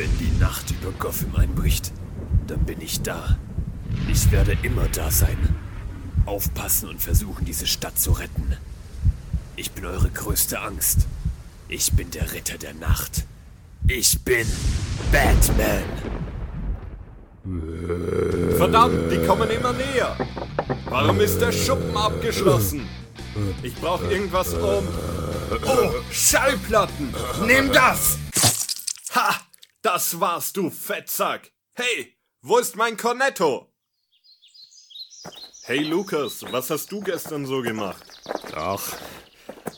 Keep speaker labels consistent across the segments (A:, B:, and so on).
A: Wenn die Nacht über Gotham einbricht, dann bin ich da. Ich werde immer da sein. Aufpassen und versuchen, diese Stadt zu retten. Ich bin eure größte Angst. Ich bin der Ritter der Nacht. Ich bin Batman.
B: Verdammt, die kommen immer näher. Warum ist der Schuppen abgeschlossen? Ich brauche irgendwas um. Oh, Schallplatten! Nimm das! Das war's, du Fettsack! Hey, wo ist mein Cornetto? Hey Lukas, was hast du gestern so gemacht?
C: Ach,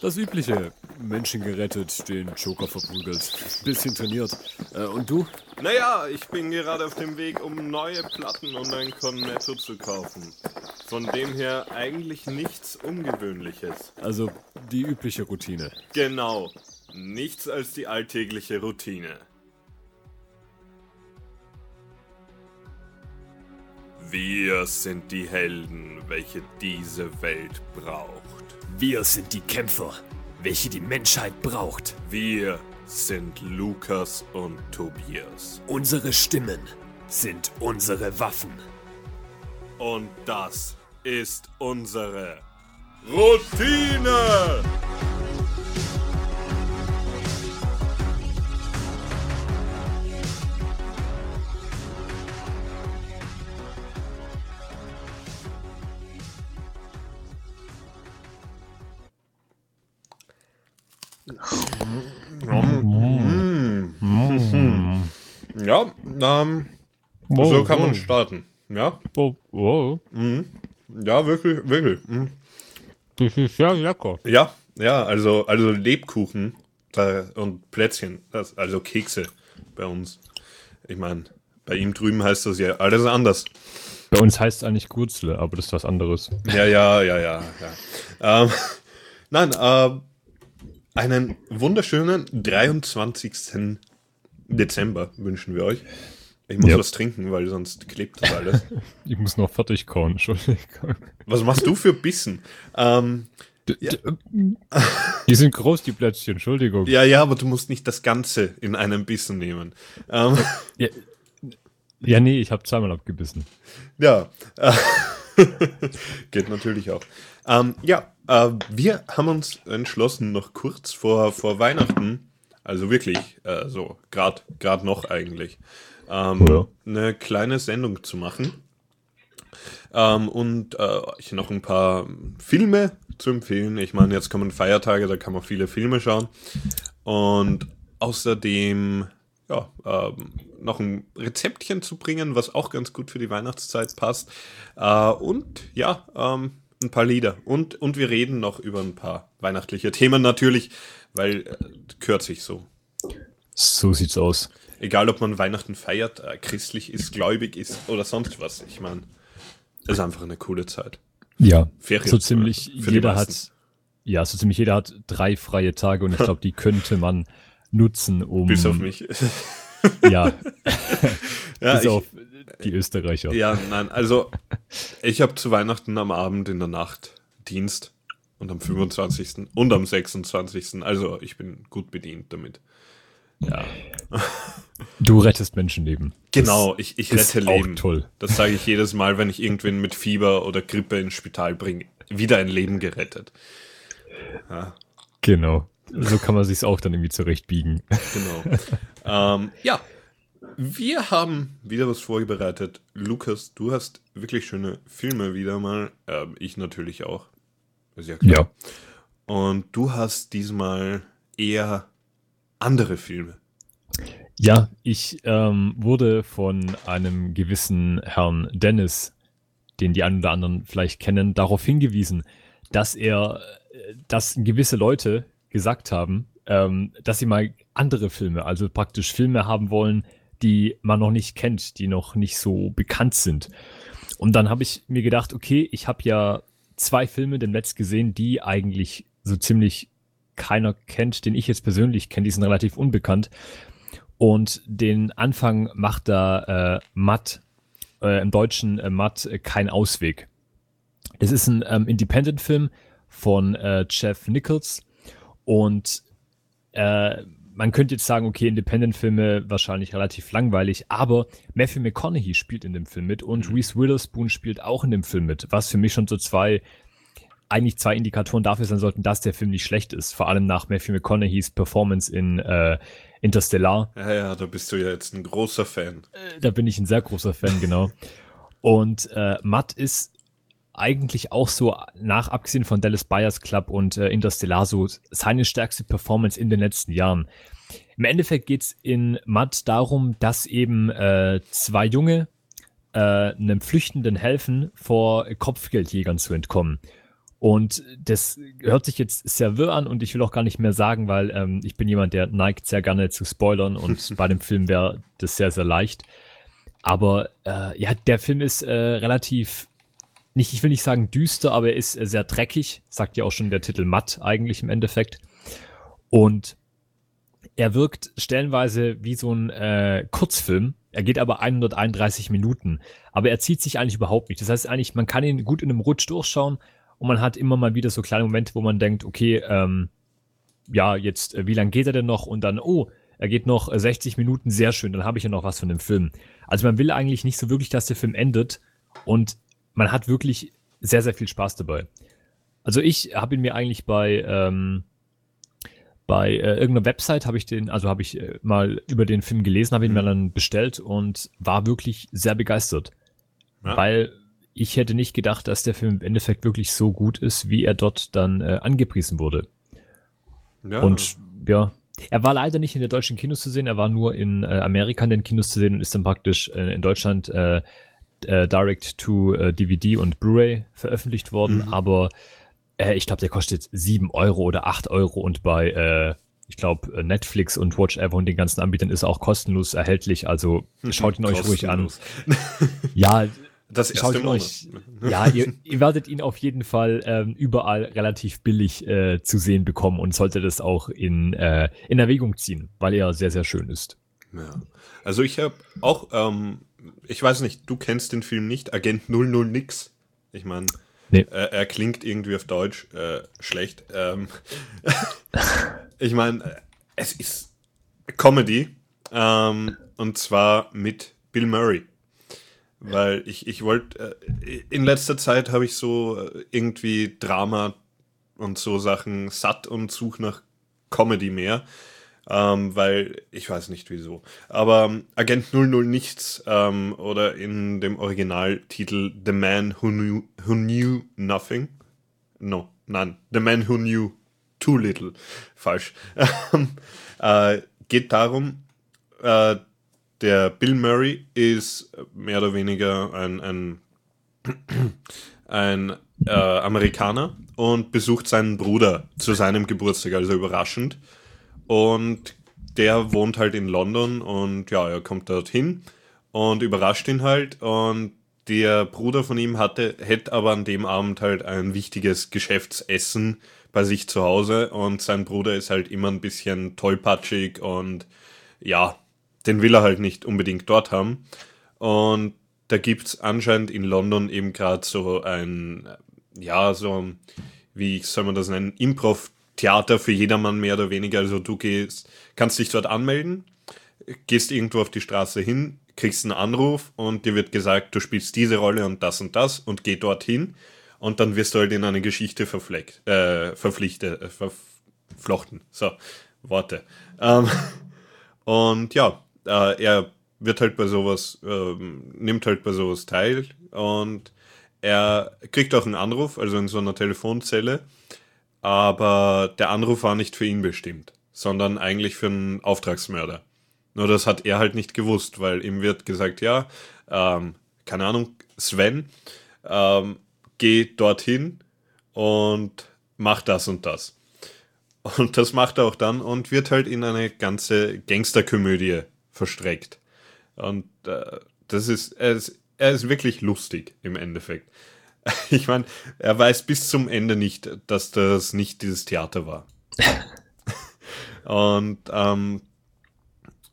C: das Übliche. Menschen gerettet, den Joker verprügelt. Bisschen trainiert. Äh, und du?
B: Naja, ich bin gerade auf dem Weg, um neue Platten und ein Cornetto zu kaufen. Von dem her eigentlich nichts Ungewöhnliches.
C: Also die übliche Routine.
B: Genau. Nichts als die alltägliche Routine. Wir sind die Helden, welche diese Welt braucht.
A: Wir sind die Kämpfer, welche die Menschheit braucht.
B: Wir sind Lukas und Tobias.
A: Unsere Stimmen sind unsere Waffen.
B: Und das ist unsere Routine! Ja, ähm, so kann man starten. Ja,
C: Oh, oh,
B: ja, wirklich, wirklich. Mhm.
C: das ist sehr lecker.
B: Ja, ja, also, also Lebkuchen äh, und Plätzchen, das, also Kekse bei uns. Ich meine, bei ihm drüben heißt das ja alles anders.
C: Bei uns heißt es eigentlich Gurzle, aber das ist was anderes.
B: Ja, ja, ja, ja, ja. Ähm, nein, äh, einen wunderschönen 23. Dezember wünschen wir euch. Ich muss
C: Ja.
B: was trinken, weil sonst klebt das alles.
C: Ich muss noch fertig kauen, Entschuldigung.
B: was machst du für Bissen? Ähm,
C: D- d- Die sind groß, die Plätzchen, Entschuldigung.
B: ja, ja, aber du musst nicht das Ganze in einem Bissen nehmen. Ähm,
C: Ja, ja nee, ich habe zweimal abgebissen.
B: Ja, geht natürlich auch. Ähm, ja, äh, wir haben uns entschlossen, noch kurz vor, vor Weihnachten, also wirklich, äh, so, gerade noch eigentlich, ähm,
C: Ja.
B: eine kleine Sendung zu machen. Ähm, und äh, euch noch ein paar Filme zu empfehlen. Ich meine, jetzt kommen Feiertage, da kann man viele Filme schauen. Und außerdem ja, ähm, noch ein Rezeptchen zu bringen, was auch ganz gut für die Weihnachtszeit passt. Äh, und ja, ähm, ein paar Lieder. Und, und wir reden noch über ein paar weihnachtliche Themen natürlich, weil äh, gehört sich so.
C: So sieht's aus.
B: Egal, ob man Weihnachten feiert, äh, christlich ist, gläubig ist oder sonst was. Ich meine, es ist einfach eine coole Zeit.
C: Ja,
B: Ferien
C: so ziemlich jeder hat, ja, so ziemlich jeder hat drei freie Tage und ich glaube, die könnte man nutzen, um,
B: Bis auf mich.
C: ja,
B: ja,
C: bis
B: ich,
C: auf die Österreicher.
B: ja, nein, also ich habe zu Weihnachten am Abend in der Nacht Dienst und am 25. und am 26. Also ich bin gut bedient damit. Ja.
C: Du rettest Menschenleben.
B: Genau, ich, ich
C: ist
B: rette
C: auch
B: Leben.
C: toll.
B: Das sage ich jedes Mal, wenn ich irgendwen mit Fieber oder Grippe ins Spital bringe. Wieder ein Leben gerettet.
C: Genau. So kann man sich's auch dann irgendwie zurechtbiegen.
B: Genau. ähm, ja, wir haben wieder was vorbereitet. Lukas, du hast wirklich schöne Filme wieder mal. Ähm, ich natürlich auch. Ist ja klar. Und du hast diesmal eher andere Filme.
C: Ja, ich ähm, wurde von einem gewissen Herrn Dennis, den die einen oder anderen vielleicht kennen, darauf hingewiesen, dass er, äh, dass gewisse Leute gesagt haben, ähm, dass sie mal andere Filme, also praktisch Filme haben wollen, die man noch nicht kennt, die noch nicht so bekannt sind. Und dann habe ich mir gedacht, okay, ich habe ja zwei Filme demnächst gesehen, die eigentlich so ziemlich keiner kennt, den ich jetzt persönlich kenne, die sind relativ unbekannt. Und den Anfang macht da äh, Matt, äh, im Deutschen äh, Matt, äh, kein Ausweg. Es ist ein ähm, Independent-Film von äh, Jeff Nichols und äh, man könnte jetzt sagen, okay, Independent-Filme wahrscheinlich relativ langweilig, aber Matthew McConaughey spielt in dem Film mit und mhm. Reese Witherspoon spielt auch in dem Film mit, was für mich schon so zwei, eigentlich zwei Indikatoren dafür sein sollten, dass der Film nicht schlecht ist. Vor allem nach Matthew McConaugheys Performance in äh, Interstellar.
B: Ja, ja, da bist du ja jetzt ein großer Fan.
C: Äh, da bin ich ein sehr großer Fan, genau. Und äh, Matt ist eigentlich auch so, nach abgesehen von Dallas Buyers Club und äh, Interstellar, so seine stärkste Performance in den letzten Jahren. Im Endeffekt geht es in Matt darum, dass eben äh, zwei Junge äh, einem Flüchtenden helfen, vor Kopfgeldjägern zu entkommen. Und das hört sich jetzt sehr wirr an und ich will auch gar nicht mehr sagen, weil ähm, ich bin jemand, der neigt sehr gerne zu spoilern und bei dem Film wäre das sehr, sehr leicht. Aber äh, ja, der Film ist äh, relativ nicht, ich will nicht sagen düster, aber er ist äh, sehr dreckig, sagt ja auch schon der Titel matt eigentlich im Endeffekt. Und er wirkt stellenweise wie so ein äh, Kurzfilm. Er geht aber 131 Minuten. Aber er zieht sich eigentlich überhaupt nicht. Das heißt eigentlich, man kann ihn gut in einem Rutsch durchschauen und man hat immer mal wieder so kleine Momente, wo man denkt, okay, ähm, ja, jetzt, äh, wie lange geht er denn noch? Und dann, oh, er geht noch 60 Minuten, sehr schön, dann habe ich ja noch was von dem Film. Also man will eigentlich nicht so wirklich, dass der Film endet. Und man hat wirklich sehr, sehr viel Spaß dabei. Also ich habe ihn mir eigentlich bei, ähm, bei äh, irgendeiner Website habe ich den, also habe ich äh, mal über den Film gelesen, habe ihn mhm. mir dann bestellt und war wirklich sehr begeistert. Ja. Weil ich hätte nicht gedacht, dass der Film im Endeffekt wirklich so gut ist, wie er dort dann äh, angepriesen wurde. Ja. Und ja, er war leider nicht in der deutschen Kinos zu sehen, er war nur in äh, Amerika in den Kinos zu sehen und ist dann praktisch äh, in Deutschland äh, äh, Direct to äh, DVD und Blu-ray veröffentlicht worden, mhm. aber äh, ich glaube, der kostet 7 Euro oder 8 Euro und bei, äh, ich glaube, Netflix und Watch Ever und den ganzen Anbietern ist er auch kostenlos erhältlich. Also schaut ihn euch ruhig an. ja, das erste Schaut euch, ja, ihr, ihr, werdet ihn auf jeden Fall ähm, überall relativ billig äh, zu sehen bekommen und solltet es auch in, äh, in Erwägung ziehen, weil er sehr, sehr schön ist.
B: Ja. Also ich habe auch ähm, ich weiß nicht, du kennst den Film nicht, Agent 00 nix. Ich meine, nee. äh, er klingt irgendwie auf Deutsch äh, schlecht. Ähm, ich meine, es ist Comedy ähm, und zwar mit Bill Murray. Weil ich, ich wollte, äh, in letzter Zeit habe ich so äh, irgendwie Drama und so Sachen satt und suche nach Comedy mehr ähm, weil ich weiß nicht wieso. Aber ähm, Agent 00 Nichts ähm, oder in dem Originaltitel The Man Who Knew, Who Knew Nothing. No, nein, The Man Who Knew Too Little. Falsch. äh, geht darum, äh, der Bill Murray ist mehr oder weniger ein, ein, ein äh, Amerikaner und besucht seinen Bruder zu seinem Geburtstag, also überraschend. Und der wohnt halt in London und ja, er kommt dorthin und überrascht ihn halt. Und der Bruder von ihm hatte, hätte aber an dem Abend halt ein wichtiges Geschäftsessen bei sich zu Hause und sein Bruder ist halt immer ein bisschen tollpatschig und ja, den will er halt nicht unbedingt dort haben. Und da gibt es anscheinend in London eben gerade so ein, ja, so, wie soll man das nennen, Improv Theater für jedermann mehr oder weniger. Also du gehst, kannst dich dort anmelden, gehst irgendwo auf die Straße hin, kriegst einen Anruf und dir wird gesagt, du spielst diese Rolle und das und das und geh dorthin und dann wirst du halt in eine Geschichte verfleckt, äh, verpflichtet, äh, verflochten. So, Worte. Ähm, und ja, äh, er wird halt bei sowas, äh, nimmt halt bei sowas teil und er kriegt auch einen Anruf, also in so einer Telefonzelle aber der Anruf war nicht für ihn bestimmt, sondern eigentlich für einen Auftragsmörder. Nur das hat er halt nicht gewusst, weil ihm wird gesagt, ja, ähm, keine Ahnung, Sven, ähm, geh dorthin und mach das und das. Und das macht er auch dann und wird halt in eine ganze Gangsterkomödie verstreckt. Und äh, das ist er, ist, er ist wirklich lustig im Endeffekt. Ich meine, er weiß bis zum Ende nicht, dass das nicht dieses Theater war. Und ähm,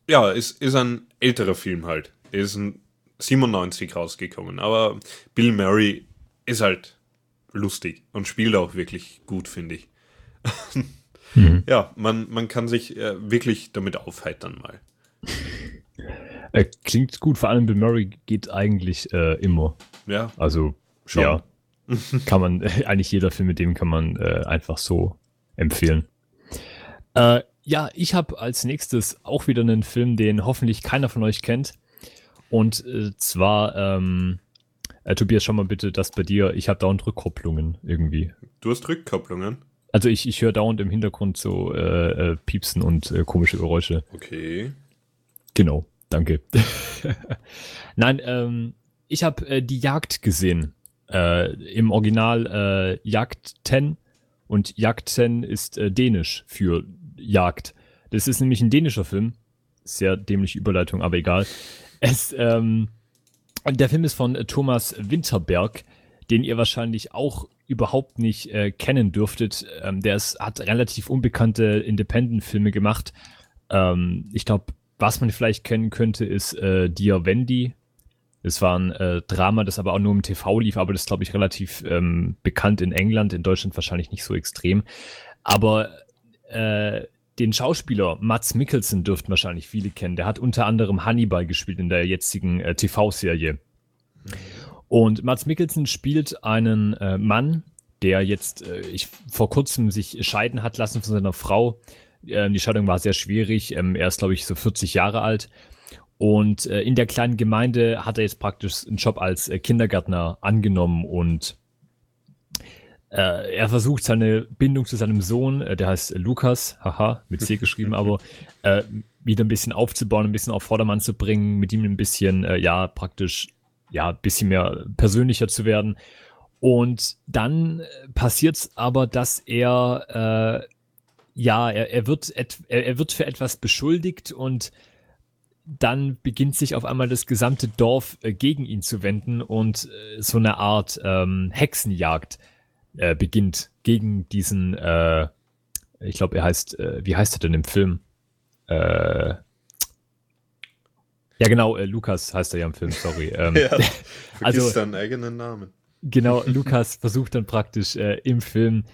B: ja, es ist ein älterer Film halt. Er ist ein 97 rausgekommen. Aber Bill Murray ist halt lustig und spielt auch wirklich gut, finde ich. mhm. ja, man, man kann sich äh, wirklich damit aufheitern mal.
C: Äh, klingt gut, vor allem Bill Murray geht eigentlich äh, immer.
B: Ja.
C: Also, Schon. ja. kann man, eigentlich jeder Film mit dem kann man äh, einfach so empfehlen. Äh, ja, ich habe als nächstes auch wieder einen Film, den hoffentlich keiner von euch kennt. Und äh, zwar, ähm, äh, Tobias, schau mal bitte das bei dir. Ich habe dauernd Rückkopplungen irgendwie.
B: Du hast Rückkopplungen?
C: Also ich, ich höre dauernd im Hintergrund so äh, äh, Piepsen und äh, komische Geräusche.
B: Okay.
C: Genau, danke. Nein, ähm, ich habe äh, die Jagd gesehen. Äh, Im Original äh, Jagd 10 und Jagd 10 ist äh, dänisch für Jagd. Das ist nämlich ein dänischer Film. Sehr dämliche Überleitung, aber egal. Es, ähm, der Film ist von Thomas Winterberg, den ihr wahrscheinlich auch überhaupt nicht äh, kennen dürftet. Ähm, der ist, hat relativ unbekannte Independent-Filme gemacht. Ähm, ich glaube, was man vielleicht kennen könnte, ist äh, Dear Wendy. Es war ein äh, Drama, das aber auch nur im TV lief, aber das glaube ich, relativ ähm, bekannt in England, in Deutschland wahrscheinlich nicht so extrem. Aber äh, den Schauspieler Mats Mikkelsen dürften wahrscheinlich viele kennen. Der hat unter anderem Hannibal gespielt in der jetzigen äh, TV-Serie. Und Mats Mikkelsen spielt einen äh, Mann, der jetzt äh, ich, vor kurzem sich scheiden hat lassen von seiner Frau. Ähm, die Scheidung war sehr schwierig. Ähm, er ist, glaube ich, so 40 Jahre alt. Und äh, in der kleinen Gemeinde hat er jetzt praktisch einen Job als äh, Kindergärtner angenommen und äh, er versucht seine Bindung zu seinem Sohn, äh, der heißt Lukas, haha, mit C geschrieben, aber äh, wieder ein bisschen aufzubauen, ein bisschen auf Vordermann zu bringen, mit ihm ein bisschen, äh, ja, praktisch, ja, ein bisschen mehr persönlicher zu werden. Und dann passiert es aber, dass er, ja, er, er, wird er, er wird für etwas beschuldigt und dann beginnt sich auf einmal das gesamte Dorf äh, gegen ihn zu wenden und äh, so eine Art ähm, Hexenjagd äh, beginnt gegen diesen, äh, ich glaube, er heißt, äh, wie heißt er denn im Film? Äh, ja, genau, Lukas heißt er ja im Film, sorry. Ähm, ja,
B: also seinen eigenen Namen.
C: Genau, Lukas versucht dann praktisch im Film,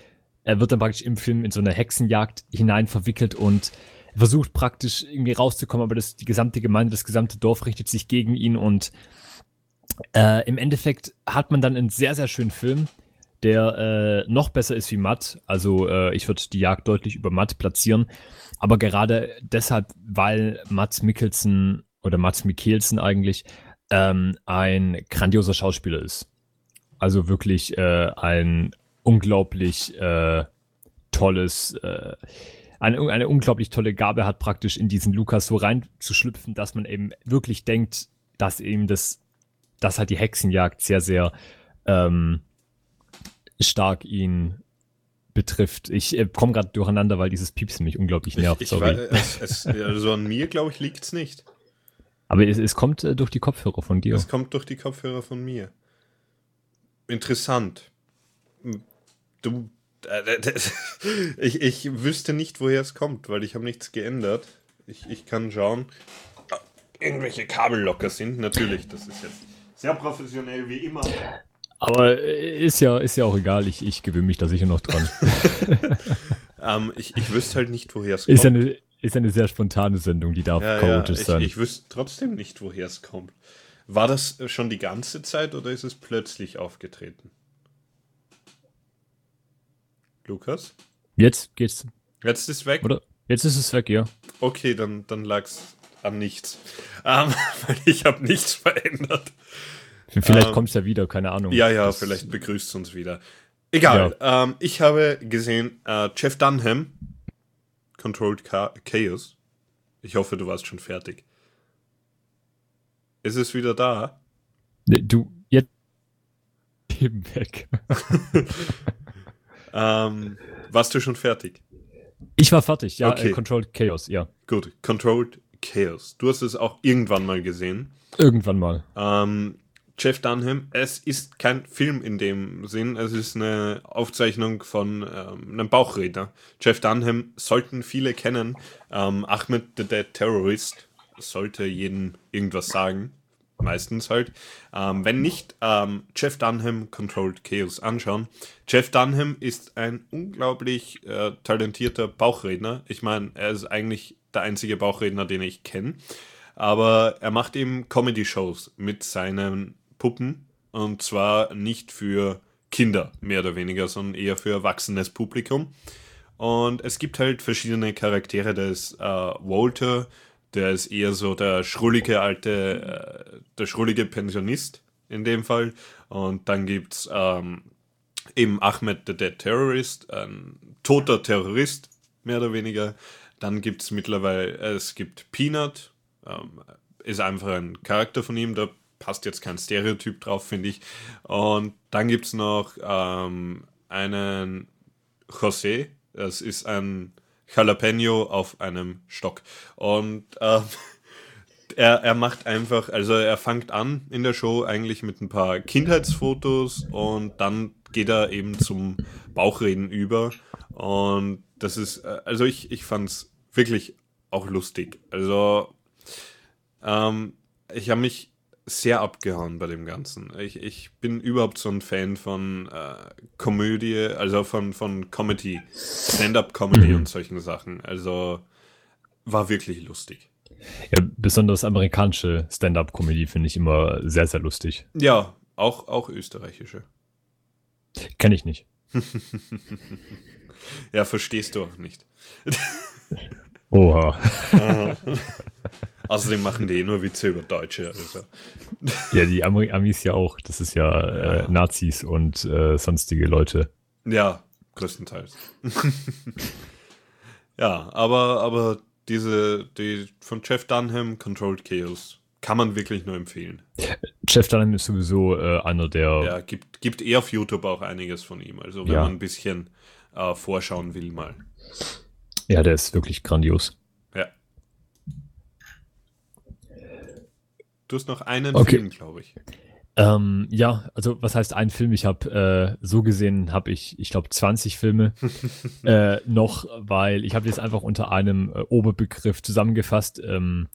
C: er wird dann praktisch im Film in so eine Hexenjagd hinein verwickelt und versucht praktisch irgendwie rauszukommen, aber das, die gesamte Gemeinde, das gesamte Dorf richtet sich gegen ihn und äh, im Endeffekt hat man dann einen sehr, sehr schönen Film, der äh, noch besser ist wie Matt. Also äh, ich würde die Jagd deutlich über Matt platzieren. Aber gerade deshalb, weil Mats Mikkelsen oder Mats Mikkelsen eigentlich ähm, ein grandioser Schauspieler ist. Also wirklich äh, ein unglaublich äh, tolles, äh, eine, eine unglaublich tolle Gabe hat, praktisch in diesen Lukas so reinzuschlüpfen, dass man eben wirklich denkt, dass eben das, dass halt die Hexenjagd sehr, sehr ähm, stark ihn betrifft. Ich äh, komme gerade durcheinander, weil dieses Piepsen mich unglaublich nervt.
B: Ich, ich sorry. Weiß, es, es, also an mir, glaube ich, liegt es nicht.
C: Aber es, es kommt äh, durch die Kopfhörer von dir.
B: Es kommt durch die Kopfhörer von mir. Interessant. Du, ich, ich wüsste nicht, woher es kommt, weil ich habe nichts geändert. Ich, ich kann schauen. Irgendwelche Kabel locker sind, natürlich. Das ist jetzt sehr professionell wie immer.
C: Aber äh, ist ja, ist ja auch egal, ich, ich gewöhne mich da sicher noch dran.
B: ähm, ich, ich wüsste halt nicht, woher es
C: kommt. Ist eine, ist eine sehr spontane Sendung, die darf
B: ja, chaotisch ja, sein. Ich wüsste trotzdem nicht, woher es kommt. War das schon die ganze Zeit oder ist es plötzlich aufgetreten? Lukas?
C: Jetzt geht's.
B: Jetzt ist es weg?
C: Oder? Jetzt ist es weg, ja.
B: Okay, dann, dann lag es an nichts. Ähm, weil ich habe nichts verändert.
C: Vielleicht ähm, kommt es ja wieder, keine Ahnung.
B: Ja, ja, das, vielleicht begrüßt es uns wieder. Egal, ja. ähm, ich habe gesehen, äh, Jeff Dunham, Controlled Chaos. Ich hoffe, du warst schon fertig. Ist es wieder da?
C: Ne, du, jetzt eben weg.
B: ähm, warst du schon fertig?
C: Ich war fertig, ja. Okay. Äh, Controlled Chaos, ja.
B: Gut, Controlled Chaos. Du hast es auch irgendwann mal gesehen.
C: Irgendwann mal.
B: Ähm, Jeff Dunham. Es ist kein Film in dem Sinn, es ist eine Aufzeichnung von ähm, einem Bauchredner. Jeff Dunham sollten viele kennen. Ähm, Ahmed the Dead Terrorist sollte jedem irgendwas sagen. Meistens halt. Ähm, wenn nicht, ähm, Jeff Dunham Controlled Chaos anschauen. Jeff Dunham ist ein unglaublich äh, talentierter Bauchredner. Ich meine, er ist eigentlich der einzige Bauchredner, den ich kenne. Aber er macht eben Comedy-Shows mit seinen Puppen. Und zwar nicht für Kinder, mehr oder weniger, sondern eher für erwachsenes Publikum. Und es gibt halt verschiedene Charaktere. Da ist äh, Walter, der ist eher so der schrullige alte, äh, der schrullige Pensionist in dem Fall. Und dann gibt es ähm, eben Ahmed the Dead Terrorist, ein toter Terrorist, mehr oder weniger. Dann gibt es mittlerweile, es gibt Peanut, ähm, ist einfach ein Charakter von ihm, da passt jetzt kein Stereotyp drauf, finde ich. Und dann gibt es noch ähm, einen José, das ist ein Jalapeno auf einem Stock. Und äh, er, er macht einfach, also er fängt an in der Show eigentlich mit ein paar Kindheitsfotos und dann geht er eben zum Bauchreden über. Und das ist, äh, also ich, ich fand es wirklich auch lustig. Also ähm, ich habe mich sehr abgehauen bei dem Ganzen. Ich, ich bin überhaupt so ein Fan von äh, Komödie, also von, von Comedy, Stand-up-Comedy mhm. und solchen Sachen. Also war wirklich lustig.
C: Ja, besonders amerikanische Stand-up-Comedy finde ich immer sehr, sehr lustig.
B: Ja, auch, auch österreichische.
C: Kenne ich nicht.
B: ja, verstehst du auch nicht.
C: Oha.
B: Außerdem machen die eh nur Witze über Deutsche. Also.
C: Ja, die Am Amis ja auch. Das ist ja, äh, Nazis und äh, sonstige Leute.
B: Ja, größtenteils. ja, aber, aber diese, die von Jeff Dunham, Controlled Chaos, kann man wirklich nur empfehlen.
C: Jeff Dunham ist sowieso äh, einer der.
B: Ja, gibt, gibt eh auf YouTube auch einiges von ihm. Also wenn ja. man ein bisschen äh, vorschauen will mal.
C: Ja, der ist wirklich grandios.
B: Du hast noch einen okay. Film, glaube ich.
C: Ähm, ja, also was heißt ein Film? Ich habe äh, so gesehen, habe ich, ich glaube, 20 Filme äh, noch, weil ich habe jetzt einfach unter einem äh, Oberbegriff zusammengefasst. Ähm,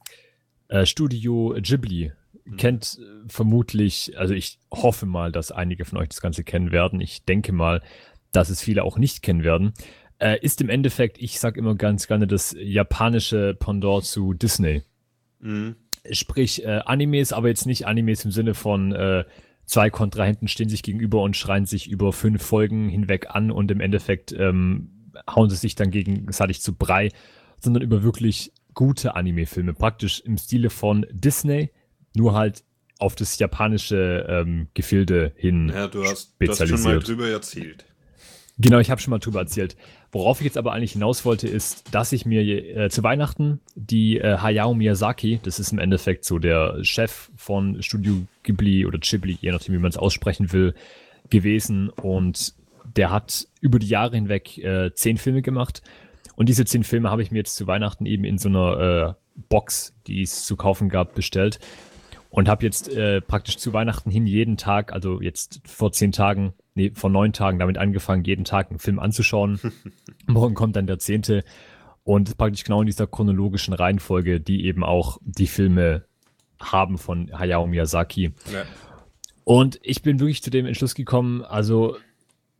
C: äh, Studio Ghibli mhm. kennt äh, vermutlich, also ich hoffe mal, dass einige von euch das Ganze kennen werden. Ich denke mal, dass es viele auch nicht kennen werden. Äh, ist im Endeffekt, ich sage immer ganz gerne, das japanische Pendant zu Disney. Mhm sprich äh, Animes, aber jetzt nicht Animes im Sinne von äh, zwei Kontrahenten stehen sich gegenüber und schreien sich über fünf Folgen hinweg an und im Endeffekt ähm, hauen sie sich dann gegenseitig zu Brei, sondern über wirklich gute Anime-Filme, praktisch im Stile von Disney, nur halt auf das japanische ähm, Gefilde hin
B: ja, du hast, spezialisiert. Du hast schon mal drüber erzählt.
C: Genau, ich habe schon mal drüber erzählt. Worauf ich jetzt aber eigentlich hinaus wollte, ist, dass ich mir äh, zu Weihnachten die äh, Hayao Miyazaki, das ist im Endeffekt so der Chef von Studio Ghibli oder Ghibli, je nachdem, wie man es aussprechen will, gewesen. Und der hat über die Jahre hinweg äh, zehn Filme gemacht. Und diese zehn Filme habe ich mir jetzt zu Weihnachten eben in so einer äh, Box, die es zu kaufen gab, bestellt. Und habe jetzt äh, praktisch zu Weihnachten hin jeden Tag, also jetzt vor zehn Tagen, nee, vor neun Tagen damit angefangen, jeden Tag einen Film anzuschauen. Morgen kommt dann der zehnte und praktisch genau in dieser chronologischen Reihenfolge, die eben auch die Filme haben von Hayao Miyazaki. Ja. Und ich bin wirklich zu dem Entschluss gekommen, also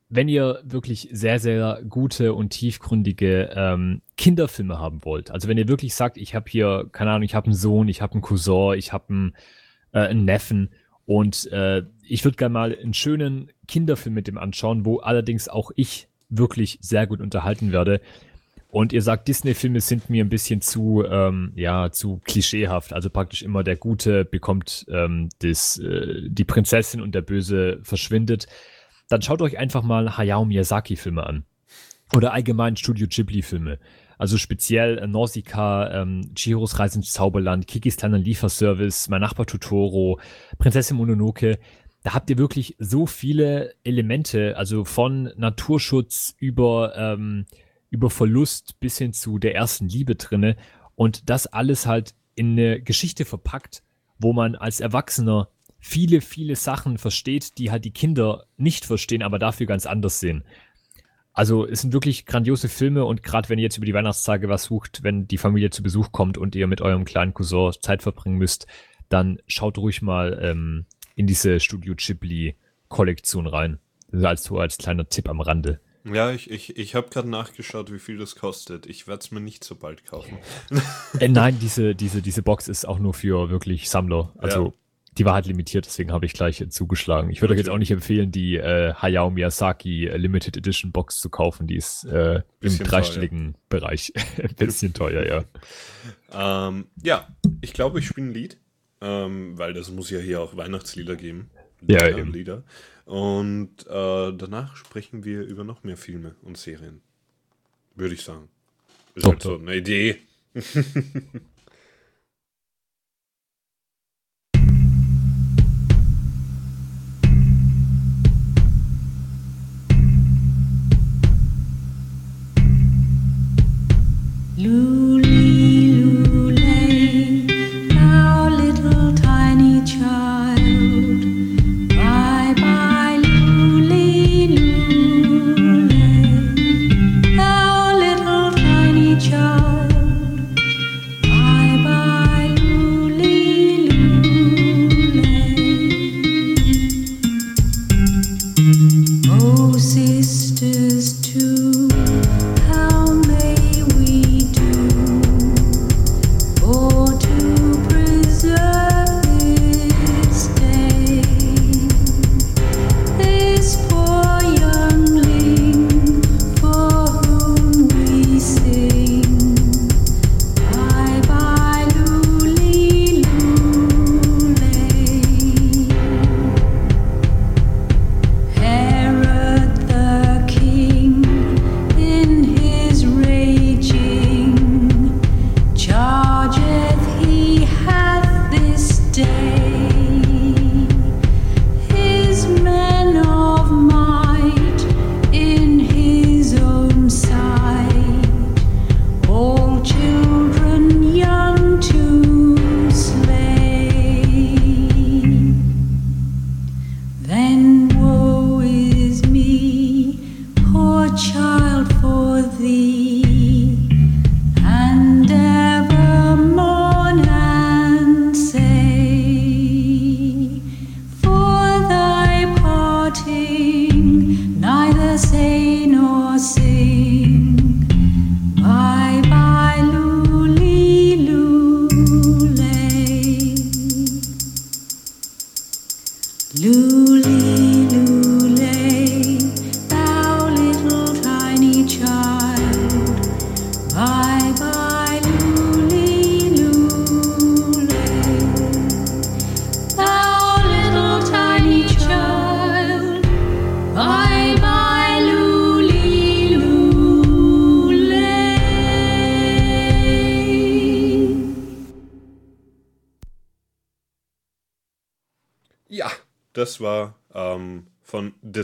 C: wenn ihr wirklich sehr, sehr gute und tiefgründige ähm, Kinderfilme haben wollt, also wenn ihr wirklich sagt, ich habe hier, keine Ahnung, ich habe einen Sohn, ich habe einen Cousin, ich habe einen, äh, einen Neffen und äh, ich würde gerne mal einen schönen Kinderfilm mit dem anschauen, wo allerdings auch ich wirklich sehr gut unterhalten werde. Und ihr sagt, Disney-Filme sind mir ein bisschen zu, ähm, ja, zu klischeehaft. Also praktisch immer der Gute bekommt ähm, das, äh, die Prinzessin und der Böse verschwindet. Dann schaut euch einfach mal Hayao Miyazaki-Filme an. Oder allgemein Studio Ghibli-Filme. Also speziell äh, Nausicaa, ähm, Chihiros Reise ins Zauberland, Kikis kleiner Lieferservice, Mein Nachbar Totoro, Prinzessin Mononoke da habt ihr wirklich so viele Elemente, also von Naturschutz über, ähm, über Verlust bis hin zu der ersten Liebe drinne und das alles halt in eine Geschichte verpackt, wo man als Erwachsener viele, viele Sachen versteht, die halt die Kinder nicht verstehen, aber dafür ganz anders sehen. Also es sind wirklich grandiose Filme und gerade wenn ihr jetzt über die Weihnachtstage was sucht, wenn die Familie zu Besuch kommt und ihr mit eurem kleinen Cousin Zeit verbringen müsst, dann schaut ruhig mal ähm, in diese Studio Ghibli Kollektion rein. Das ist als, kleiner Tipp am Rande.
B: Ja, ich, ich, ich habe gerade nachgeschaut, wie viel das kostet. Ich werde es mir nicht so bald kaufen.
C: Äh, nein, diese, diese, diese Box ist auch nur für wirklich Sammler. Also
B: Ja.
C: die war halt limitiert, deswegen habe ich gleich zugeschlagen. Ich würde euch jetzt auch nicht empfehlen, die äh, Hayao Miyazaki äh, Limited Edition Box zu kaufen. Die ist äh, im dreistelligen Bereich. Ein bisschen teuer, ja.
B: Ähm, ja, ich glaube, ich spiele ein Lied, ähm, weil das muss ja hier auch Weihnachtslieder geben.
C: Ja,
B: Lieder,
C: eben.
B: Lieder. Und äh, danach sprechen wir über noch mehr Filme und Serien. Würde ich sagen. Ist
C: Top,
B: halt so eine Idee.
D: Luli,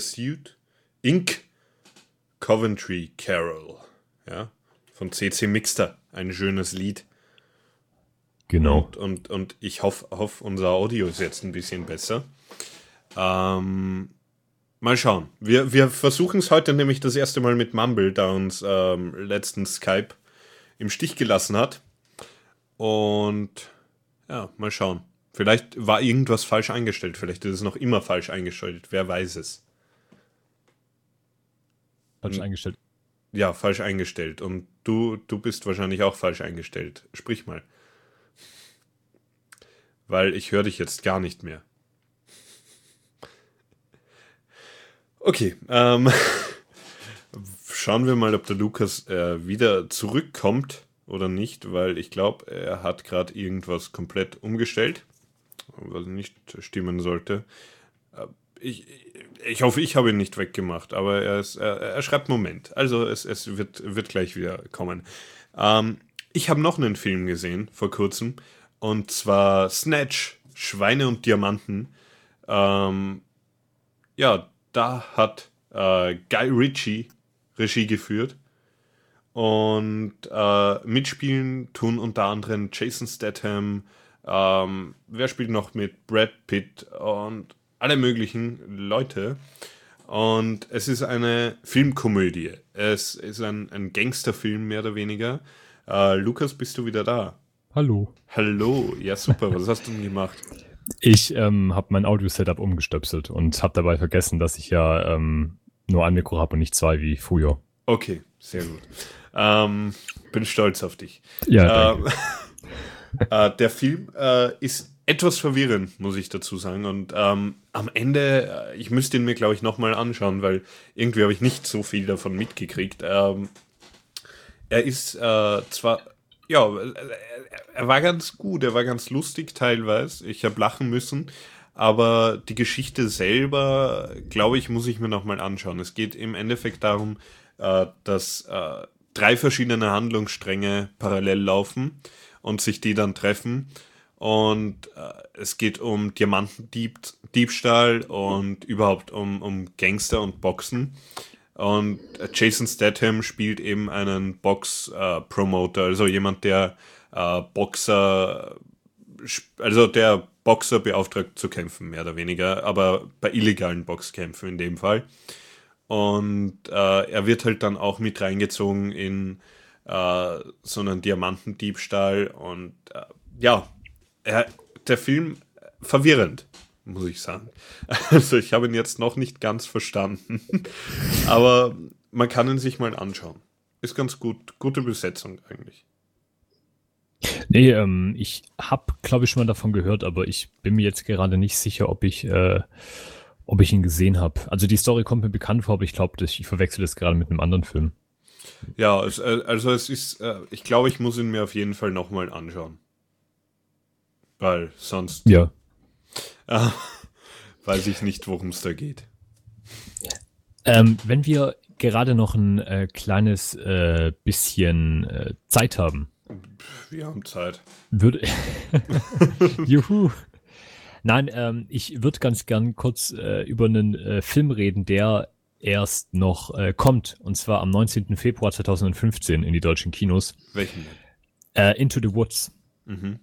B: von The Suit Inc. Coventry Carol. Ja, von CC Mixter. Ein schönes Lied.
C: Genau.
B: Und, und, und ich hoffe, hoff, unser Audio ist jetzt ein bisschen besser. Ähm, mal schauen. Wir, wir versuchen es heute nämlich das erste Mal mit Mumble, da uns ähm, letzten Skype im Stich gelassen hat. Und ja, mal schauen. Vielleicht war irgendwas falsch eingestellt. Vielleicht ist es noch immer falsch eingestellt. Wer weiß es.
C: Falsch eingestellt.
B: Ja, falsch eingestellt. Und du, du bist wahrscheinlich auch falsch eingestellt. Sprich mal. Weil ich höre dich jetzt gar nicht mehr. Okay, ähm, schauen wir mal, ob der Lukas äh, wieder zurückkommt oder nicht, weil ich glaube, er hat gerade irgendwas komplett umgestellt, was nicht stimmen sollte. Ich, ich hoffe, ich habe ihn nicht weggemacht, aber er, ist, er, er schreibt Moment. Also es, es wird, wird gleich wieder kommen. Ähm, ich habe noch einen Film gesehen vor kurzem und zwar Snatch, Schweine und Diamanten. Ähm, ja, da hat äh, Guy Ritchie Regie geführt. Und äh, mitspielen tun unter anderem Jason Statham, ähm, wer spielt noch mit? Brad Pitt und alle möglichen Leute. Und es ist eine Filmkomödie. Es ist ein, ein Gangsterfilm, mehr oder weniger. Äh, Lukas, bist du wieder da?
C: Hallo.
B: Hallo. Ja, super. Was hast du denn gemacht?
C: Ich ähm, habe mein Audio-Setup umgestöpselt und habe dabei vergessen, dass ich ja ähm, nur ein Mikro habe und nicht zwei wie früher.
B: Okay, sehr gut. Ähm, bin stolz auf dich.
C: Ja,
B: Ähm, äh, der Film äh, ist etwas verwirrend, muss ich dazu sagen. Und ähm, am Ende, äh, ich müsste ihn mir, glaube ich, nochmal anschauen, weil irgendwie habe ich nicht so viel davon mitgekriegt. Ähm, er ist äh, zwar, ja, äh, er war ganz gut, er war ganz lustig teilweise. Ich habe lachen müssen. Aber die Geschichte selber, glaube ich, muss ich mir nochmal anschauen. Es geht im Endeffekt darum, äh, dass äh, drei verschiedene Handlungsstränge parallel laufen und sich die dann treffen. Und äh, es geht um Diamantendiebstahl und überhaupt um, um Gangster und Boxen. Und äh, Jason Statham spielt eben einen Box-Promoter, also jemand, der äh, Boxer, also der Boxer beauftragt zu kämpfen, mehr oder weniger, aber bei illegalen Boxkämpfen in dem Fall. Und äh, er wird halt dann auch mit reingezogen in äh, so einen Diamantendiebstahl. Und äh, ja, er, der Film verwirrend, muss ich sagen. Also ich habe ihn jetzt noch nicht ganz verstanden. Aber man kann ihn sich mal anschauen. Ist ganz gut, gute Besetzung eigentlich.
C: Nee, ähm, ich habe, glaube ich, schon mal davon gehört, aber ich bin mir jetzt gerade nicht sicher, ob ich, äh, ob ich ihn gesehen habe. Also die Story kommt mir bekannt vor, aber ich glaube, ich verwechsel das gerade mit einem anderen Film.
B: Ja, äh, also es ist, äh, ich glaube, ich muss ihn mir auf jeden Fall nochmal anschauen. Weil sonst
C: Ja.
B: äh, weiß ich nicht, worum es da geht.
C: Ähm, wenn wir gerade noch ein äh, kleines äh, bisschen äh, Zeit haben,
B: Wir haben Zeit.
C: würde. Juhu. Nein, ähm, ich würde ganz gern kurz äh, über einen äh, Film reden, der erst noch kommt. Und zwar am 19. Februar 2015 in die deutschen Kinos.
B: Welchen
C: Into the Woods.
B: Mhm.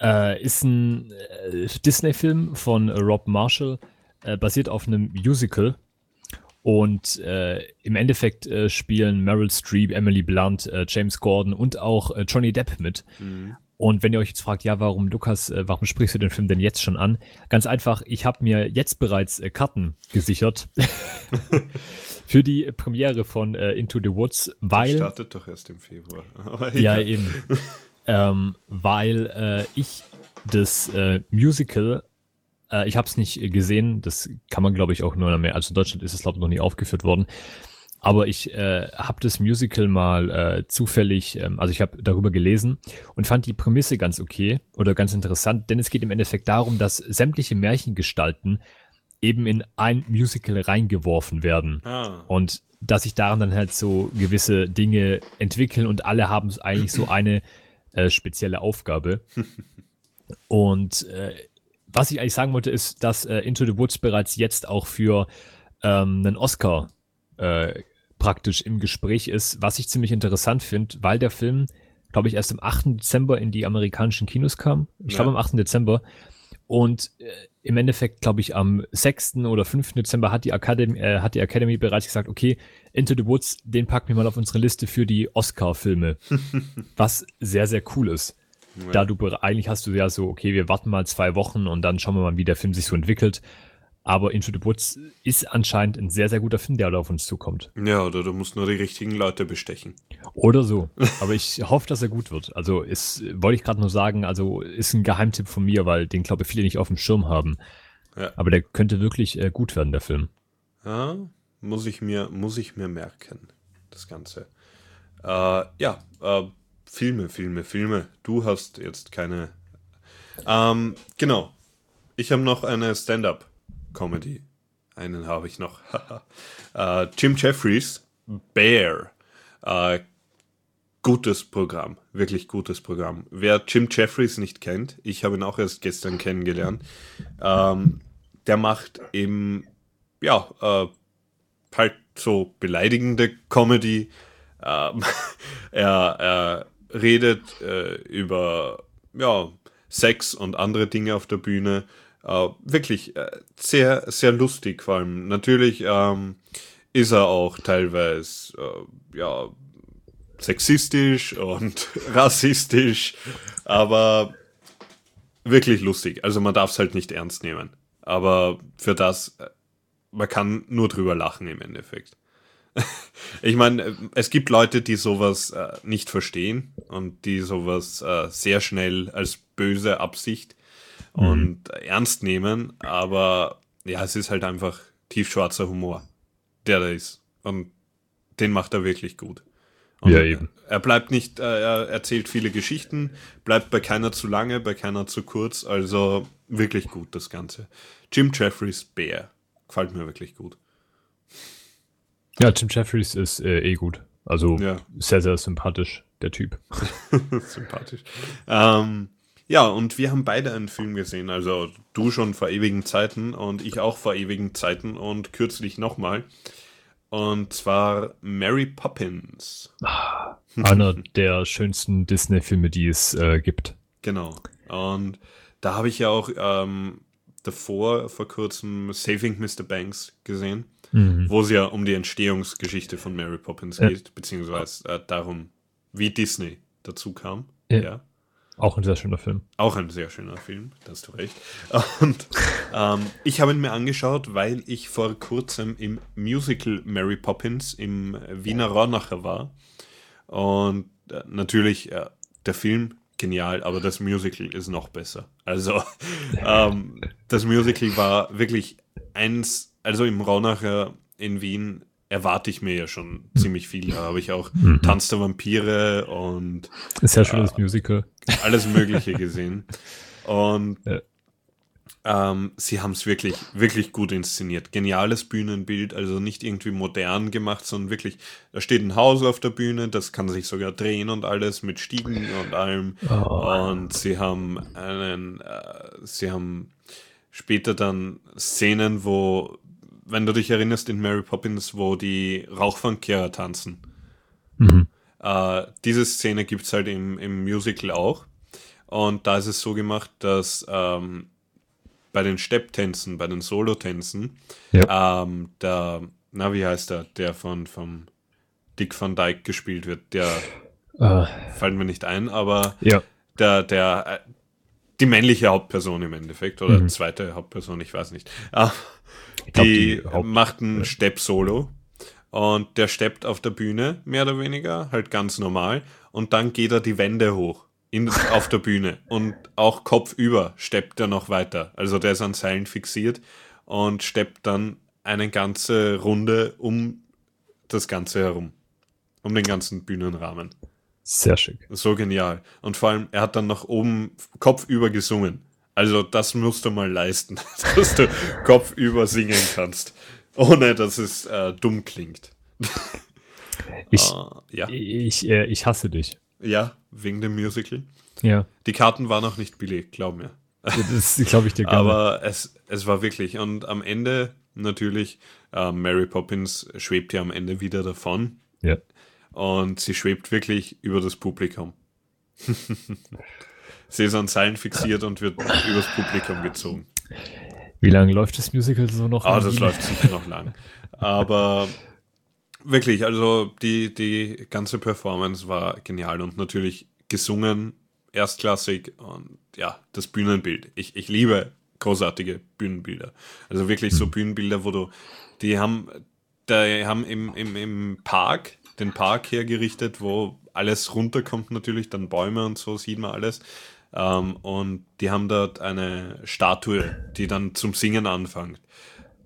C: Äh, ist ein äh, Disney-Film von äh, Rob Marshall, äh, basiert auf einem Musical. Und äh, im Endeffekt äh, spielen Meryl Streep, Emily Blunt, James Gordon und auch Johnny Depp mit.
B: Mhm.
C: Und wenn ihr euch jetzt fragt, ja, warum Lukas, warum sprichst du den Film denn jetzt schon an? Ganz einfach, ich habe mir jetzt bereits Karten gesichert für die Premiere von Into the Woods, weil
B: Startet doch erst im Februar.
C: Ja, eben. ähm, weil äh, ich das äh, Musical, äh, ich habe es nicht gesehen, das kann man glaube ich auch nur mehr, also in Deutschland ist es glaube ich noch nie aufgeführt worden, aber ich äh, habe das Musical mal äh, zufällig, ähm, also ich habe darüber gelesen und fand die Prämisse ganz okay oder ganz interessant, denn es geht im Endeffekt darum, dass sämtliche Märchengestalten eben in ein Musical reingeworfen werden.
B: Ah,
C: Und dass sich daran dann halt so gewisse Dinge entwickeln und alle haben eigentlich so eine äh, spezielle Aufgabe. Und äh, was ich eigentlich sagen wollte, ist, dass äh, Into the Woods bereits jetzt auch für ähm, einen Oscar äh, praktisch im Gespräch ist, was ich ziemlich interessant finde, weil der Film, glaube ich, erst am 8. Dezember in die amerikanischen Kinos kam. Ich glaube
B: Ja.
C: am 8. Dezember. Und äh, im Endeffekt, glaube ich, am 6. oder 5. Dezember hat die, Academy, äh, hat die Academy bereits gesagt, okay, Into the Woods, den packen wir mal auf unsere Liste für die Oscar-Filme. was sehr, sehr cool ist. Da du eigentlich hast du ja so, okay, wir warten mal zwei Wochen und dann schauen wir mal, wie der Film sich so entwickelt. Aber Into the Woods ist anscheinend ein sehr, sehr guter Film, der auf uns zukommt.
B: ja, oder du musst nur die richtigen Leute bestechen.
C: Oder so. Aber ich hoffe, dass er gut wird. Also ist, wollte ich gerade nur sagen, also ist ein Geheimtipp von mir, weil den, glaube ich, viele nicht auf dem Schirm haben.
B: Ja.
C: Aber der könnte wirklich äh, gut werden, der Film.
B: Ja, muss ich mir, muss ich mir merken, das Ganze. Äh, ja, äh, Filme, Filme, Filme. Du hast jetzt keine. Ähm, genau. Ich habe noch eine Stand-up-Comedy. Einen habe ich noch. äh, Jim Jeffries, Bear. Äh, gutes Programm, wirklich gutes Programm. Wer Jim Jeffries nicht kennt, ich habe ihn auch erst gestern kennengelernt, ähm, der macht eben, ja, äh, halt so beleidigende Comedy. Ähm, er, er redet äh, über ja, Sex und andere Dinge auf der Bühne. Äh, wirklich äh, sehr, sehr lustig vor allem. Natürlich ähm, ist er auch teilweise äh, ja, sexistisch und rassistisch. Aber wirklich lustig. Also man darf es halt nicht ernst nehmen. Aber für das, äh, man kann nur drüber lachen im Endeffekt. ich meine, es gibt Leute, die sowas äh, nicht verstehen und die sowas äh, sehr schnell als böse Absicht und ernst nehmen, aber ja, es ist halt einfach tiefschwarzer Humor, der da ist. Und den macht er wirklich gut. Und
C: Ja, eben.
B: Er bleibt nicht, äh, er erzählt viele Geschichten, bleibt bei keiner zu lange, bei keiner zu kurz, also wirklich gut das Ganze. Jim Jeffries Bär gefällt mir wirklich gut.
C: Ja, Tim Jeffries ist äh, eh gut. Also
B: Ja.
C: sehr, sehr sympathisch, der Typ.
B: Sympathisch. Ähm, ja, und wir haben beide einen Film gesehen. Also du schon vor ewigen Zeiten und ich auch vor ewigen Zeiten und kürzlich nochmal. Und zwar Mary Poppins.
C: Einer der schönsten Disney-Filme, die es äh, gibt.
B: Genau. Und da habe ich ja auch ähm, davor, vor kurzem, Saving Mr. Banks gesehen, wo es ja um die Entstehungsgeschichte von Mary Poppins
C: Ja.
B: geht, beziehungsweise äh, darum, wie Disney dazu kam.
C: Ja.
B: ja.
C: Auch ein sehr schöner Film.
B: Auch ein sehr schöner Film, da hast du recht. Und ähm, ich habe ihn mir angeschaut, weil ich vor kurzem im Musical Mary Poppins im Wiener Ronnacher war. Und äh, natürlich, äh, der Film genial, aber das Musical ist noch besser. Also, ähm, das Musical war wirklich eins, also im Ronnacher in Wien erwarte ich mir ja schon ziemlich viel. Da habe ich auch Tanz der Vampire und
C: Ein sehr schönes Musical.
B: alles Mögliche gesehen. Und
C: Ja.
B: ähm, sie haben es wirklich, wirklich gut inszeniert. Geniales Bühnenbild, also nicht irgendwie modern gemacht, sondern wirklich, da steht ein Haus auf der Bühne, das kann sich sogar drehen und alles mit Stiegen und allem. Und sie haben einen, äh, sie haben später dann Szenen, wo, wenn du dich erinnerst in Mary Poppins, wo die Rauchfangkehrer tanzen. Äh, diese Szene gibt es halt im, im Musical auch. Und da ist es so gemacht, dass ähm, bei den Stepptänzen, bei den Solotänzen,
C: Ja.
B: ähm, der, na, wie heißt der, der von vom Dick Van Dyke gespielt wird, der
C: Äh,
B: fällt mir nicht ein, aber
C: ja.
B: der, der, äh, die männliche Hauptperson im Endeffekt oder zweite Hauptperson, ich weiß nicht. Ah,
C: glaub,
B: die
C: die Haupt-
B: macht ein Stepp-Solo und der steppt auf der Bühne, mehr oder weniger, halt ganz normal und dann geht er die Wände hoch in, auf der Bühne und auch kopfüber steppt er noch weiter. Also der ist an Seilen fixiert und steppt dann eine ganze Runde um das Ganze herum, um den ganzen Bühnenrahmen.
C: Sehr schick.
B: So genial. Und vor allem, er hat dann nach oben kopfüber gesungen. Also das musst du mal leisten, dass du kopfüber singen kannst, ohne dass es äh, dumm klingt.
C: Ich,
B: Äh, ja.
C: ich, äh, ich hasse dich.
B: ja, wegen dem Musical.
C: Ja.
B: Die Karten waren noch nicht billig, glaub mir.
C: Das glaube ich dir gerne.
B: Aber es, es war wirklich. Und am Ende natürlich, äh, Mary Poppins schwebt ja am Ende wieder davon.
C: ja.
B: Und sie schwebt wirklich über das Publikum. Sie ist an Seilen fixiert und wird übers Publikum gezogen.
C: Wie lange läuft das Musical so noch?
B: Ah, das läuft sicher noch lang. Aber wirklich, also die, die ganze Performance war genial und natürlich gesungen, erstklassig und ja, das Bühnenbild. Ich, ich liebe großartige Bühnenbilder. Also wirklich so Bühnenbilder, wo du, die haben, die haben im, im, im Park, den Park hergerichtet, wo alles runterkommt natürlich, dann Bäume und so sieht man alles. Ähm, und die haben dort eine Statue, die dann zum Singen anfängt.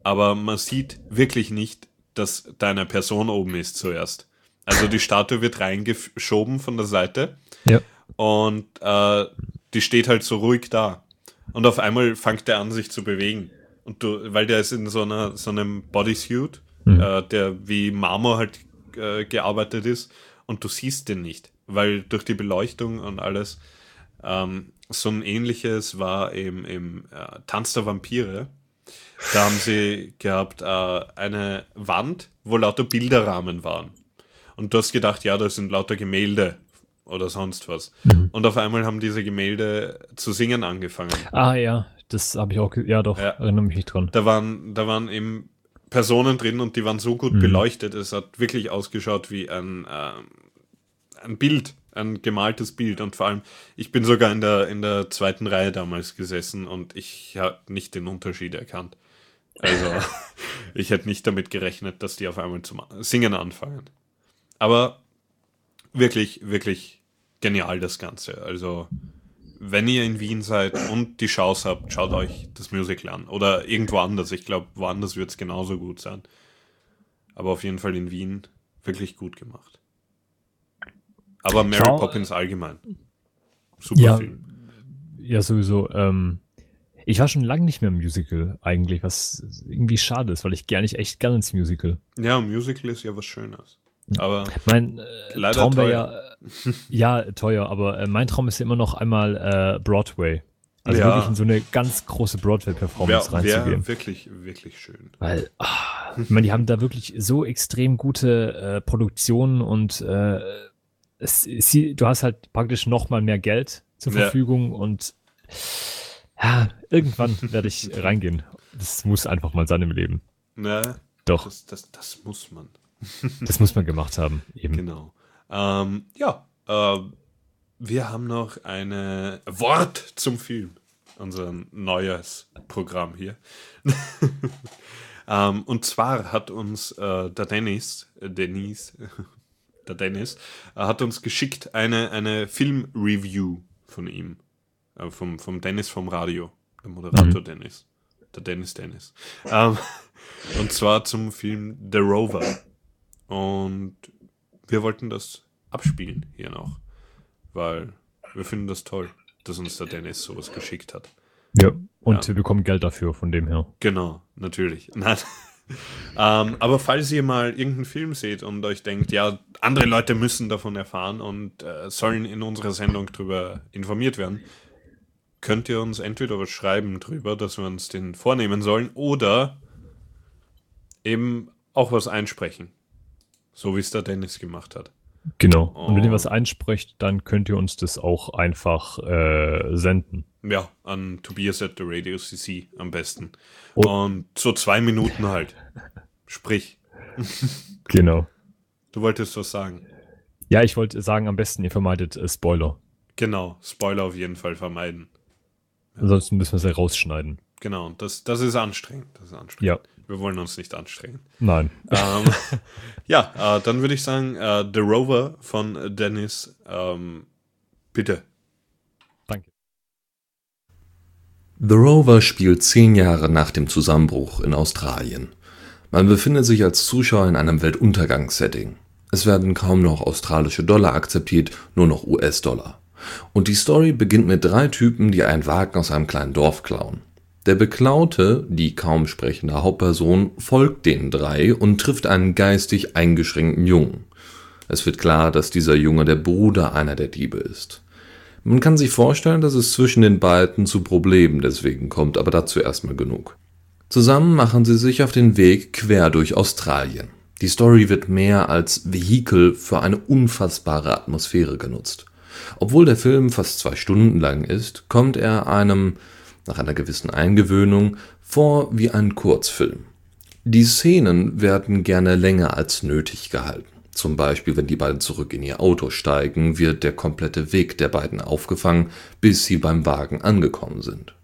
B: Aber man sieht wirklich nicht, dass da eine Person oben ist zuerst. Also die Statue wird reingeschoben von der Seite
C: Ja.
B: und äh, die steht halt so ruhig da. Und auf einmal fängt der an, sich zu bewegen. Und du, weil der ist in so einer so einem Bodysuit, äh, der wie Marmor halt äh, gearbeitet ist, und du siehst den nicht, weil durch die Beleuchtung und alles ähm, so ein ähnliches war im, im äh, Tanz der Vampire. Da haben sie gehabt äh, eine Wand, wo lauter Bilderrahmen waren. Und du hast gedacht, ja, das sind lauter Gemälde oder sonst was. Und auf einmal haben diese Gemälde zu singen angefangen.
C: Ah ja, das habe ich auch. Ja, doch,
B: Ja.
C: erinnere mich nicht dran.
B: Da waren, da waren eben Personen drin und die waren so gut beleuchtet, es hat wirklich ausgeschaut wie ein, ähm, ein Bild. Ein gemaltes Bild und vor allem, ich bin sogar in der, in der zweiten Reihe damals gesessen und ich habe nicht den Unterschied erkannt. Also, ich hätte nicht damit gerechnet, dass die auf einmal zum Singen anfangen. Aber wirklich, wirklich genial das Ganze. Also, wenn ihr in Wien seid und die Chance habt, schaut euch das Musical an. Oder irgendwo anders. Ich glaube, woanders wird es genauso gut sein. Aber auf jeden Fall in Wien wirklich gut gemacht. Aber Mary
C: Schau-
B: Poppins allgemein. Super
C: Ja,
B: Film.
C: ja, sowieso. Ähm, ich war schon lange nicht mehr im Musical eigentlich, was irgendwie schade ist, weil ich gerne nicht echt gerne ins Musical.
B: Ja, Musical ist ja was Schönes. Aber
C: Mein äh, Traum wäre ja, ja teuer, aber äh, mein Traum ist ja immer noch einmal äh, Broadway. Also
B: Ja.
C: wirklich in so eine ganz große Broadway-Performance reinzugehen.
B: wär wirklich, wirklich schön.
C: Weil, ah, ich meine, die haben da wirklich so extrem gute äh, Produktionen und äh, es, sie, du hast halt praktisch noch mal mehr Geld zur
B: Ja.
C: Verfügung und ja, irgendwann werde ich reingehen. Das muss einfach mal sein im Leben.
B: Ne,
C: Doch,
B: das, das, das muss man.
C: das muss man gemacht haben. Eben.
B: Genau. Ähm, ja, äh, wir haben noch ein Wort zum Film. Unser neues Programm hier. ähm, und zwar hat uns äh, der Dennis, äh, Dennis, der Dennis, äh, hat uns geschickt eine, eine Film-Review von ihm. Äh, vom, vom Dennis vom Radio. Der Moderator Dennis. Der Dennis Dennis. Ähm, und zwar zum Film The Rover. Und wir wollten das abspielen hier noch, weil wir finden das toll, dass uns der Dennis sowas geschickt hat.
C: Ja. Und
B: Ja.
C: wir bekommen Geld dafür von dem her.
B: Genau, natürlich. Nein. Ähm, aber falls ihr mal irgendeinen Film seht und euch denkt, ja, andere Leute müssen davon erfahren und äh, sollen in unserer Sendung darüber informiert werden, könnt ihr uns entweder was schreiben drüber, dass wir uns den vornehmen sollen, oder eben auch was einsprechen. So wie es der Dennis gemacht hat.
C: Genau. Und wenn ihr
B: Oh.
C: was einsprecht, dann könnt ihr uns das auch einfach äh, senden.
B: Ja, an Tobias at the Radio CC am besten.
C: Oh.
B: Und so zwei Minuten halt. Sprich,
C: Genau.
B: du wolltest was sagen.
C: Ja, ich wollte sagen, am besten ihr vermeidet äh, Spoiler.
B: Genau, Spoiler auf jeden Fall vermeiden.
C: Ansonsten müssen wir sie rausschneiden.
B: Genau, das, das ist anstrengend. Das ist anstrengend.
C: Ja.
B: Wir wollen uns nicht anstrengen.
C: Nein.
B: ähm, ja, äh, dann würde ich sagen, äh, The Rover von Dennis, ähm, bitte.
C: Danke.
E: The Rover spielt zehn Jahre nach dem Zusammenbruch in Australien. Man befindet sich als Zuschauer in einem Weltuntergangssetting. Es werden kaum noch australische Dollar akzeptiert, nur noch US-Dollar. Und die Story beginnt mit drei Typen, die einen Wagen aus einem kleinen Dorf klauen. Der Beklaute, die kaum sprechende Hauptperson, folgt den drei und trifft einen geistig eingeschränkten Jungen. Es wird klar, dass dieser Junge der Bruder einer der Diebe ist. Man kann sich vorstellen, dass es zwischen den beiden zu Problemen deswegen kommt, aber dazu erstmal genug. Zusammen machen sie sich auf den Weg quer durch Australien. Die Story wird mehr als Vehikel für eine unfassbare Atmosphäre genutzt. Obwohl der Film fast zwei Stunden lang ist, kommt er einem, nach einer gewissen Eingewöhnung, vor wie ein Kurzfilm. Die Szenen werden gerne länger als nötig gehalten. Zum Beispiel, wenn die beiden zurück in ihr Auto steigen, wird der komplette Weg der beiden aufgefangen, bis sie beim Wagen angekommen sind.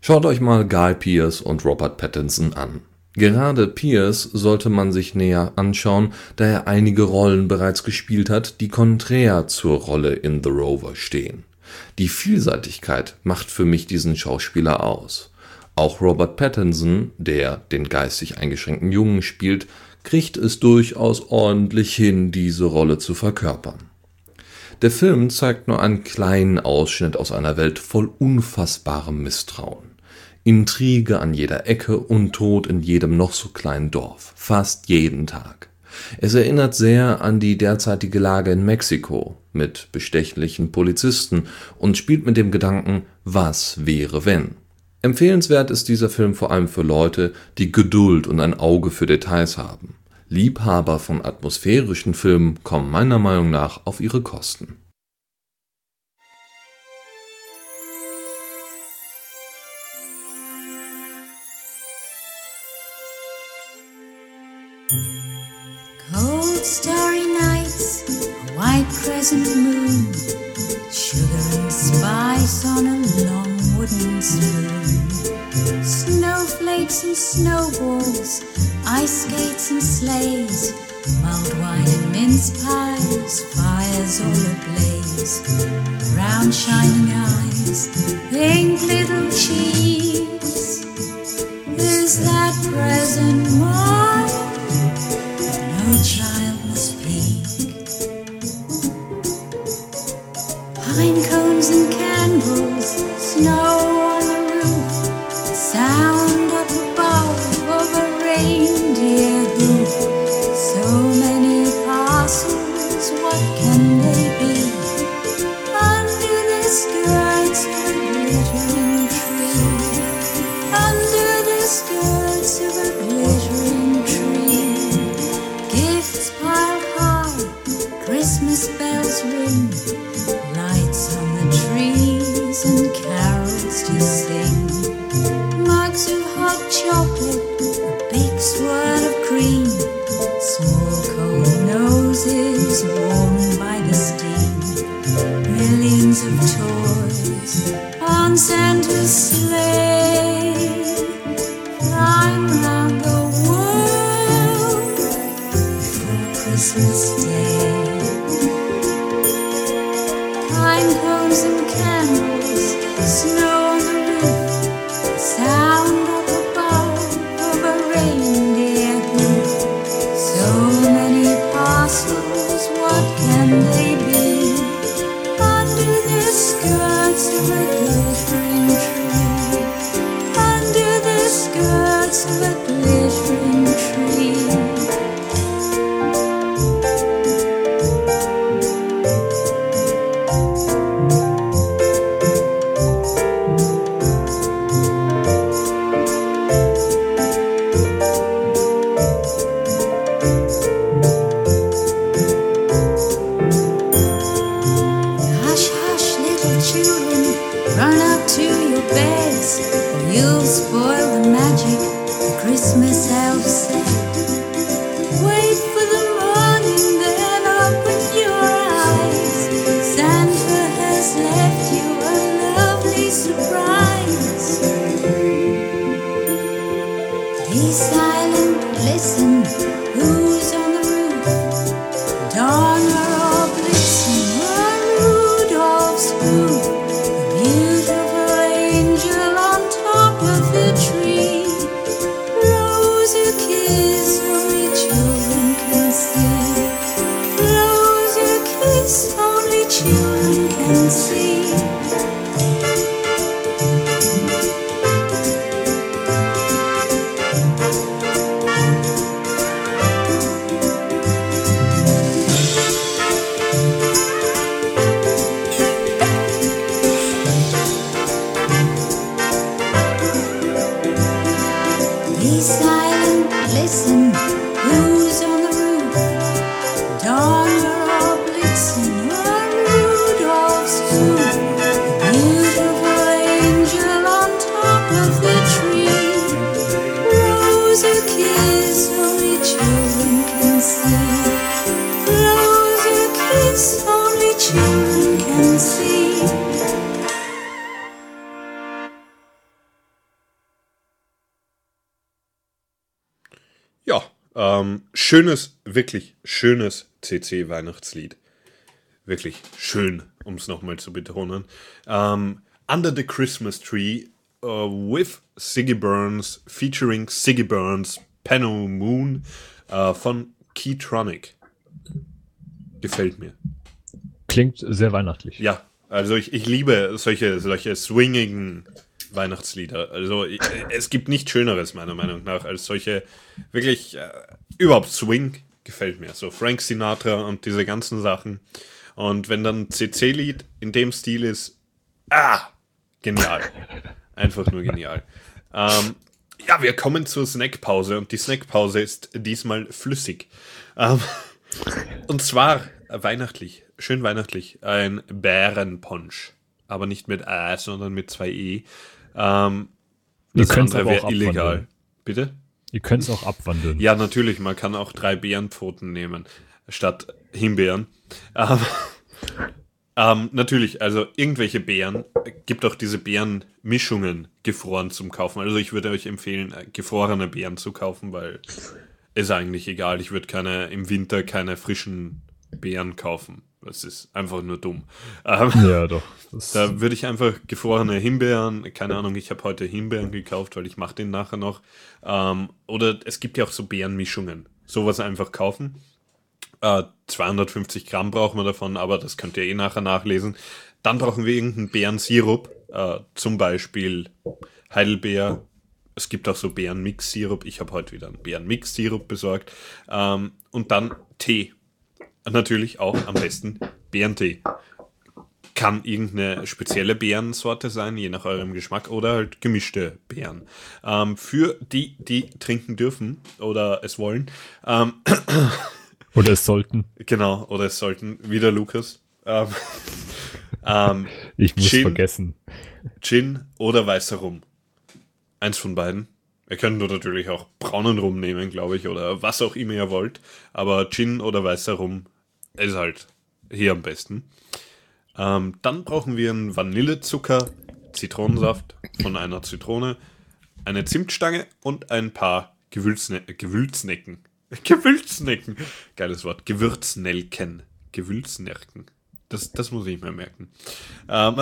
E: Schaut euch mal Guy Pearce und Robert Pattinson an. Gerade Pierce sollte man sich näher anschauen, da er einige Rollen bereits gespielt hat, die konträr zur Rolle in The Rover stehen. Die Vielseitigkeit macht für mich diesen Schauspieler aus. Auch Robert Pattinson, der den geistig eingeschränkten Jungen spielt, kriegt es durchaus ordentlich hin, diese Rolle zu verkörpern. Der Film zeigt nur einen kleinen Ausschnitt aus einer Welt voll unfassbarem Misstrauen. Intrige an jeder Ecke und Tod in jedem noch so kleinen Dorf, fast jeden Tag. Es erinnert sehr an die derzeitige Lage in Mexiko mit bestechlichen Polizisten und spielt mit dem Gedanken, was wäre wenn. Empfehlenswert ist dieser Film vor allem für Leute, die Geduld und ein Auge für Details haben. Liebhaber von atmosphärischen Filmen kommen meiner Meinung nach auf ihre Kosten.
F: Cold starry nights, white
D: my crescent moon, sugar and spice on a long wooden. Snowflakes and snowballs, ice skates and sleighs, mulled wine and mince pies, fires all ablaze. Round shining eyes, pink little cheeks. Is that present mine? No child must peek. Pine cones and candles, snow on the roof, sound up above of
B: schönes, wirklich schönes CC-Weihnachtslied. Wirklich schön, um es nochmal zu betonen. Ähm, Under the Christmas Tree uh, with Siggy Burns, featuring Siggy Burns, Penno Moon äh, von Keytronic. Gefällt mir.
C: Klingt sehr weihnachtlich.
B: Ja, also ich, ich liebe solche, solche swingigen Weihnachtslieder. Also ich, es gibt nichts Schöneres, meiner Meinung nach, als solche wirklich äh, überhaupt Swing gefällt mir. So Frank Sinatra und diese ganzen Sachen. Und wenn dann CC-Lied in dem Stil ist, ah, genial. Einfach nur genial. Ähm, ja, wir kommen zur Snackpause und die Snackpause ist diesmal flüssig. Ähm, und zwar weihnachtlich, schön weihnachtlich, ein Bärenpunsch. Aber nicht mit A, sondern mit zwei E. Ähm,
C: Ihr
B: andere
C: aber auch
B: illegal.
C: abwandeln.
B: Bitte?
C: Ihr könnt es auch abwandeln.
B: Ja, natürlich, man kann auch drei Bärenpfoten nehmen. statt Himbeeren. Ähm, ähm, natürlich, also irgendwelche Beeren, gibt auch diese Beerenmischungen gefroren zum Kaufen. Also ich würde euch empfehlen, äh, gefrorene Beeren zu kaufen, weil ist eigentlich egal. Ich würde keine im Winter keine frischen Beeren kaufen. Das ist einfach nur dumm. Ähm,
C: Ja, doch.
B: Da würde ich einfach gefrorene Himbeeren, keine Ahnung, ich habe heute Himbeeren gekauft, weil ich mache den nachher noch. Ähm, oder es gibt ja auch so Beerenmischungen. Sowas einfach kaufen. Äh, 250 Gramm brauchen wir davon, aber das könnt ihr eh nachher nachlesen. Dann brauchen wir irgendeinen Beerensirup, äh, zum Beispiel Heidelbeer. Es gibt auch so Beerenmix-Sirup. Ich habe heute wieder einen Beerenmix-Sirup besorgt. Ähm, und dann Tee. Natürlich auch am besten Beerentee. Kann irgendeine spezielle Beerensorte sein, je nach eurem Geschmack, oder halt gemischte Beeren. Ähm, für die, die trinken dürfen oder es wollen, ähm,
C: oder es sollten.
B: genau, oder es sollten, wieder Lukas, ähm, ähm,
C: Ich muss
B: Gin.
C: vergessen.
B: Gin oder weißer Rum. Eins von beiden. Ihr könnt nur natürlich auch braunen Rum nehmen, glaube ich, oder was auch immer ihr wollt. Aber Gin oder weißer Rum ist halt hier am besten. Ähm, dann brauchen wir einen Vanillezucker, Zitronensaft von einer Zitrone, eine Zimtstange und ein paar Gewürzne Gewürznacken. Gewürznacken. Geiles Wort. Gewürznelken. Gewürznelken. Das, das muss ich mir merken. Ähm,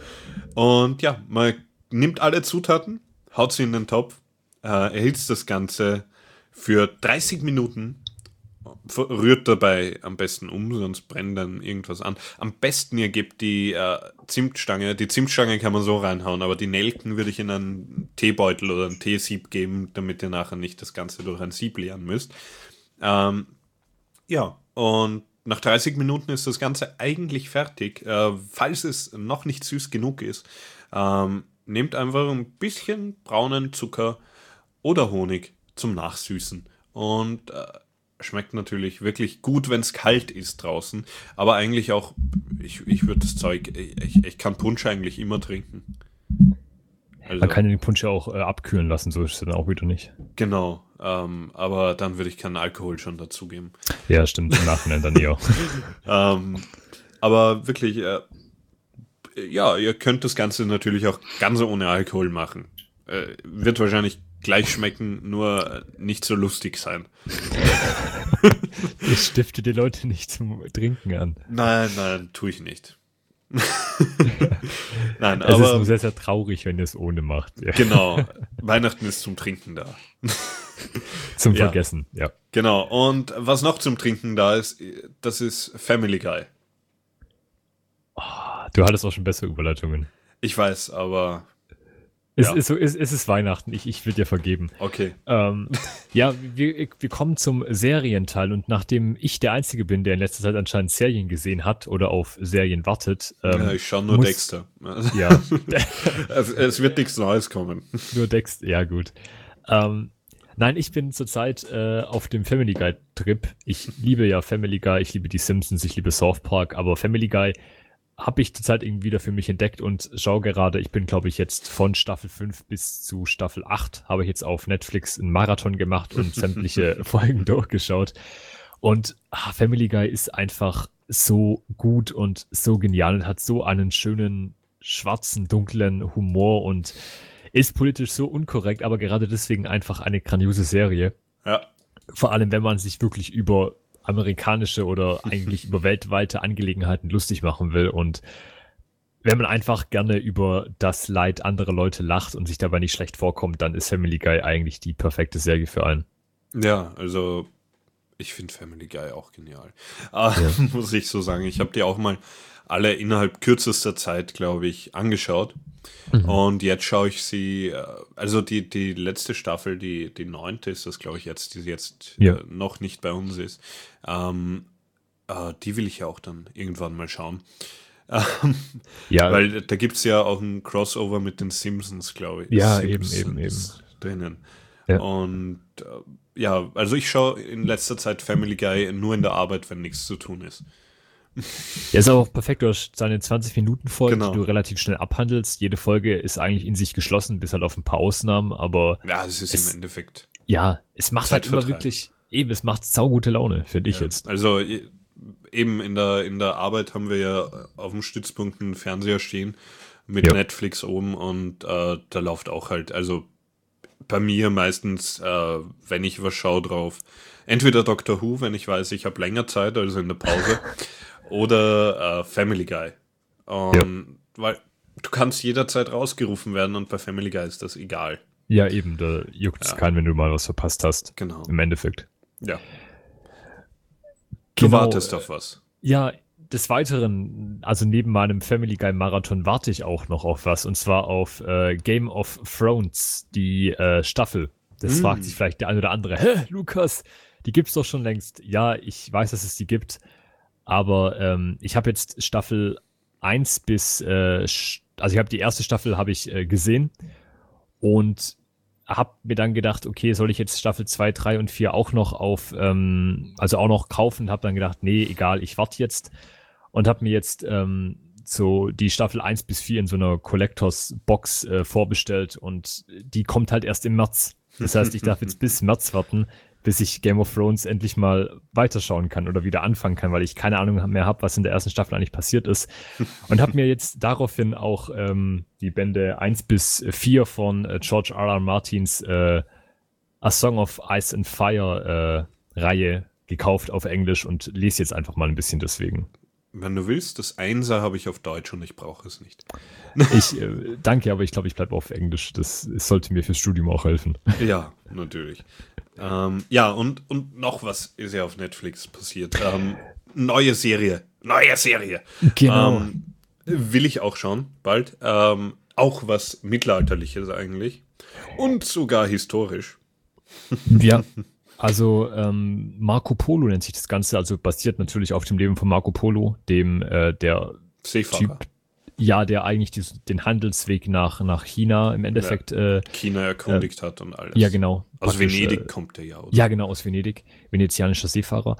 B: und ja, man nimmt alle Zutaten, haut sie in den Topf, äh, erhitzt das Ganze für 30 Minuten, rührt dabei am besten um, sonst brennt dann irgendwas an. Am besten ihr gebt die äh, Zimtstange, die Zimtstange kann man so reinhauen, aber die Nelken würde ich in einen Teebeutel oder ein Teesieb geben, damit ihr nachher nicht das Ganze durch ein Sieb leeren müsst. Ähm, ja, und nach 30 Minuten ist das Ganze eigentlich fertig. Äh, falls es noch nicht süß genug ist, ähm, nehmt einfach ein bisschen braunen Zucker oder Honig zum Nachsüßen. Und äh, schmeckt natürlich wirklich gut, wenn es kalt ist draußen. Aber eigentlich auch, ich, ich würde das Zeug, ich, ich kann Punsch eigentlich immer trinken. Also,
C: Man kann den Punsch ja auch äh, abkühlen lassen, so ist es dann auch wieder nicht.
B: genau. Ähm, aber dann würde ich keinen Alkohol schon dazugeben.
C: Ja, stimmt, im Nachhinein dann eher.
B: Ähm, aber wirklich, äh, ja, ihr könnt das Ganze natürlich auch ganz ohne Alkohol machen. Äh, wird wahrscheinlich gleich schmecken, nur nicht so lustig sein.
C: Ich stifte die Leute nicht zum Trinken an.
B: Nein, nein, tue ich nicht. nein,
C: Es ist nur
B: aber
C: sehr, sehr traurig, wenn ihr es ohne macht. Ja.
B: genau, Weihnachten ist zum Trinken da.
C: Zum
B: Ja.
C: Vergessen, ja.
B: Genau, und was noch zum Trinken da ist, das ist Family Guy.
C: Du hattest auch schon bessere Überleitungen.
B: Ich weiß, aber
C: Es,
B: Ja.
C: ist, es, es ist Weihnachten, ich, ich würde dir vergeben.
B: okay.
C: Ähm, ja, wir, wir kommen zum Serienteil und nachdem ich der Einzige bin, der in letzter Zeit anscheinend Serien gesehen hat oder auf Serien wartet, ähm,
B: ja, ich schaue nur
C: muss-
B: Dexter.
C: ja,
B: es, es wird nichts Neues kommen.
C: nur Dex, ja gut. Ähm, nein, ich bin zurzeit äh, auf dem Family Guy Trip. Ich liebe ja Family Guy, ich liebe die Simpsons, ich liebe South Park, aber Family Guy habe ich zurzeit irgendwie wieder für mich entdeckt und schaue gerade, ich bin glaube ich jetzt von Staffel 5 bis zu Staffel 8, habe ich jetzt auf Netflix einen Marathon gemacht und sämtliche Folgen durchgeschaut. Und ah, Family Guy ist einfach so gut und so genial und hat so einen schönen schwarzen, dunklen Humor und ist politisch so unkorrekt, aber gerade deswegen einfach eine grandiose Serie.
B: Ja.
C: Vor allem, wenn man sich wirklich über amerikanische oder eigentlich über weltweite Angelegenheiten lustig machen will und wenn man einfach gerne über das Leid anderer Leute lacht und sich dabei nicht schlecht vorkommt, dann ist Family Guy eigentlich die perfekte Serie für einen.
B: Ja, also ich finde Family Guy auch genial. Ah, Muss ich so sagen. Ich habe die auch mal alle innerhalb kürzester Zeit, glaube ich, angeschaut. Und jetzt schaue ich sie, äh, also die, die letzte Staffel, die, die neunte ist das, glaube ich, jetzt, die jetzt
C: Ja.
B: äh, noch nicht bei uns ist. Ähm, äh, die will ich ja auch dann irgendwann mal schauen. Ähm,
C: Ja,
B: Weil da gibt es ja auch ein Crossover mit den Simpsons, glaube ich.
C: Ja, eben,
B: Simpsons
C: eben,
B: Drinnen.
C: Ja.
B: Und äh, ja, also ich schaue in letzter Zeit Family Guy nur in der Arbeit, wenn nichts zu tun ist.
C: Er ist auch perfekt durch seine 20 Minuten Folge,
B: Genau.
C: die du relativ schnell abhandelst. Jede Folge ist eigentlich in sich geschlossen, bis halt auf ein paar Ausnahmen, aber
B: Ja, es ist
C: Es-
B: im Endeffekt.
C: ja, es macht halt immer wirklich, eben, es macht saugute Laune, finde ich jetzt.
B: Also eben in der, in der Arbeit haben wir ja auf dem Stützpunkt einen Fernseher stehen mit
C: Ja.
B: Netflix oben und äh, da läuft auch halt, also bei mir meistens, äh, wenn ich was schaue drauf, entweder Doctor Who, wenn ich weiß, ich habe länger Zeit, also in der Pause, oder äh, Family Guy. Und, Weil du kannst jederzeit rausgerufen werden und bei Family Guy ist das egal.
C: Ja, eben, da juckt es
B: Ja.
C: keinen, wenn du mal was verpasst hast.
B: Genau.
C: Im Endeffekt.
B: Ja. Du
C: Genau,
B: wartest auf was.
C: Ja, des Weiteren, also neben meinem Family Guy Marathon warte ich auch noch auf was und zwar auf äh, Game of Thrones, die äh, Staffel. Das
B: Mm.
C: fragt sich vielleicht der eine oder andere. Hä, Lukas, die gibt's doch schon längst. Ja, ich weiß, dass es die gibt, aber ähm, ich habe jetzt Staffel 1 bis, äh, also ich habe die erste Staffel habe ich äh, gesehen und habe mir dann gedacht, okay, soll ich jetzt Staffel 2, 3 und 4 auch noch auf, ähm, also auch noch kaufen? Habe dann gedacht, nee, egal, ich warte jetzt und habe mir jetzt ähm, so die Staffel 1 bis 4 in so einer Collectors Box äh, vorbestellt und die kommt halt erst im März. Das heißt, ich darf jetzt bis März warten, bis ich Game of Thrones endlich mal weiterschauen kann oder wieder anfangen kann, weil ich keine Ahnung mehr habe, was in der ersten Staffel eigentlich passiert ist. Und habe mir jetzt daraufhin auch ähm, die Bände 1 bis 4 von äh, George R. R. Martins äh, A Song of Ice and Fire äh, Reihe gekauft auf Englisch und lese jetzt einfach mal ein bisschen deswegen.
B: Wenn du willst, das Einser habe ich auf Deutsch und ich brauche es nicht.
C: Ich äh, danke, aber ich glaube, ich bleibe auf Englisch. Das, das sollte mir fürs Studium auch helfen.
B: Ja, natürlich. Ähm, ja, und, und noch was ist ja auf Netflix passiert. Ähm, neue Serie. Neue Serie.
C: Genau.
B: Ähm, will ich auch schauen, bald. Ähm, auch was Mittelalterliches eigentlich. Und sogar historisch.
C: Ja, also ähm, Marco Polo nennt sich das Ganze, also basiert natürlich auf dem Leben von Marco Polo, dem äh, der
B: Seefahrer.
C: Typ, ja, der eigentlich dies, den Handelsweg nach, nach China im Endeffekt, äh,
B: China erkundigt hat und alles.
C: ja genau.
B: Aus
C: praktisch,
B: Venedig
C: Äh,
B: kommt der ja, oder?
C: ja, genau, aus Venedig, venezianischer Seefahrer.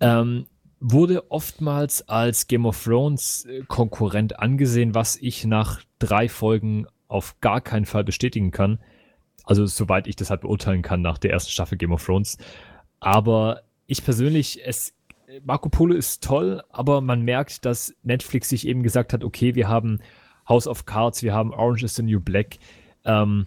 C: Ähm, wurde oftmals als Game of Thrones äh, Konkurrent angesehen, was ich nach drei Folgen auf gar keinen Fall bestätigen kann. Also soweit ich das halt beurteilen kann nach der ersten Staffel Game of Thrones. Aber ich persönlich, es Marco Polo ist toll, aber man merkt, dass Netflix sich eben gesagt hat, okay, wir haben House of Cards, wir haben Orange is the New Black, ähm,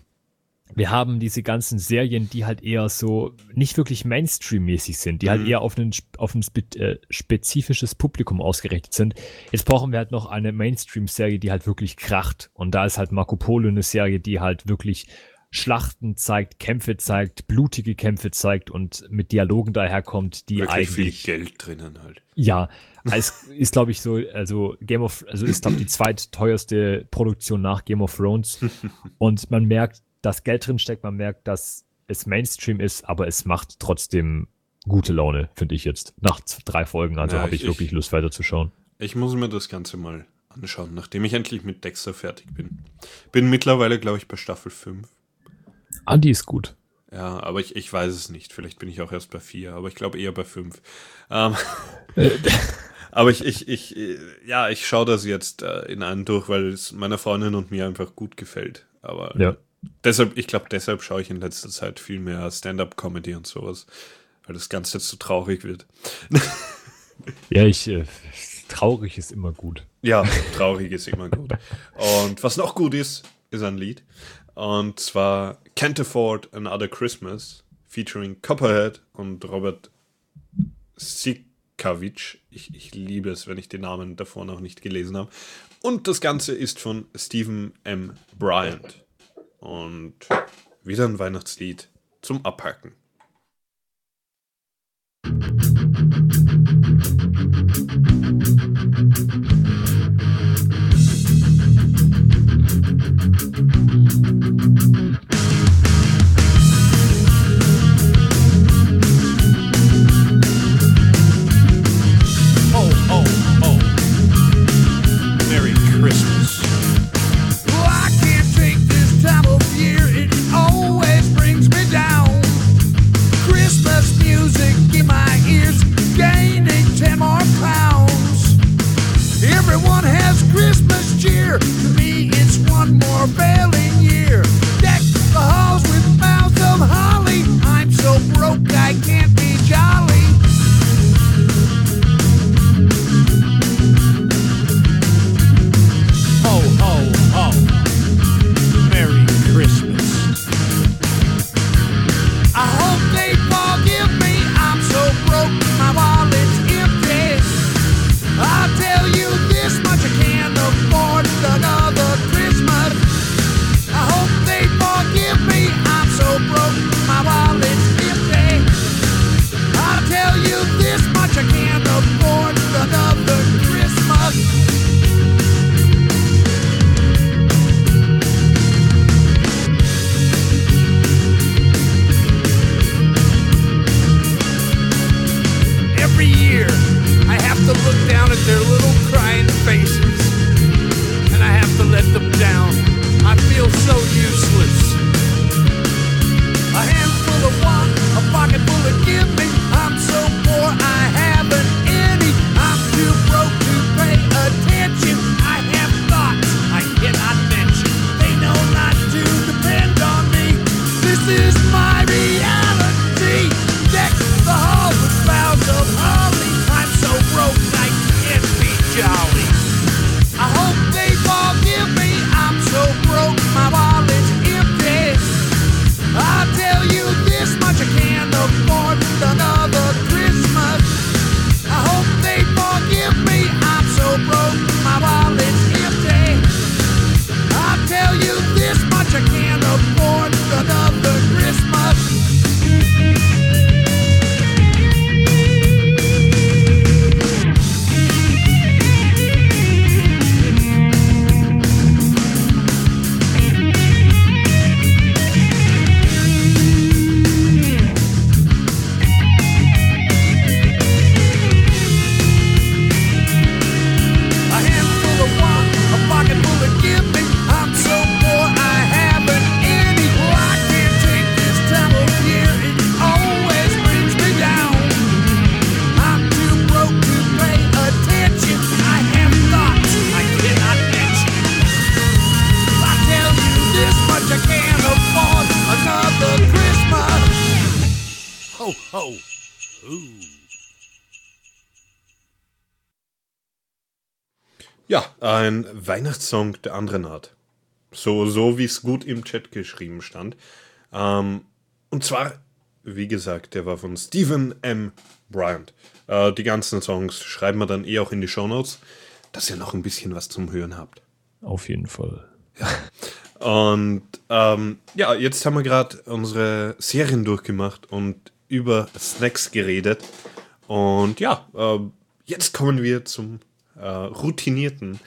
C: wir haben diese ganzen Serien, die halt eher so nicht wirklich Mainstream-mäßig sind, die halt
B: Mhm.
C: eher auf ein, auf ein spe äh, spezifisches Publikum ausgerichtet sind. Jetzt brauchen wir halt noch eine Mainstream-Serie, die halt wirklich kracht. Und da ist halt Marco Polo eine Serie, die halt wirklich Schlachten zeigt, Kämpfe zeigt, blutige Kämpfe zeigt und mit Dialogen daherkommt, die
B: Wirklich viel
C: eigentlich
B: Geld drinnen halt.
C: ja, es ist, glaube ich, so, also Game of, also ist, glaube ich, die zweitteuerste Produktion nach Game of Thrones. Und man merkt, dass Geld drin steckt, man merkt, dass es Mainstream ist, aber es macht trotzdem gute Laune, finde ich jetzt. Nach drei Folgen, also
B: Ja,
C: habe ich
B: ich-
C: wirklich Lust weiterzuschauen.
B: Ich muss mir das Ganze mal anschauen, nachdem ich endlich mit Dexter fertig bin. Bin mittlerweile, glaube ich, bei Staffel 5.
C: Andi ist gut.
B: Ja, aber ich, ich weiß es nicht. Vielleicht bin ich auch erst bei 4, aber ich glaube eher bei 5. Ähm, aber ich, ich, ich, äh, ja, ich schaue das jetzt äh, in einen durch, weil es meiner Freundin und mir einfach gut gefällt. Aber
C: Ja.
B: deshalb, ich glaube, deshalb schaue ich in letzter Zeit viel mehr Stand-up-Comedy und sowas, weil das Ganze jetzt so traurig wird.
C: Ja, ich, äh, traurig ist immer gut.
B: Ja, traurig ist immer gut. Und was noch gut ist, ist ein Lied. Und zwar Can't Afford Another Christmas featuring Copperhead und Robert Sikavich. Ich, ich liebe es, wenn ich den Namen davor noch nicht gelesen habe. Und das Ganze ist von Stephen M. Bryant. Und wieder ein Weihnachtslied zum Abhaken. Ein Weihnachtssong der anderen Art. So, so wie es gut im Chat geschrieben stand. Ähm, und zwar, wie gesagt, der war von Stephen M. Bryant. Äh, die ganzen Songs schreiben wir dann eh auch in die Shownotes, dass ihr noch ein bisschen was zum Hören habt.
C: Auf jeden Fall.
B: Und ähm, ja, jetzt haben wir gerade unsere Serien durchgemacht und über Snacks geredet. Und ja, ähm, jetzt kommen wir zum äh, routinierten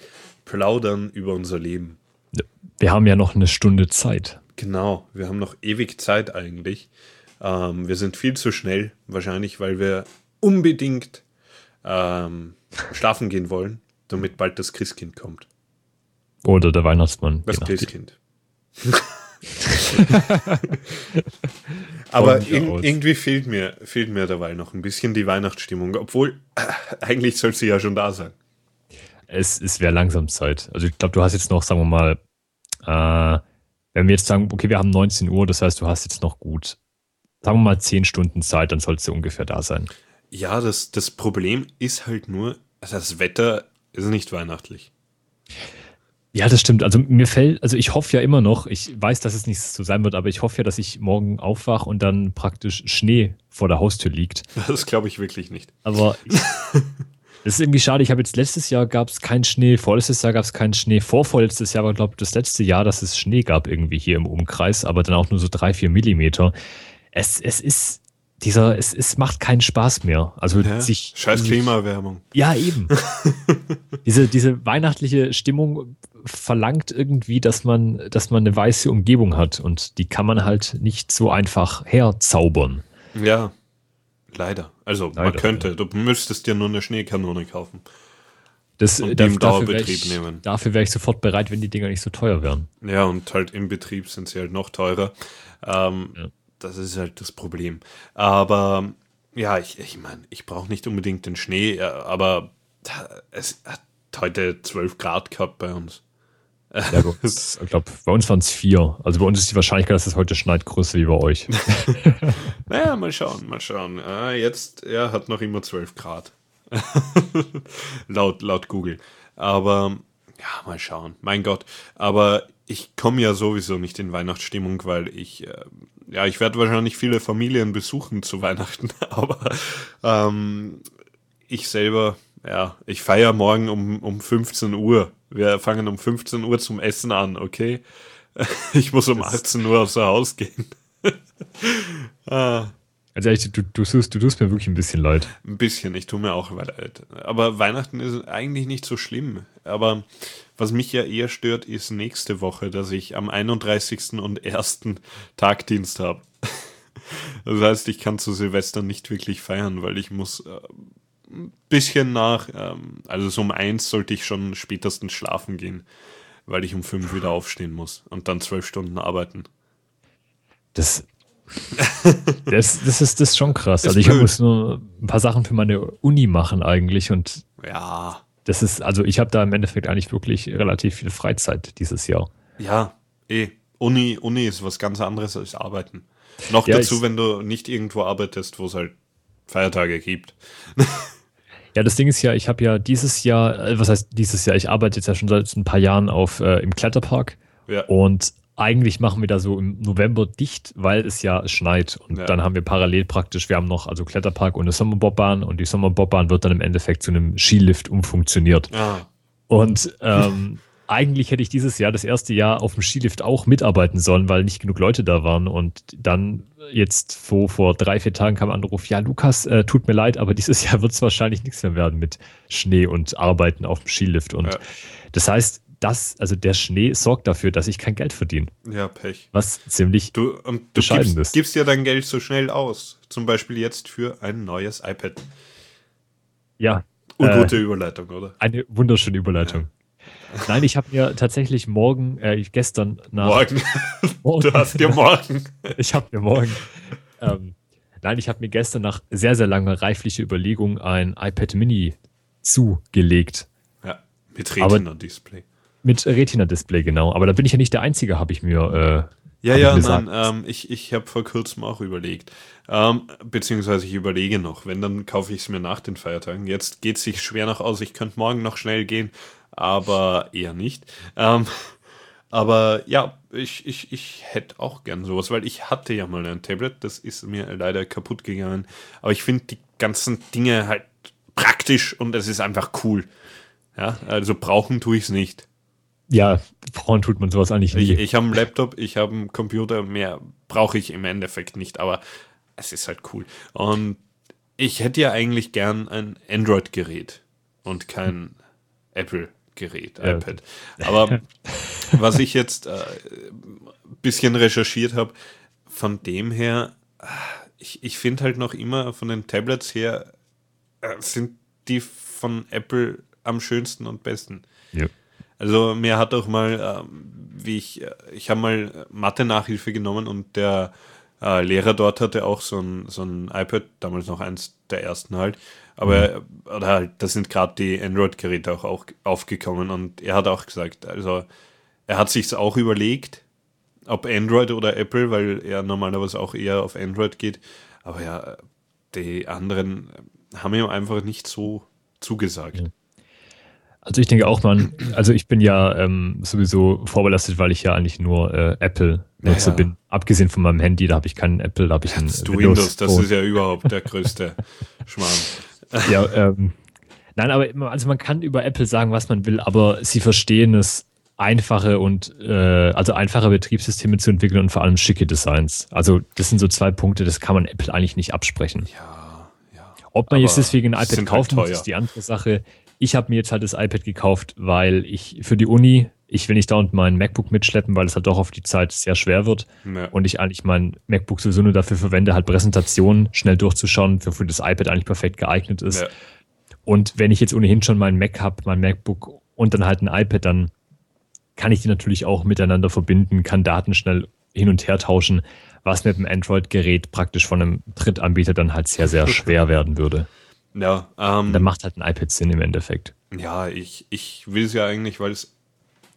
B: Plaudern über unser Leben.
C: Wir haben ja noch eine Stunde Zeit.
B: Genau, wir haben noch ewig Zeit eigentlich. Ähm, wir sind viel zu schnell, wahrscheinlich, weil wir unbedingt ähm, schlafen gehen wollen, damit bald das Christkind kommt.
C: Oder der Weihnachtsmann.
B: Das. Christkind. Aber
C: aus.
B: irgendwie fehlt mir, fehlt mir derweil noch ein bisschen die Weihnachtsstimmung, obwohl äh, eigentlich soll sie ja schon da sein.
C: Es, es wäre langsam Zeit. Also ich glaube, du hast jetzt noch, sagen wir mal, äh, wenn wir jetzt sagen, okay, wir haben 19 Uhr, das heißt, du hast jetzt noch gut, sagen wir mal 10 Stunden Zeit, dann sollst du ungefähr da sein.
B: Ja, das, das Problem ist halt nur, also das Wetter ist nicht weihnachtlich.
C: Ja, das stimmt. Also mir fällt, also ich hoffe ja immer noch, ich weiß, dass es nicht so sein wird, aber ich hoffe ja, dass ich morgen aufwache und dann praktisch Schnee vor der Haustür liegt.
B: Das glaube ich wirklich nicht.
C: Aber es ist irgendwie schade. Ich habe jetzt letztes Jahr gab es keinen Schnee, vorletztes Jahr gab es keinen Schnee, vorvorletztes Jahr war, glaube ich, das letzte Jahr, dass es Schnee gab irgendwie hier im Umkreis, aber dann auch nur so drei, vier Millimeter. Es, es ist dieser, es, es macht keinen Spaß mehr. Also
B: Ja?
C: sich.
B: Scheiß
C: sich-
B: Klimaerwärmung.
C: Ja, eben. diese, diese weihnachtliche Stimmung verlangt irgendwie, dass man, dass man eine weiße Umgebung hat und die kann man halt nicht so einfach herzaubern.
B: Ja, leider. Also man
C: Leider,
B: könnte, du müsstest dir nur eine Schneekanone kaufen.
C: Das,
B: Und
C: äh,
B: im
C: dafür wär
B: Dauerbetrieb
C: ich,
B: nehmen.
C: Dafür wäre ich sofort bereit, wenn die Dinger nicht so teuer wären.
B: Ja, und halt im Betrieb sind sie halt noch teurer. Ähm,
C: Ja.
B: Das ist halt das Problem. Aber ja, ich, ich meine, ich brauche nicht unbedingt den Schnee, ja, aber es hat heute 12 Grad gehabt bei uns.
C: Ja, bei uns, ich glaube, bei uns waren es vier. Also bei uns ist die Wahrscheinlichkeit, dass es heute schneit, größer wie bei euch.
B: Naja, mal schauen, mal schauen. Ah, jetzt, er hat noch immer 12 Grad. laut, laut Google. Aber ja, mal schauen. Mein Gott. Aber ich komme ja sowieso nicht in Weihnachtsstimmung, weil ich, äh, ja, ich werde wahrscheinlich viele Familien besuchen zu Weihnachten. Aber ähm, ich selber, ja, ich feiere morgen um, um 15 Uhr. Wir fangen um 15 Uhr zum Essen an, okay? Ich muss um 18 Uhr außer Haus gehen. ah.
C: Also ehrlich, du, du, tust, du tust mir wirklich ein bisschen leid.
B: Ein bisschen, ich tue mir auch leid. Aber Weihnachten ist eigentlich nicht so schlimm. Aber was mich ja eher stört, ist nächste Woche, dass ich am 31. und 1. Tagdienst habe. Das heißt, ich kann zu Silvester nicht wirklich feiern, weil ich muss äh, ein bisschen nach, ähm, also so um eins sollte ich schon spätestens schlafen gehen, weil ich um fünf wieder aufstehen muss und dann zwölf Stunden arbeiten.
C: Das, das, das, ist, das ist schon krass. Also ich
B: blöd.
C: muss nur ein paar Sachen für meine Uni machen eigentlich und
B: Ja,
C: das ist, also ich habe da im Endeffekt eigentlich wirklich relativ viel Freizeit dieses Jahr.
B: Ja, eh. Uni, Uni ist was ganz anderes als Arbeiten. Noch
C: Ja,
B: dazu, wenn du nicht irgendwo arbeitest, wo es halt Feiertage gibt.
C: Ja, das Ding ist ja, ich habe ja dieses Jahr, äh, was heißt dieses Jahr, ich arbeite jetzt ja schon seit ein paar Jahren auf äh, im Kletterpark
B: Ja,
C: und eigentlich machen wir da so im November dicht, weil es ja schneit. Und
B: Ja.
C: dann haben wir parallel praktisch, wir haben noch also Kletterpark und eine Sommerbobbahn und die Sommerbobbahn wird dann im Endeffekt zu einem Skilift umfunktioniert.
B: ah,
C: Und ähm, eigentlich hätte ich dieses Jahr, das erste Jahr, auf dem Skilift auch mitarbeiten sollen, weil nicht genug Leute da waren. Und dann jetzt vor, vor drei, vier Tagen kam ein Anruf, ja, Lukas, äh, tut mir leid, aber dieses Jahr wird es wahrscheinlich nichts mehr werden mit Schnee und Arbeiten auf dem Skilift. Und
B: Ja.
C: das heißt, das, also der Schnee sorgt dafür, dass ich kein Geld verdiene.
B: ja, Pech.
C: Was ziemlich
B: Du, und du
C: Bescheiden
B: gibst,
C: ist.
B: gibst ja dein Geld so schnell aus. Zum Beispiel jetzt für ein neues iPad.
C: ja,
B: Ungute Überleitung, oder?
C: eine wunderschöne Überleitung. Nein, ich habe mir tatsächlich morgen, äh, gestern nach
B: Morgen.
C: morgen,
B: Du hast dir morgen.
C: Ich habe mir morgen. Ähm, nein, ich habe mir gestern nach sehr, sehr langer reiflicher Überlegung ein iPad Mini zugelegt.
B: Ja, mit Retina-Display.
C: Mit Retina-Display, genau. Aber da bin ich ja nicht der Einzige, habe ich mir
B: Ja,
C: Hab
B: ja,
C: ich mir
B: nein, ähm, ich, ich habe vor kurzem auch überlegt. Ähm, beziehungsweise ich überlege noch, wenn, dann kaufe ich es mir nach den Feiertagen. Jetzt geht es sich schwer noch aus. Ich könnte morgen noch schnell gehen, aber eher nicht. Ähm, aber ja, ich, ich, ich hätte auch gern sowas, weil ich hatte ja mal ein Tablet, das ist mir leider kaputt gegangen. Aber ich finde die ganzen Dinge halt praktisch und es ist einfach cool. Ja, also brauchen tue ich es nicht.
C: Ja, Frauen tut man sowas eigentlich
B: Ich,
C: nie.
B: ich habe einen Laptop, ich habe einen Computer, mehr brauche ich im Endeffekt nicht, aber es ist halt cool. Und ich hätte ja eigentlich gern ein Android-Gerät und kein Apple-Gerät,
C: Ja.
B: iPad. Aber was ich jetzt ein äh, bisschen recherchiert habe, von dem her, ich, ich finde halt noch immer von den Tablets her, äh, sind die von Apple am schönsten und besten.
C: Ja.
B: Also mir hat auch mal, ähm, wie ich, äh, ich habe mal Mathe-Nachhilfe genommen und der äh, Lehrer dort hatte auch so ein, so ein iPad, damals noch eins der ersten halt. Aber, oder halt, da sind gerade die Android-Geräte auch, auch aufgekommen und er hat auch gesagt, also er hat sich's auch überlegt, ob Android oder Apple, weil er normalerweise auch eher auf Android geht. Aber ja, die anderen haben ihm einfach nicht so zugesagt.
C: Also ich denke auch, man, also ich bin ja ähm, sowieso vorbelastet, weil ich ja eigentlich nur äh, Apple-Nutzer
B: Ja.
C: bin. Abgesehen von meinem Handy, da habe ich keinen Apple, da habe ich ein
B: Hast du Windows, das ist ja überhaupt der größte Schmarrn.
C: ja, ähm, nein, aber also man kann über Apple sagen, was man will, aber sie verstehen es, einfache und äh, also einfache Betriebssysteme zu entwickeln und vor allem schicke Designs. Also das sind so zwei Punkte, das kann man Apple eigentlich nicht absprechen.
B: Ja, ja.
C: Ob man jetzt
B: Aber
C: deswegen ein iPad
B: sind halt
C: muss, ist die andere Sache. Ich habe mir jetzt halt das iPad gekauft, weil ich für die Uni, ich will nicht dauernd mein MacBook mitschleppen, weil es halt doch auf die Zeit sehr schwer wird.
B: Ja.
C: Und ich eigentlich mein MacBook sowieso nur dafür verwende, halt Präsentationen schnell durchzuschauen, wofür das iPad eigentlich perfekt geeignet ist.
B: Ja.
C: Und wenn ich jetzt ohnehin schon meinen Mac habe, mein MacBook und dann halt ein iPad, dann kann ich die natürlich auch miteinander verbinden, kann Daten schnell hin und her tauschen, was mit dem Android-Gerät praktisch von einem Drittanbieter dann halt sehr, sehr schwer werden würde.
B: Ja, ähm,
C: Dann macht halt ein iPad Sinn im Endeffekt.
B: ja ich, ich will es ja eigentlich, weil es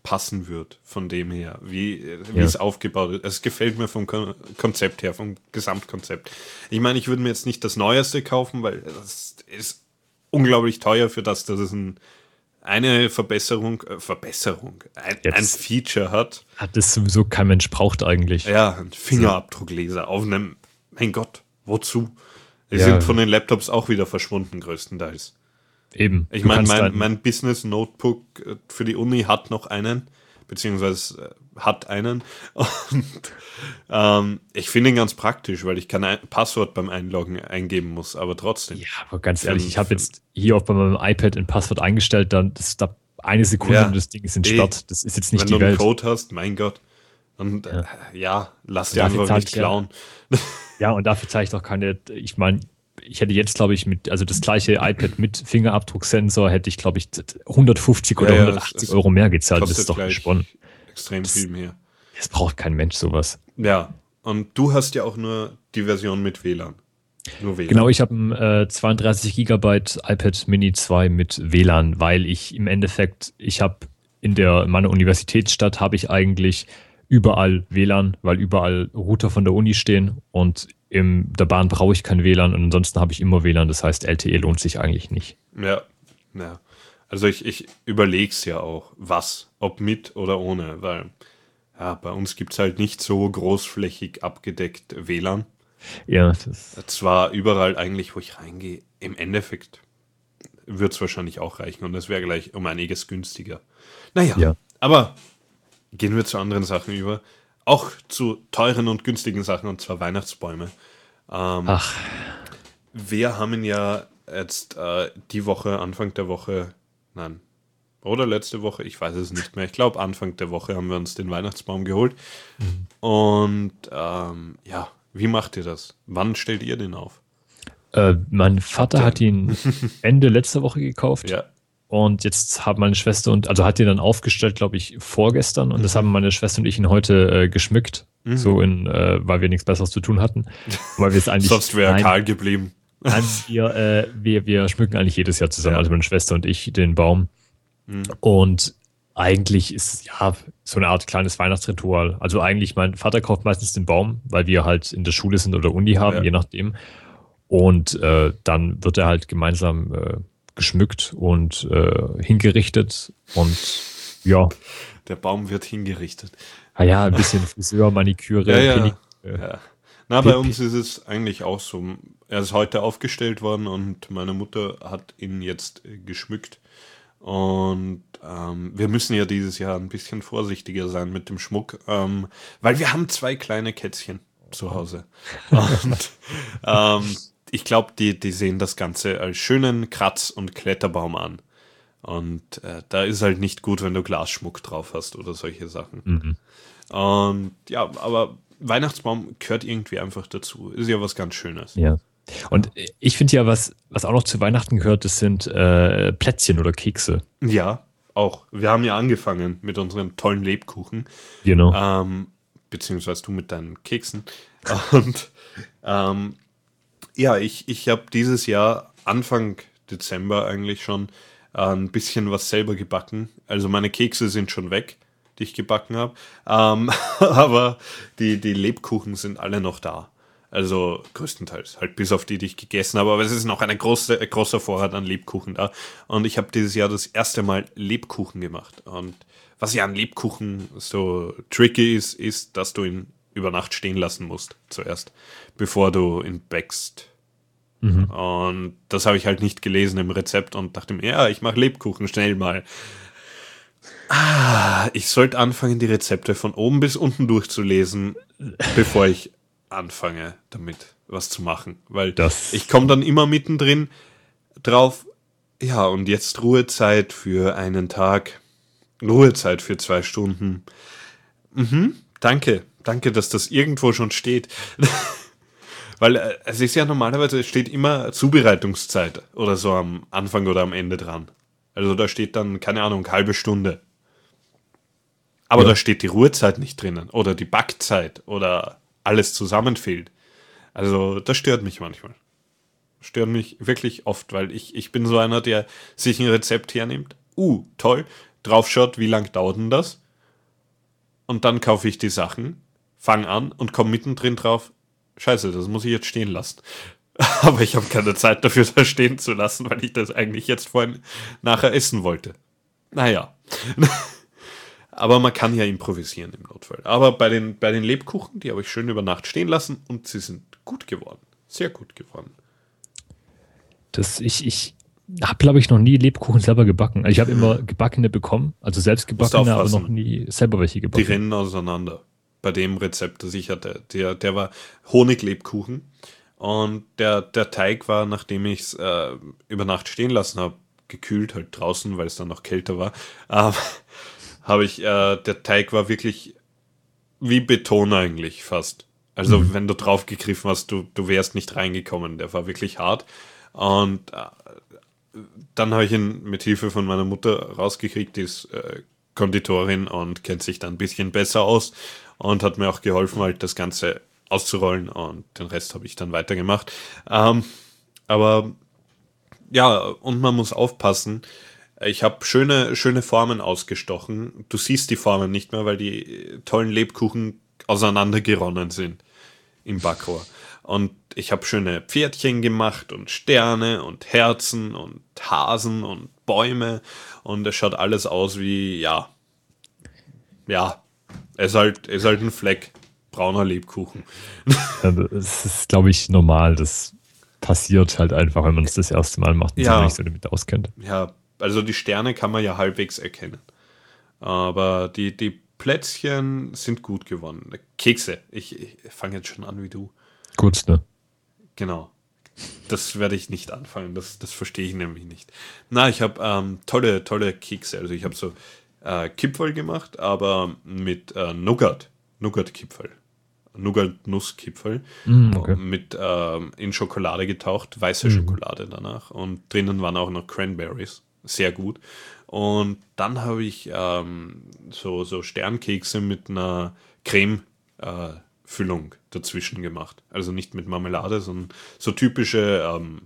B: passen wird von dem her, wie, wie
C: Ja.
B: es aufgebaut ist. Es gefällt mir vom Kon Konzept her, vom Gesamtkonzept. Ich meine, ich würde mir jetzt nicht das Neueste kaufen, weil das ist unglaublich teuer für das, dass es ein, eine Verbesserung, äh, Verbesserung, ein, ein. Feature hat.
C: Hat das sowieso kein Mensch braucht eigentlich.
B: Ja, ein Fingerabdruckleser auf einem, mein Gott, wozu? Die
C: Ja.
B: sind von den Laptops auch wieder verschwunden, größtenteils.
C: Eben.
B: Ich meine, mein,
C: dann-
B: mein Business Notebook äh, für die Uni hat noch einen, beziehungsweise äh, hat einen. Und ähm, ich finde ihn ganz praktisch, weil ich kein ein Passwort beim Einloggen eingeben muss, aber trotzdem.
C: Ja, aber ganz ehrlich, ich habe jetzt hier auch bei meinem iPad ein Passwort eingestellt, dann ist da eine Sekunde
B: Ja.
C: und das Ding ist entsperrt. Das ist jetzt nicht
B: Wenn
C: die
B: du einen
C: Welt.
B: Code hast, mein Gott. Und ja, äh, ja lass dir einfach nicht klauen.
C: Ja, und dafür zeige ich doch keine, ich meine, ich hätte jetzt, glaube ich, mit, also das gleiche iPad mit Fingerabdrucksensor hätte ich, glaube ich, 150 oder
B: Ja, ja,
C: 180
B: es-
C: Euro mehr gezahlt. Das ist doch gesponnen.
B: extrem viel mehr.
C: Das braucht kein Mensch sowas.
B: Ja, und du hast ja auch nur die Version mit WLAN. Nur WLAN.
C: Genau, ich habe ein äh, 32 Gigabyte iPad Mini 2 mit WLAN, weil ich im Endeffekt, ich habe in der in meiner Universitätsstadt habe ich eigentlich überall WLAN, weil überall Router von der Uni stehen und in der Bahn brauche ich kein WLAN und ansonsten habe ich immer WLAN, das heißt LTE lohnt sich eigentlich nicht.
B: Ja, ja. Also ich, ich überlege es ja auch, was, ob mit oder ohne, weil ja, bei uns gibt es halt nicht so großflächig abgedeckt WLAN.
C: Ja, das,
B: Zwar überall eigentlich, wo ich reingehe, im Endeffekt wird es wahrscheinlich auch reichen und es wäre gleich um einiges günstiger. Naja,
C: Ja.
B: aber gehen wir zu anderen Sachen über. Auch zu teuren und günstigen Sachen, und zwar Weihnachtsbäume. Ähm,
C: ach,
B: wir haben ihn ja jetzt äh, die Woche, Anfang der Woche, nein, oder letzte Woche, ich weiß es nicht mehr. Ich glaube, Anfang der Woche haben wir uns den Weihnachtsbaum geholt. Und ähm, ja, wie macht ihr das? Wann stellt ihr den auf?
C: äh, mein Vater hat ihn Ende letzter Woche gekauft.
B: Ja,
C: Und jetzt haben meine Schwester und, also hat die dann aufgestellt, glaube ich, vorgestern. Und das haben meine Schwester und ich ihn heute äh, geschmückt. So in, äh, weil wir nichts Besseres zu tun hatten. Weil wir es eigentlich.
B: er
C: Nein,
B: kahl geblieben.
C: Nein, wir, äh, wir, wir schmücken eigentlich jedes Jahr zusammen,
B: Ja.
C: also meine Schwester und ich, den Baum. Und Eigentlich ist es ja so eine Art kleines Weihnachtsritual. Also eigentlich, mein Vater kauft meistens den Baum, weil wir halt in der Schule sind oder Uni haben,
B: Ja.
C: je nachdem. Und äh, dann wird er halt gemeinsam äh, geschmückt und äh, hingerichtet. Und ja,
B: Der Baum wird hingerichtet.
C: naja, ein bisschen Friseur, Maniküre,
B: Ja, ja.
C: Äh,
B: Ja. Na, bei uns ist es eigentlich auch so. Er ist heute aufgestellt worden und meine Mutter hat ihn jetzt äh, geschmückt. Und ähm, wir müssen ja dieses Jahr ein bisschen vorsichtiger sein mit dem Schmuck, ähm, weil wir haben zwei kleine Kätzchen zu Hause. Und ähm, ich glaube, die, die sehen das Ganze als schönen Kratz- und Kletterbaum an. Und äh, da ist halt nicht gut, wenn du Glasschmuck drauf hast oder solche Sachen. Und ja, aber Weihnachtsbaum gehört irgendwie einfach dazu. Ist ja was ganz Schönes.
C: Ja. Und ich finde ja, was, was auch noch zu Weihnachten gehört, das sind äh, Plätzchen oder Kekse.
B: Ja, auch. Wir haben ja angefangen mit unseren tollen Lebkuchen.
C: Genau.
B: Ähm, beziehungsweise du mit deinen Keksen. Und ähm, ja, ich, ich habe dieses Jahr, Anfang Dezember eigentlich schon, äh, ein bisschen was selber gebacken. Also meine Kekse sind schon weg, die ich gebacken habe. Ähm, aber die, die Lebkuchen sind alle noch da. Also größtenteils, halt bis auf die, die ich gegessen habe. Aber es ist noch eine große, ein großer Vorrat an Lebkuchen da. Und ich habe dieses Jahr das erste Mal Lebkuchen gemacht. Und was ja an Lebkuchen so tricky ist, ist, dass du ihn über Nacht stehen lassen musst zuerst, bevor du ihn backst. Und das habe ich halt nicht gelesen im Rezept und dachte mir, ja, ich mache Lebkuchen schnell mal. Ah, ich sollte anfangen, die Rezepte von oben bis unten durchzulesen, bevor ich anfange, damit was zu machen. Weil
C: Das-
B: ich komme dann immer mittendrin drauf, ja, und jetzt Ruhezeit für einen Tag, Ruhezeit für zwei Stunden. Mhm, danke, danke, dass das irgendwo schon steht. Weil äh, es ist ja normalerweise, es steht immer Zubereitungszeit oder so am Anfang oder am Ende dran. Also da steht dann, keine Ahnung, halbe Stunde. Aber
C: Ja.
B: da steht die Ruhezeit nicht drinnen oder die Backzeit oder alles zusammen fehlt. Also das stört mich manchmal. Stört mich wirklich oft, weil ich, ich bin so einer, der sich ein Rezept hernimmt. Uh, toll. Draufschaut, wie lang dauert denn das? Und dann kaufe ich die Sachen, fange an und komme mittendrin drauf. Scheiße, das muss ich jetzt stehen lassen. Aber ich habe keine Zeit dafür, das stehen zu lassen, weil ich das eigentlich jetzt vorhin nachher essen wollte. Naja. Aber man kann ja improvisieren im Notfall. Aber bei den, bei den Lebkuchen, die habe ich schön über Nacht stehen lassen und sie sind gut geworden. Sehr gut geworden.
C: Das, ich ich habe, glaube ich, noch nie Lebkuchen selber gebacken. Also ich habe immer gebackene bekommen, also selbst gebackene, aber noch nie selber welche
B: Die
C: gebacken.
B: rennen auseinander. Bei dem Rezept, das ich hatte. Der, der war Honiglebkuchen. Und der, der Teig war, nachdem ich es äh, über Nacht stehen lassen habe, gekühlt halt draußen, weil es dann noch kälter war, ähm, habe ich, äh, der Teig war wirklich wie Beton eigentlich fast. Also wenn du drauf gegriffen hast, du, du wärst nicht reingekommen. Der war wirklich hart. Und äh, dann habe ich ihn mit Hilfe von meiner Mutter rausgekriegt, die ist äh, Konditorin und kennt sich da ein bisschen besser aus und hat mir auch geholfen, halt das Ganze auszurollen und den Rest habe ich dann weitergemacht. Ähm, aber ja, und man muss aufpassen. Ich habe schöne, schöne Formen ausgestochen. Du siehst die Formen nicht mehr, weil die äh, tollen Lebkuchen auseinandergeronnen sind im Backrohr. Und ich habe schöne Pferdchen gemacht und Sterne und Herzen und Hasen und Bäume. Und es schaut alles aus wie, ja, ja, es ist halt, es ist halt ein Fleck brauner Lebkuchen.
C: Ja, Das ist, glaube ich, normal. Das passiert halt einfach, wenn man es das erste Mal macht und
B: Ja.
C: sich nicht so damit auskennt.
B: Ja, also die Sterne kann man ja halbwegs erkennen. Aber die, die Plätzchen sind gut geworden. Kekse, ich, ich fange jetzt schon an wie du.
C: Gut, ne?
B: Genau. Das werde ich nicht anfangen, das, das verstehe ich nämlich nicht. Na, ich habe ähm, tolle, tolle Kekse. Also ich habe so äh, Kipferl gemacht, aber mit äh, Nougat. Nougat-Kipferl. Nougat-Nuss-Kipferl.
C: Mm, okay.
B: Mit ähm, in Schokolade getaucht, weiße Schokolade danach. Und drinnen waren auch noch Cranberries. Sehr gut. Und dann habe ich ähm, so, so Sternkekse mit einer Creme. Äh, Füllung dazwischen gemacht. Also nicht mit Marmelade, sondern so typische ähm,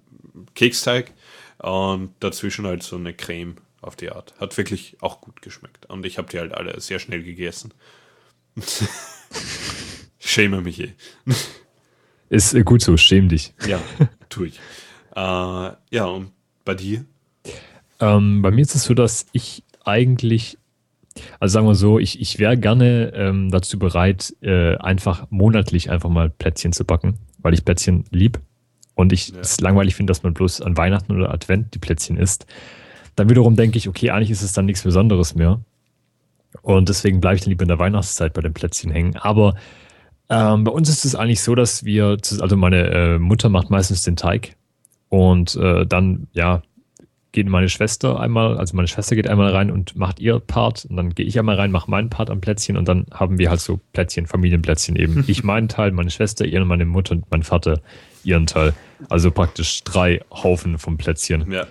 B: Keksteig und dazwischen halt so eine Creme auf die Art. Hat wirklich auch gut geschmeckt. Und ich habe die halt alle sehr schnell gegessen. Schäme mich eh.
C: Ist äh, gut so, schäm dich.
B: Ja, tue ich. Äh, ja, und bei dir?
C: Ähm, bei mir ist es so, dass ich eigentlich, also sagen wir so, ich, ich wäre gerne ähm, dazu bereit, äh, einfach monatlich einfach mal Plätzchen zu backen, weil ich Plätzchen lieb und ich
B: Ja.
C: es langweilig finde, dass man bloß an Weihnachten oder Advent die Plätzchen isst. Dann wiederum denke ich, okay, eigentlich ist es dann nichts Besonderes mehr. Und deswegen bleibe ich dann lieber in der Weihnachtszeit bei den Plätzchen hängen. Aber ähm, bei uns ist es eigentlich so, dass wir, also meine äh, Mutter macht meistens den Teig und äh, dann, ja, geht meine Schwester einmal, also meine Schwester geht einmal rein und macht ihr Part und dann gehe ich einmal rein, mache meinen Part am Plätzchen und dann haben wir halt so Plätzchen, Familienplätzchen eben. Ich meinen Teil, meine Schwester ihren, meine Mutter und mein Vater ihren Teil. Also praktisch drei Haufen von Plätzchen.
B: Ja.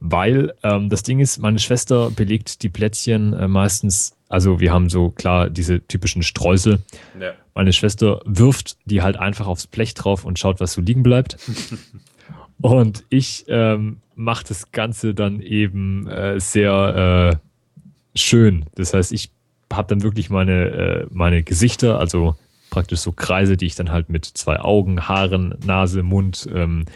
C: Weil ähm, das Ding ist, meine Schwester belegt die Plätzchen äh, meistens, also wir haben so klar diese typischen Streusel.
B: ja.
C: Meine Schwester wirft die halt einfach aufs Blech drauf und schaut, was so liegen bleibt. und ich ähm, mache das Ganze dann eben äh, sehr äh, schön. Das heißt, ich habe dann wirklich meine, äh, meine Gesichter, also praktisch so Kreise, die ich dann halt mit zwei Augen, Haaren, Nase, Mund, ähm,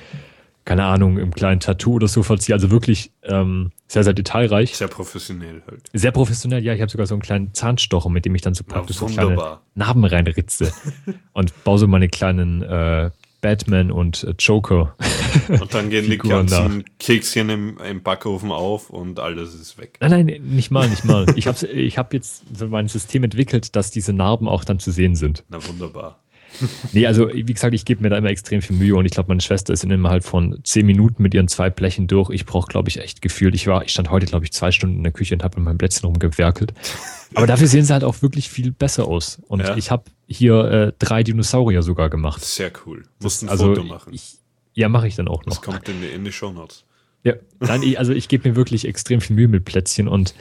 C: keine Ahnung, im kleinen Tattoo oder so verziehe. Also wirklich ähm, sehr, sehr detailreich.
B: Sehr professionell halt.
C: Sehr professionell, ja. Ich habe sogar so einen kleinen Zahnstocher, mit dem ich dann so
B: Ja,
C: praktisch so kleine. Narben reinritze und baue so meine kleinen äh, Batman und äh, Joker.
B: Und dann gehen die ganzen Kekschen im, im Backofen auf und alles ist weg.
C: Nein, nein, nicht mal, nicht mal. Ich habe ich hab jetzt mein System entwickelt, dass diese Narben auch dann zu sehen sind.
B: Na wunderbar.
C: Nee, also wie gesagt, ich gebe mir da immer extrem viel Mühe und ich glaube, meine Schwester ist innerhalb von zehn Minuten mit ihren zwei Blechen durch. Ich brauche, glaube ich, echt gefühlt. Ich war, ich stand heute, glaube ich, zwei Stunden in der Küche und habe mit meinem Plätzchen rumgewerkelt. Aber dafür sehen sie halt auch wirklich viel besser aus. Und
B: Ja.
C: ich habe hier äh, drei Dinosaurier sogar gemacht.
B: Sehr cool. Musst ein
C: also
B: Foto machen.
C: Ich, ja, mache ich dann auch
B: das
C: noch.
B: kommt in die, in die Shownotes.
C: Ja, nein, ich, also ich gebe mir wirklich extrem viel Mühe mit Plätzchen und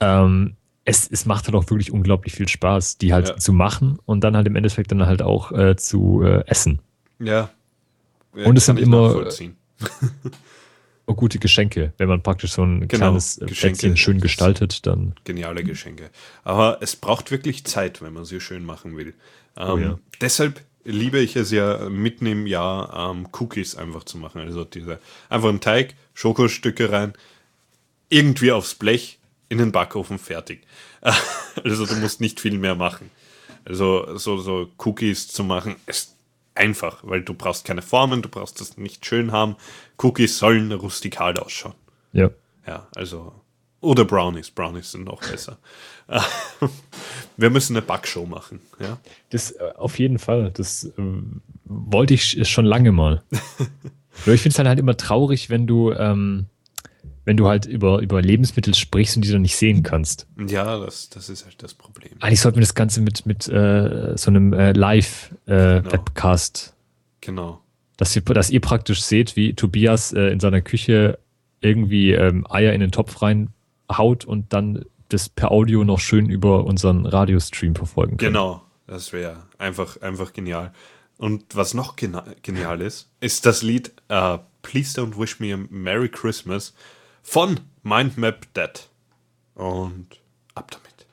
C: ähm, es, es macht halt auch wirklich unglaublich viel Spaß, die halt
B: Ja.
C: zu machen und dann halt im Endeffekt dann halt auch äh, zu äh, essen.
B: Ja. ja
C: Und es sind immer-. Und gute Geschenke, wenn man praktisch so ein
B: Genau,
C: kleines äh,
B: Geschenke.
C: Plätzchen schön gestaltet, dann
B: Geniale Geschenke. Aber es braucht wirklich Zeit, wenn man sie schön machen will. Ähm,
C: Oh ja.
B: Deshalb liebe ich es ja mitten im Jahr, ähm, Cookies einfach zu machen. Also diese einfach einen Teig, Schokostücke rein, irgendwie aufs Blech, in den Backofen, fertig. Also du musst nicht viel mehr machen. Also so, so Cookies zu machen ist einfach, weil du brauchst keine Formen, du brauchst das nicht schön haben. Cookies sollen rustikal ausschauen.
C: ja.
B: Ja, also. Oder Brownies. Brownies sind noch besser. Wir müssen eine Backshow machen. Ja?
C: Das äh, auf jeden Fall, das äh, wollte ich schon lange mal. Ich finde es dann halt immer traurig, wenn du, ähm, wenn du halt über, über Lebensmittel sprichst und die dann nicht sehen kannst.
B: Ja, das, das ist halt das Problem.
C: Eigentlich sollten wir das Ganze mit, mit äh, so einem äh, Live-Webcast,
B: Genau.
C: dass, ihr, dass ihr praktisch seht, wie Tobias äh, in seiner Küche irgendwie ähm, Eier in den Topf reinhaut und dann das per Audio noch schön über unseren Radiostream verfolgen könnt.
B: Genau. Das wäre einfach, einfach genial. Und was noch genial ist, ist das Lied äh, Please Don't Wish Me a Merry Christmas von Mindmap Dead. Und ab damit.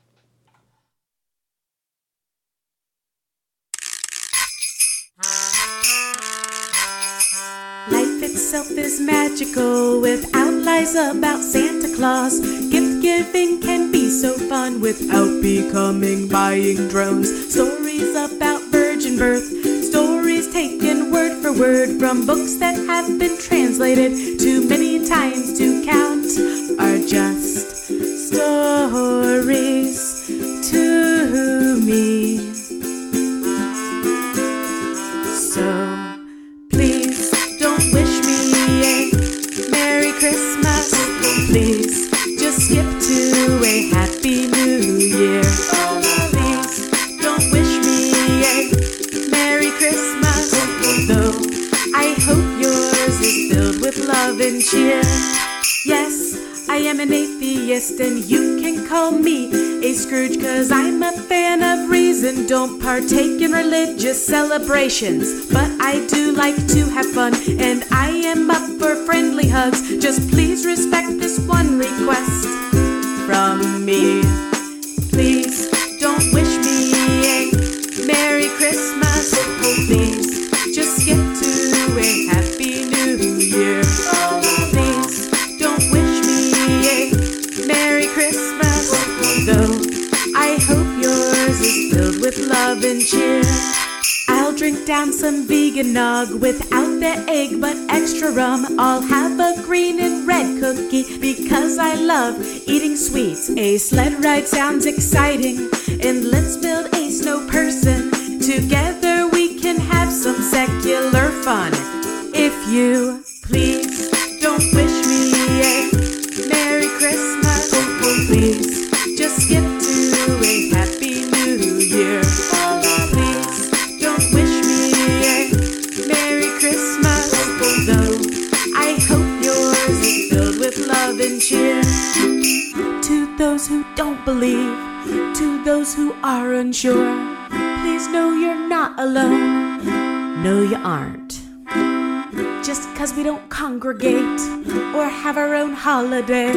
G: Life itself is magical without lies about Santa Claus. Gift giving can be so fun without becoming buying drones. Stories about virgin birth, stories taken word for word from books that have been translated too many times to count are just stories to me. Yes, I am an atheist, and you can call me a Scrooge, cause I'm a fan of reason. don't partake in religious celebrations. But I do like to have fun, and I am up for friendly hugs. Just please respect this one request from me. Please don't wish me a Merry Christmas. Love and cheer. I'll drink down some vegan nog without the egg but extra rum. I'll have a green and red cookie because I love eating sweets. A sled ride sounds exciting, and let's build a snow person. Together we can have some secular fun. If you believe, to those who are unsure, please know you're not alone. No, you aren't. Just cause we don't congregate or have our own holiday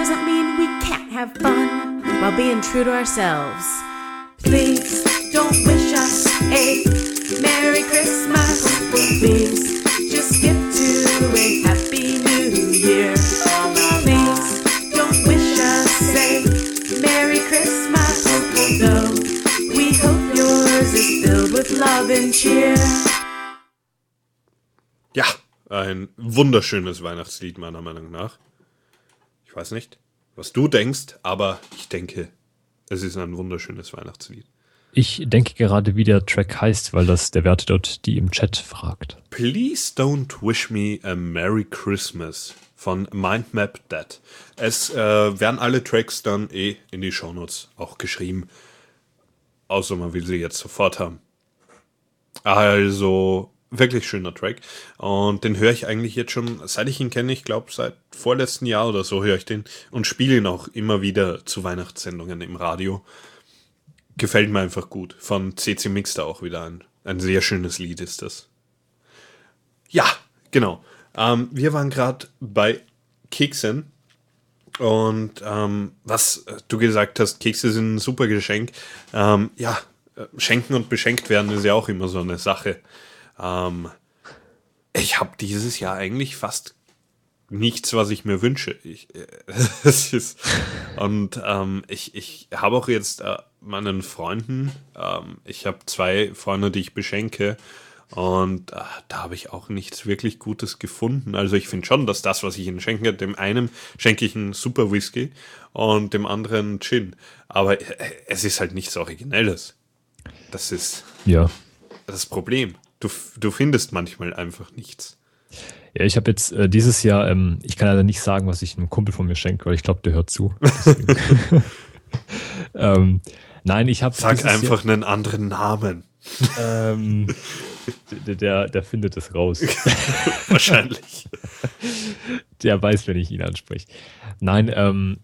G: doesn't mean we can't have fun while being true to ourselves. Please don't wish us a Merry Christmas. Please with love and cheer.
B: Ja, ein wunderschönes Weihnachtslied meiner Meinung nach. Ich weiß nicht, was du denkst, aber ich denke, es ist ein wunderschönes Weihnachtslied.
C: Ich denke gerade, wie der Track heißt, weil das der Werte dort die im Chat fragt.
B: Please Don't Wish Me a Merry Christmas von Mindmap Dead. Es äh, werden alle Tracks dann eh in die Shownotes auch geschrieben. Außer man will sie jetzt sofort haben. Also, wirklich schöner Track. Und den höre ich eigentlich jetzt schon, seit ich ihn kenne, ich glaube seit vorletzten Jahr oder so höre ich den und spiele ihn auch immer wieder zu Weihnachtssendungen im Radio. Gefällt mir einfach gut. Von CC Mixter auch wieder ein, ein sehr schönes Lied ist das. Ja, genau. Ähm, wir waren gerade bei Keksen. Und ähm, was du gesagt hast, Kekse sind ein super Geschenk. Ähm, ja, schenken und beschenkt werden ist ja auch immer so eine Sache. Ähm, ich habe dieses Jahr eigentlich fast nichts, was ich mir wünsche. Ich, äh, es ist, und ähm, ich, ich habe auch jetzt äh, meinen Freunden, ähm, ich habe zwei Freunde, die ich beschenke. Und äh, da habe ich auch nichts wirklich Gutes gefunden. Also ich finde schon, dass das, was ich ihnen schenke, dem einen schenke ich einen Super Whisky und dem anderen Gin. Aber äh, es ist halt nichts Originelles. Das ist
C: Ja.
B: das Problem. Du, du findest manchmal einfach nichts.
C: Ja, ich habe jetzt äh, dieses Jahr, ähm, ich kann leider nicht sagen, was ich einem Kumpel von mir schenke, weil ich glaube, der hört zu. Ähm, nein, ich habe
B: Sag einfach einen anderen Namen.
C: Jahr, ähm, der, der, der findet es raus.
B: Wahrscheinlich.
C: der weiß, wenn ich ihn anspreche. Nein, ähm,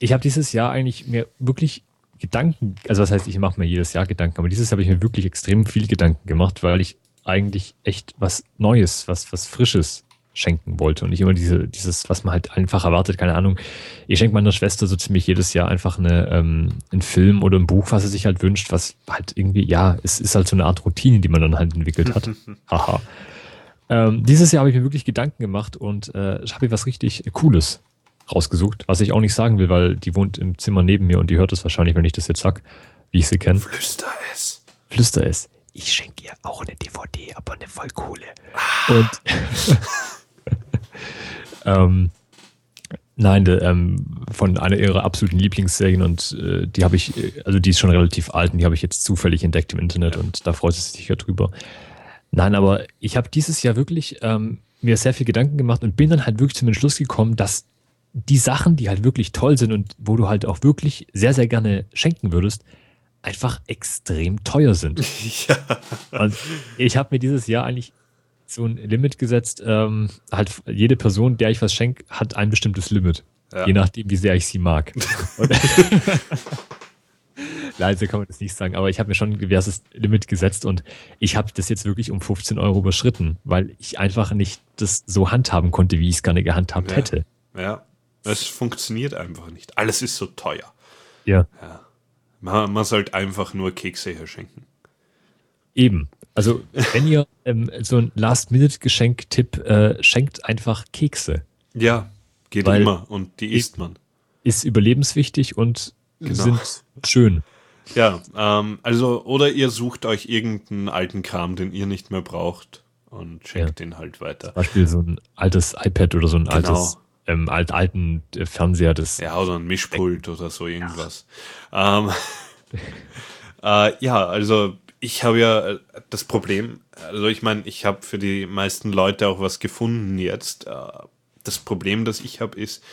C: ich habe dieses Jahr eigentlich mir wirklich Gedanken, also was heißt, ich mache mir jedes Jahr Gedanken, aber dieses Jahr habe ich mir wirklich extrem viel Gedanken gemacht, weil ich eigentlich echt was Neues, was, was Frisches schenken wollte und nicht immer diese, dieses, was man halt einfach erwartet, keine Ahnung. Ich schenke meiner Schwester so ziemlich jedes Jahr einfach eine, ähm, einen Film oder ein Buch, was sie sich halt wünscht, was halt irgendwie, ja, es ist halt so eine Art Routine, die man dann halt entwickelt hat. Haha. Ähm, dieses Jahr habe ich mir wirklich Gedanken gemacht und äh, habe ich was richtig Cooles rausgesucht, was ich auch nicht sagen will, weil die wohnt im Zimmer neben mir und die hört es wahrscheinlich, wenn ich das jetzt sag, wie ich sie kenne.
B: Flüster es.
C: Flüster es. Ich schenke ihr auch eine DVD, aber eine voll coole. Und ähm, nein, de, ähm, von einer ihrer absoluten Lieblingsserien und äh, die habe ich, äh, also die ist schon relativ alt und die habe ich jetzt zufällig entdeckt im Internet und da freut sie sich ja drüber. Nein, aber ich habe dieses Jahr wirklich ähm, mir sehr viel Gedanken gemacht und bin dann halt wirklich zum Entschluss gekommen, dass die Sachen, die halt wirklich toll sind und wo du halt auch wirklich sehr, sehr gerne schenken würdest, einfach extrem teuer sind.
B: Ja.
C: Und ich habe mir dieses Jahr eigentlich so ein Limit gesetzt. Ähm, halt jede Person, der ich was schenke, hat ein bestimmtes Limit.
B: Ja.
C: Je nachdem, wie sehr ich sie mag. So kann man das nicht sagen. Aber ich habe mir schon ein diverses Limit gesetzt und ich habe das jetzt wirklich um 15 Euro überschritten, weil ich einfach nicht das so handhaben konnte, wie ich es gerne gehandhabt
B: Ja.
C: hätte.
B: Ja, es funktioniert einfach nicht. Alles ist so teuer.
C: Ja,
B: Man, man sollte einfach nur Kekse herschenken.
C: eben. Also, wenn ihr ähm, so ein Last-Minute-Geschenk-Tipp äh, schenkt einfach Kekse.
B: Ja, geht
C: Weil-
B: immer und die isst man.
C: Ist überlebenswichtig und
B: Genau.
C: sind schön.
B: Ja, ähm, also, oder ihr sucht euch irgendeinen alten Kram, den ihr nicht mehr braucht und schenkt den halt weiter.
C: Zum Beispiel so ein altes iPad oder so ein
B: Genau.
C: altes, ähm, alt, alten äh, Fernseher, das
B: Ja, oder ein Mischpult oder so irgendwas. Ähm, äh, ja, also ich habe ja äh, das Problem, also ich meine, ich habe für die meisten Leute auch was gefunden jetzt. Äh, das Problem, das ich habe, ist,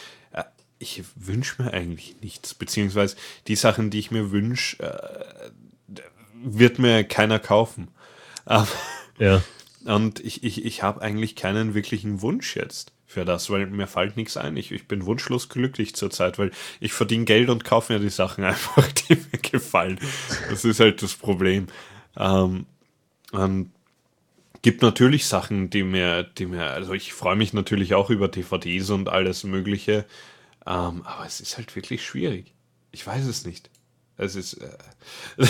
B: ich wünsche mir eigentlich nichts, beziehungsweise die Sachen, die ich mir wünsche, wird mir keiner kaufen. Ähm,
C: ja.
B: und ich, ich, ich habe eigentlich keinen wirklichen Wunsch jetzt für das, weil mir fällt nichts ein. Ich, ich bin wunschlos glücklich zurzeit, weil ich verdiene Geld und kaufe mir die Sachen einfach, die mir gefallen. Das ist halt das Problem. Ähm, und gibt natürlich Sachen, die mir, die mir, also ich freue mich natürlich auch über DVDs und alles Mögliche, ähm, aber es ist halt wirklich schwierig. Ich weiß es nicht. Es ist, äh,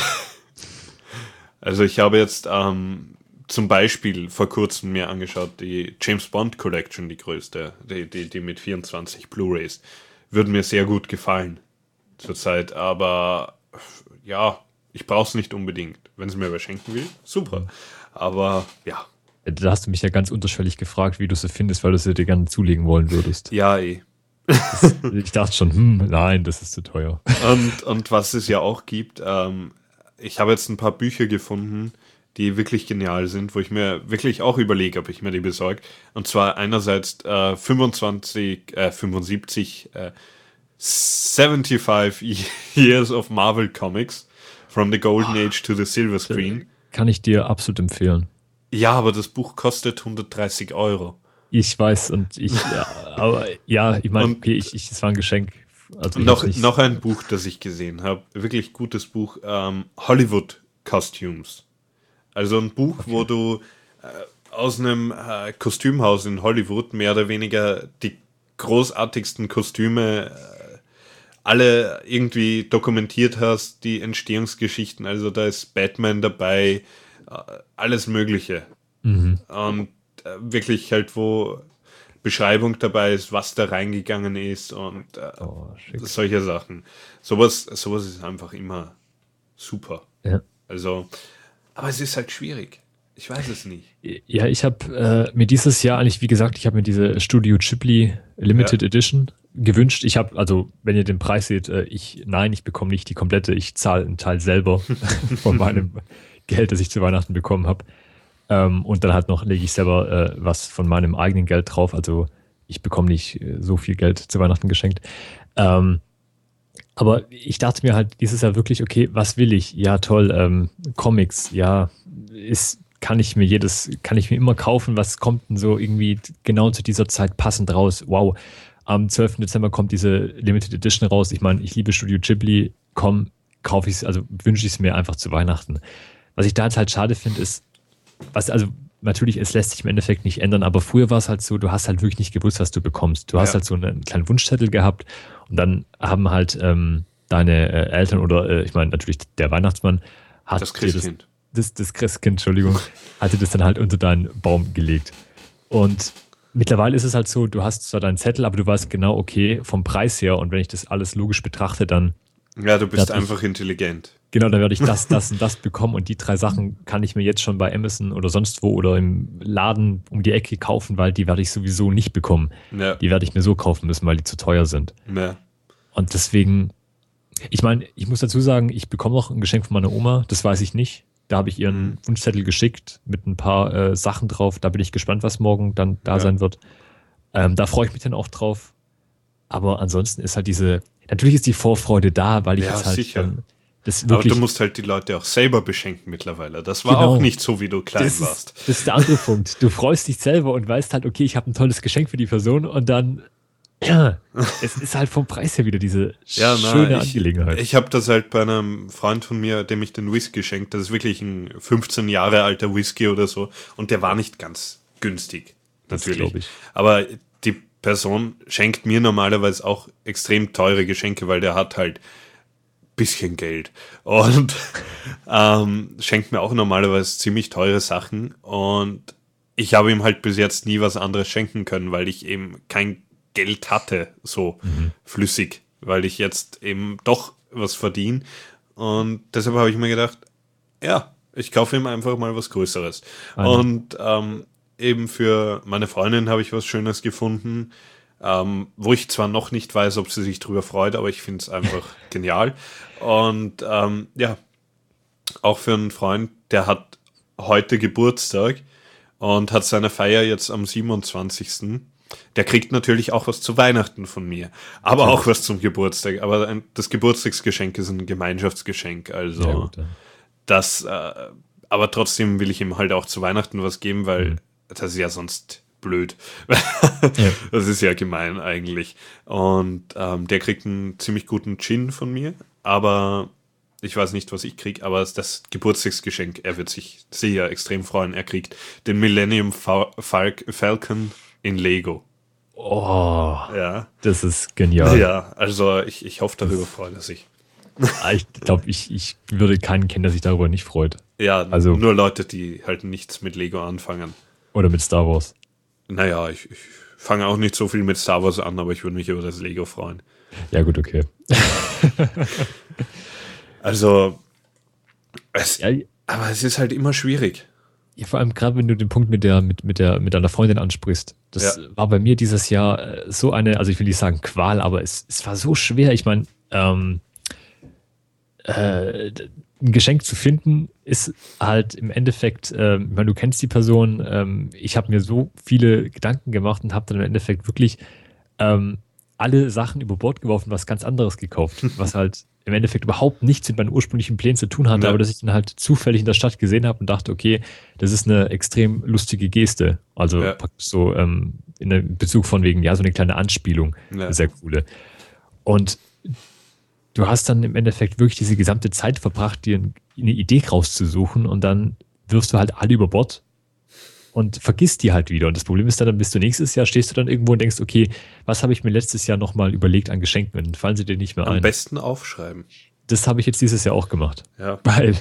B: also ich habe jetzt ähm, zum Beispiel vor kurzem mir angeschaut, die James Bond Collection, die größte, die, die, die mit 24 Blu-Rays, würde mir sehr gut gefallen zurzeit, aber ja, ich brauche es nicht unbedingt. Wenn es mir wer schenken will, super. Aber ja,
C: Da hast du mich ja ganz unterschwellig gefragt, wie du sie findest, weil du sie dir gerne zulegen wollen würdest.
B: ja, eh.
C: Ich dachte schon, hm, nein, das ist zu teuer.
B: Und, und was es ja auch gibt, ähm, ich habe jetzt ein paar Bücher gefunden, die wirklich genial sind, wo ich mir wirklich auch überlege, ob ich mir die besorge. Und zwar einerseits äh, 25, äh, 75, äh, 75 Years of Marvel Comics, from the Golden Age to the Silver Screen.
C: Kann ich dir absolut empfehlen.
B: Ja, aber das Buch kostet 130 Euro.
C: Ich weiß und ich, ja, aber ja, ich meine, okay, ich, ich, es war ein Geschenk. Also
B: noch, noch ein Buch, das ich gesehen habe, wirklich gutes Buch, ähm, Hollywood Costumes. Also ein Buch, wo du äh, aus einem äh, Kostümhaus in Hollywood mehr oder weniger die großartigsten Kostüme äh, alle irgendwie dokumentiert hast, die Entstehungsgeschichten. Also da ist Batman dabei, äh, alles Mögliche.
C: Mhm.
B: Und äh, wirklich halt, wo Beschreibung dabei ist, was da reingegangen ist und äh,
C: Oh,
B: solche Sachen. Sowas, sowas ist einfach immer super.
C: Ja.
B: Also, aber es ist halt schwierig. Ich weiß es nicht.
C: Ja, ich habe äh, mir dieses Jahr eigentlich, wie gesagt, ich habe mir diese Studio Ghibli Limited
B: Ja.
C: Edition gewünscht. Ich habe, also wenn ihr den Preis seht, äh, ich, nein, ich bekomme nicht die komplette, ich zahle einen Teil selber von meinem Geld, das ich zu Weihnachten bekommen habe. Ähm, und dann halt noch lege ich selber äh, was von meinem eigenen Geld drauf. Also ich bekomme nicht äh, so viel Geld zu Weihnachten geschenkt. Ähm, aber ich dachte mir halt dieses Jahr wirklich, okay, was will ich? Ja, toll, ähm, Comics, ja, ist, kann ich mir jedes, kann ich mir immer kaufen, was kommt denn so irgendwie genau zu dieser Zeit passend raus? Wow. Am 12. Dezember kommt diese Limited Edition raus. Ich meine, ich liebe Studio Ghibli, komm, kaufe ich es, also wünsche ich es mir einfach zu Weihnachten. Was ich da jetzt halt schade finde, ist, was, also natürlich, es lässt sich im Endeffekt nicht ändern, aber früher war es halt so, du hast halt wirklich nicht gewusst, was du bekommst. Du hast
B: Ja.
C: halt so einen kleinen Wunschzettel gehabt und dann haben halt ähm, deine äh, Eltern oder äh, ich meine natürlich der Weihnachtsmann hat
B: Das
C: dir das,
B: Christkind.
C: das, das Christkind, Entschuldigung, hatte das dann halt unter deinen Baum gelegt. Und mittlerweile ist es halt so, du hast zwar deinen Zettel, aber du weißt genau, okay, vom Preis her und wenn ich das alles logisch betrachte, dann
B: Ja, du bist einfach intelligent.
C: Genau, dann werde ich das, das und das bekommen und die drei Sachen kann ich mir jetzt schon bei Amazon oder sonst wo oder im Laden um die Ecke kaufen, weil die werde ich sowieso nicht bekommen.
B: Ja,
C: Die werde ich mir so kaufen müssen, weil die zu teuer sind.
B: ja.
C: Und deswegen, ich meine, ich muss dazu sagen, ich bekomme noch ein Geschenk von meiner Oma, das weiß ich nicht. Da habe ich ihren
B: Mhm.
C: Wunschzettel geschickt mit ein paar äh, Sachen drauf. Da bin ich gespannt, was morgen dann da
B: Ja.
C: sein wird. Ähm, da freue ich mich dann auch drauf. Aber ansonsten ist halt diese, natürlich ist die Vorfreude da, weil ich
B: Ja,
C: jetzt halt
B: sicher.
C: dann das
B: Aber du musst halt die Leute auch selber beschenken mittlerweile. Das war
C: Genau.
B: auch nicht so, wie du klein
C: das
B: warst.
C: ist, das ist der andere Punkt. Du freust dich selber und weißt halt, okay, ich habe ein tolles Geschenk für die Person und dann Ja, es ist halt vom Preis her wieder diese
B: Ja, na,
C: schöne
B: ich,
C: Angelegenheit.
B: Ich habe das halt bei einem Freund von mir, dem ich den Whisky schenkt. Das ist wirklich ein 15 Jahre alter Whisky oder so. Und der war nicht ganz günstig.
C: Das
B: Natürlich.
C: glaub ich.
B: Aber Person schenkt mir normalerweise auch extrem teure Geschenke, weil der hat halt bisschen Geld und ähm, schenkt mir auch normalerweise ziemlich teure Sachen und ich habe ihm halt bis jetzt nie was anderes schenken können, weil ich eben kein Geld hatte, so flüssig, weil ich jetzt eben doch was verdiene und deshalb habe ich mir gedacht, ja, ich kaufe ihm einfach mal was Größeres.
C: Eine.
B: Und ähm, eben für meine Freundin habe ich was Schönes gefunden, ähm, wo ich zwar noch nicht weiß, ob sie sich drüber freut, aber ich finde es einfach genial. Und ähm, ja, auch für einen Freund, der hat heute Geburtstag und hat seine Feier jetzt am 27. Der kriegt natürlich auch was zu Weihnachten von mir, aber auch was zum Geburtstag. Aber ein, das Geburtstagsgeschenk ist ein Gemeinschaftsgeschenk, also
C: gut, ja.
B: das, äh, aber trotzdem will ich ihm halt auch zu Weihnachten was geben, weil das ist ja sonst blöd. Das ist ja gemein eigentlich. Und ähm, der kriegt einen ziemlich guten Gin von mir, aber ich weiß nicht, was ich krieg, aber es ist das Geburtstagsgeschenk. Er wird sich sicher extrem freuen. Er kriegt den Millennium Fa Falk Falcon in Lego.
C: Oh,
B: Ja.
C: das ist genial.
B: Ja, also ich, ich hoffe, darüber freut er sich.
C: Ah, Ich glaube, ich, ich würde keinen kennen, der sich darüber nicht freut.
B: Ja,
C: Also-
B: nur Leute, die halt nichts mit Lego anfangen.
C: Oder mit Star Wars.
B: Naja, ich, ich fange auch nicht so viel mit Star Wars an, aber ich würde mich über das Lego freuen.
C: Ja, gut, okay.
B: Also, es,
C: Ja,
B: aber es ist halt immer schwierig.
C: Ja, vor allem gerade wenn du den Punkt mit der mit mit der mit deiner Freundin ansprichst. Das
B: Ja.
C: war bei mir dieses Jahr äh, so eine, also ich will nicht sagen Qual, aber es, es war so schwer. Ich meine, ähm, äh, ein Geschenk zu finden ist halt im Endeffekt, ähm, ich meine, du kennst die Person. Ähm, ich habe mir so viele Gedanken gemacht und habe dann im Endeffekt wirklich ähm, alle Sachen über Bord geworfen, was ganz anderes gekauft, was halt im Endeffekt überhaupt nichts mit meinen ursprünglichen Plänen zu tun hatte,
B: Ja.
C: aber dass ich dann halt zufällig in der Stadt gesehen habe und dachte, okay, das ist eine extrem lustige Geste. Also
B: Ja.
C: praktisch so ähm, in Bezug von wegen, ja, so eine kleine Anspielung,
B: Ja.
C: sehr coole. Und du hast dann im Endeffekt wirklich diese gesamte Zeit verbracht, dir eine Idee rauszusuchen und dann wirfst du halt alle über Bord und vergisst die halt wieder. Und das Problem ist dann, dann bist du nächstes Jahr, stehst du dann irgendwo und denkst, okay, was habe ich mir letztes Jahr nochmal überlegt an Geschenken? Und dann fallen sie dir nicht mehr
B: Am
C: ein.
B: besten aufschreiben.
C: Das habe ich jetzt dieses Jahr auch gemacht.
B: Ja.
C: Weil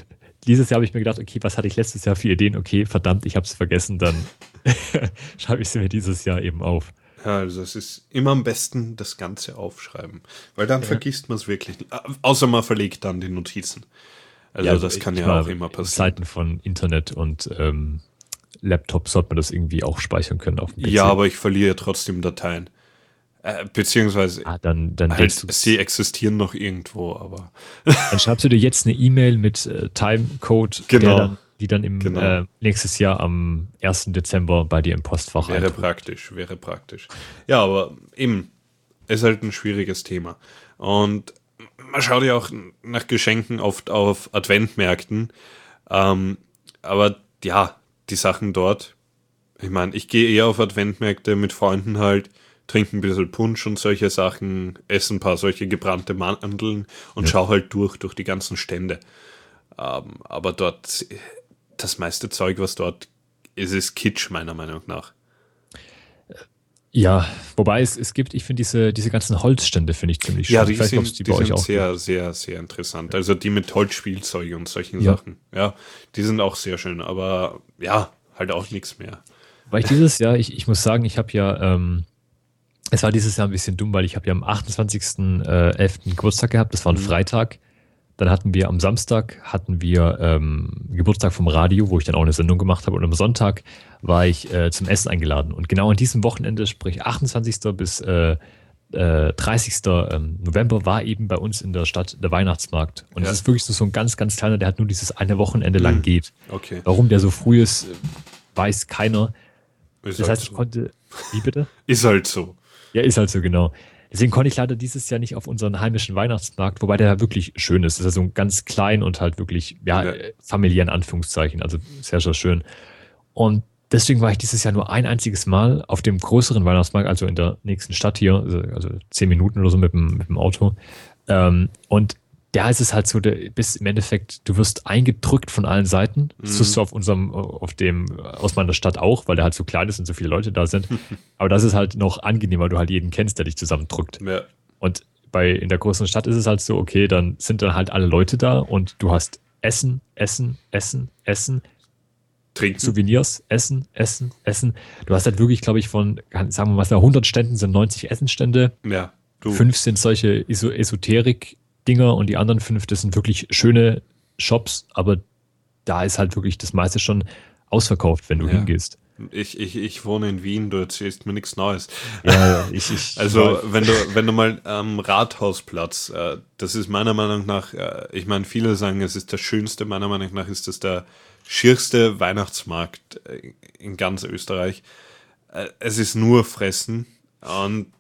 C: dieses Jahr habe ich mir gedacht, okay, was hatte ich letztes Jahr für Ideen? Okay, verdammt, ich habe es vergessen, dann schreibe ich sie mir dieses Jahr eben auf.
B: Ja, also es ist immer am besten das Ganze aufschreiben. Weil dann vergisst man es wirklich nicht. Außer man verlegt dann die Notizen. Also das kann ja auch immer passieren.
C: Seiten von Internet und ähm, Laptop sollte man das irgendwie auch speichern können auf dem PC.
B: Ja, aber ich verliere trotzdem Dateien. Äh, beziehungsweise
C: ah, dann, dann,
B: halt, sie existieren noch irgendwo, aber
C: dann schreibst du dir jetzt eine E-Mail mit äh, Timecode,
B: Genau.
C: der dann, die dann im
B: Genau.
C: äh, nächstes Jahr am 1. Dezember bei dir im Postfach
B: wäre praktisch, wäre praktisch. Ja, aber eben, ist halt ein schwieriges Thema. Und man schaut ja auch nach Geschenken oft auf Adventmärkten. Ähm, aber ja, die Sachen dort, ich meine, ich gehe eher auf Adventmärkte mit Freunden halt, trinke ein bisschen Punsch und solche Sachen, esse ein paar solche gebrannte Mandeln und schau halt durch, durch die ganzen Stände. Ähm, aber dort, das meiste Zeug, was dort ist, ist Kitsch, meiner Meinung nach.
C: Ja, wobei es, es gibt, ich finde diese, diese ganzen Holzstände finde ich ziemlich schön.
B: Ja, die sind, die
C: euch
B: sind
C: auch
B: sehr, sehr, sehr interessant. Also die mit Holzspielzeugen und solchen
C: Ja.
B: Sachen. Ja, die sind auch sehr schön, aber ja, halt auch nichts mehr.
C: Weil ich dieses Jahr, ich, ich muss sagen, ich habe ja, ähm, es war dieses Jahr ein bisschen dumm, weil ich habe ja am 28.11. Geburtstag gehabt, das war ein Freitag. Dann hatten wir am Samstag hatten wir ähm, Geburtstag vom Radio, wo ich dann auch eine Sendung gemacht habe. Und am Sonntag war ich äh, zum Essen eingeladen. Und genau an diesem Wochenende, sprich 28. bis äh, äh, 30. ähm, November, war eben bei uns in der Stadt der Weihnachtsmarkt. Und es
B: Ja.
C: ist wirklich so, so ein ganz, ganz kleiner, der hat nur dieses eine Wochenende lang geht.
B: Okay.
C: Warum der so früh ist, weiß keiner.
B: Ist,
C: Das
B: halt
C: heißt, ich
B: so.
C: konnte. Wie bitte?
B: ist halt so.
C: Ja, ist halt so genau. Deswegen konnte ich leider dieses Jahr nicht auf unseren heimischen Weihnachtsmarkt, wobei der wirklich schön ist. Das ist ja so ganz klein und halt wirklich, ja,
B: Ja.
C: äh, familiär in Anführungszeichen, also sehr, sehr schön. Und deswegen war ich dieses Jahr nur ein einziges Mal auf dem größeren Weihnachtsmarkt, also in der nächsten Stadt hier, also, also zehn Minuten oder so mit dem, mit dem Auto. Ähm, und da ist es halt so, der, bis im Endeffekt, du wirst eingedrückt von allen Seiten. Das tust du auf unserem, auf dem, aus meiner Stadt auch, weil der halt so klein ist und so viele Leute da sind. Aber das ist halt noch angenehmer, weil du halt jeden kennst, der dich zusammendrückt.
B: Ja.
C: Und bei, in der großen Stadt ist es halt so, okay, dann sind dann halt alle Leute da und du hast Essen, Essen, Essen, Essen,
B: Trinken.
C: Souvenirs, Essen, Essen, Essen. Du hast halt wirklich, glaube ich, von, sagen wir mal, 100 Ständen sind 90 Essenstände.
B: Ja. Du,
C: Fünf sind solche Eso Esoterik-Dinger und die anderen fünf, das sind wirklich schöne Shops, aber da ist halt wirklich das meiste schon ausverkauft, wenn du
B: Ja.
C: hingehst.
B: ich, ich, ich wohne in Wien, du erzählst mir nichts Neues.
C: Ja, ich, ich,
B: Also, wenn du, wenn du mal am Rathausplatz, äh, das ist meiner Meinung nach, äh, ich meine, viele sagen, es ist der schönste, meiner Meinung nach ist das der schierste Weihnachtsmarkt äh, in ganz Österreich. Äh, es ist nur Fressen und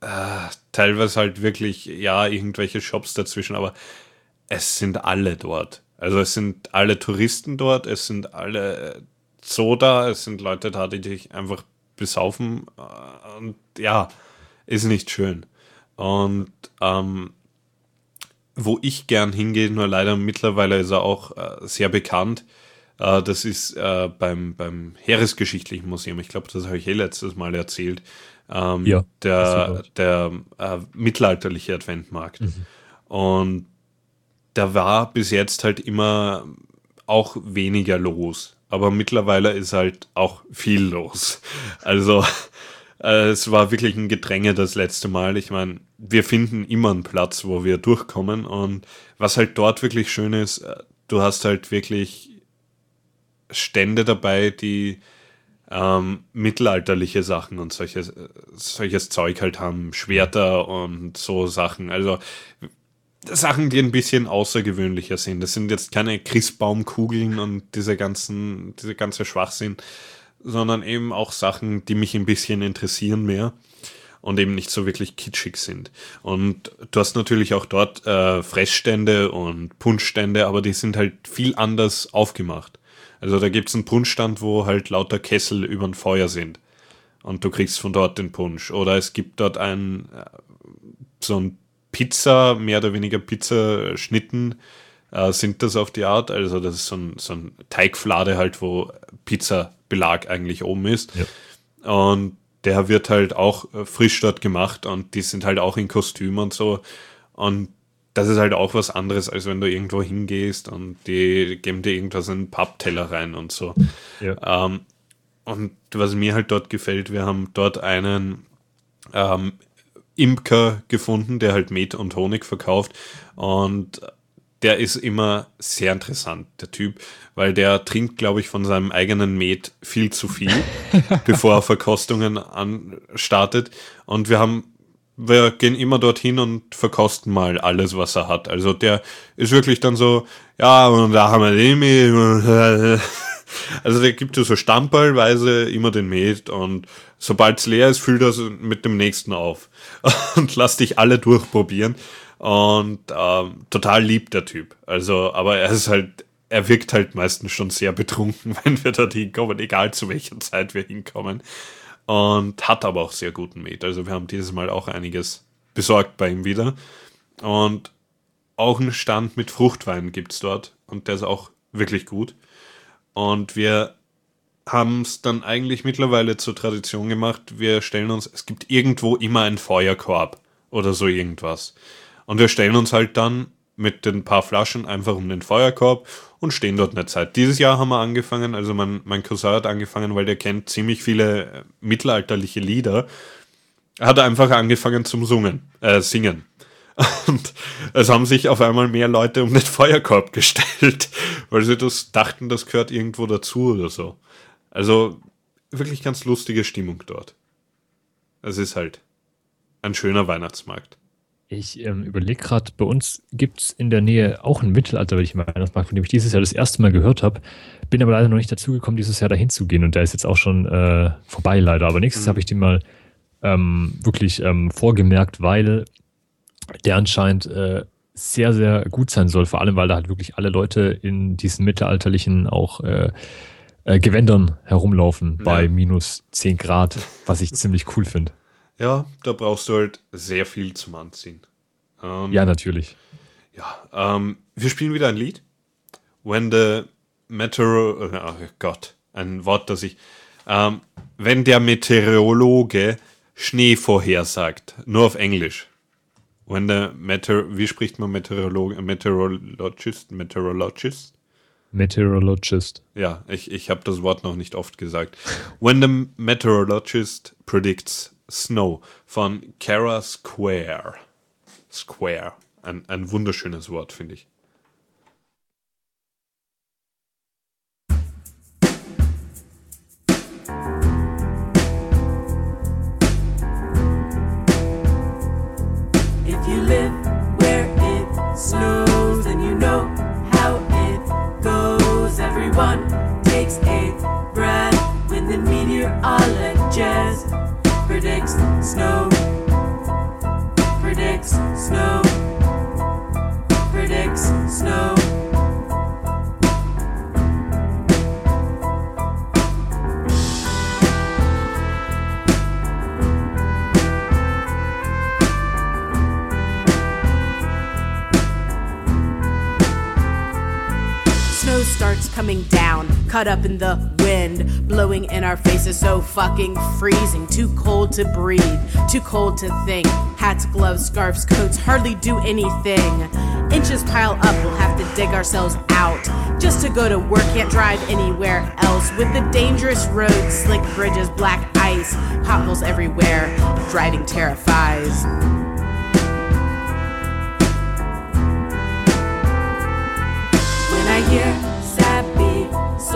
B: äh, teilweise halt wirklich, ja, irgendwelche Shops dazwischen, aber es sind alle dort. Also es sind alle Touristen dort, es sind alle äh, Soda, es sind Leute da, die dich einfach besaufen äh, und ja, ist nicht schön. Und ähm, wo ich gern hingehe, nur leider mittlerweile ist er auch äh, sehr bekannt. Äh, das ist äh, beim, beim Heeresgeschichtlichen Museum. Ich glaube, das habe ich eh letztes Mal erzählt. Ähm,
C: Ja,
B: der der äh, mittelalterliche Adventmarkt. Und da war bis jetzt halt immer auch weniger los. Aber mittlerweile ist halt auch viel los. Also äh, es war wirklich ein Gedränge das letzte Mal. Ich meine, wir finden immer einen Platz, wo wir durchkommen. Und was halt dort wirklich schön ist, äh, du hast halt wirklich Stände dabei, die ähm, mittelalterliche Sachen und solches, solches Zeug halt haben, Schwerter und so Sachen. Also Sachen, die ein bisschen außergewöhnlicher sind. Das sind jetzt keine Christbaumkugeln und diese ganzen, diese ganze Schwachsinn, sondern eben auch Sachen, die mich ein bisschen interessieren mehr und eben nicht so wirklich kitschig sind. Und du hast natürlich auch dort äh, Fressstände und Punschstände, aber die sind halt viel anders aufgemacht. Also da gibt's einen Punschstand, wo halt lauter Kessel übern Feuer sind. Und du kriegst von dort den Punsch. Oder es gibt dort ein äh, so ein Pizza, mehr oder weniger Pizzaschnitten äh, sind das auf die Art. Also das ist so ein, so ein Teigflade halt, wo Pizzabelag eigentlich oben ist. Und der wird halt auch äh, frisch dort gemacht und die sind halt auch in Kostüm und so. Und das ist halt auch was anderes, als wenn du irgendwo hingehst und die geben dir irgendwas in einen Pappteller rein und so.
C: Ja.
B: Ähm, und was mir halt dort gefällt, wir haben dort einen ähm, Imker gefunden, der halt Met und Honig verkauft. Und der ist immer sehr interessant, der Typ, weil der trinkt, glaube ich, von seinem eigenen Met viel zu viel, bevor er Verkostungen anstartet. Und wir haben, wir gehen immer dorthin und verkosten mal alles, was er hat. Also der ist wirklich dann so, ja, und da haben wir den Met. Also der gibt dir so stamperlweise immer den Met und sobald es leer ist, füllt er es mit dem nächsten auf und lass dich alle durchprobieren. Und ähm, total lieb der Typ. Also, aber er ist halt, er wirkt halt meistens schon sehr betrunken, wenn wir dort hinkommen, egal zu welcher Zeit wir hinkommen. Und hat aber auch sehr guten Met. Also wir haben dieses Mal auch einiges besorgt bei ihm wieder. Und auch einen Stand mit Fruchtwein gibt's dort. Und der ist auch wirklich gut. Und wir haben es dann eigentlich mittlerweile zur Tradition gemacht. Wir stellen uns, es gibt irgendwo immer einen Feuerkorb oder so irgendwas. Und wir stellen uns halt dann mit den paar Flaschen einfach um den Feuerkorb und stehen dort eine Zeit. Dieses Jahr haben wir angefangen, also mein, mein Cousin hat angefangen, weil der kennt ziemlich viele äh, mittelalterliche Lieder. Er hat einfach angefangen zum Sungen, äh, singen. Und es haben sich auf einmal mehr Leute um den Feuerkorb gestellt, weil sie das dachten, das gehört irgendwo dazu oder so. Also wirklich ganz lustige Stimmung dort. Es ist halt ein schöner Weihnachtsmarkt.
C: Ich ähm, überlege gerade, bei uns gibt es in der Nähe auch einen mittelalterlichen Weihnachtsmarkt, von dem ich dieses Jahr das erste Mal gehört habe. Bin aber leider noch nicht dazu gekommen, dieses Jahr dahin zu gehen. Und der ist jetzt auch schon äh, vorbei, leider. Aber nächstes Jahr habe ich den mal ähm, wirklich ähm, vorgemerkt, weil der anscheinend äh, sehr, sehr gut sein soll. Vor allem, weil da halt wirklich alle Leute in diesen mittelalterlichen auch äh, äh, Gewändern herumlaufen bei
B: Ja.
C: minus 10 Grad, was ich ziemlich cool finde.
B: Ja, da brauchst du halt sehr viel zum Anziehen. Ähm,
C: Ja, natürlich.
B: Ja, ähm, wir spielen wieder ein Lied. When the Meteor... Oh Gott, ein Wort, das ich... Ähm, wenn der Meteorologe Schnee vorhersagt, nur auf Englisch. When the Meteor... Wie spricht man Meteorologe? Meteorologist? Meteorologist?
C: Meteorologist.
B: Ja, ich, ich habe das Wort noch nicht oft gesagt. When the Meteorologist predicts snow von Kara Square. Square. Ein, ein wunderschönes Wort, finde ich.
G: Snow. Predicts snow. Predicts snow. Snow starts coming down, caught up in the wind, blowing in our faces, so fucking freezing. Too cold to breathe, too cold to think. Hats, gloves, scarves, coats hardly do anything. Inches pile up, we'll have to dig ourselves out. Just to go to work, can't drive anywhere else. With the dangerous roads, slick bridges, black ice, potholes everywhere, driving terrifies. When I hear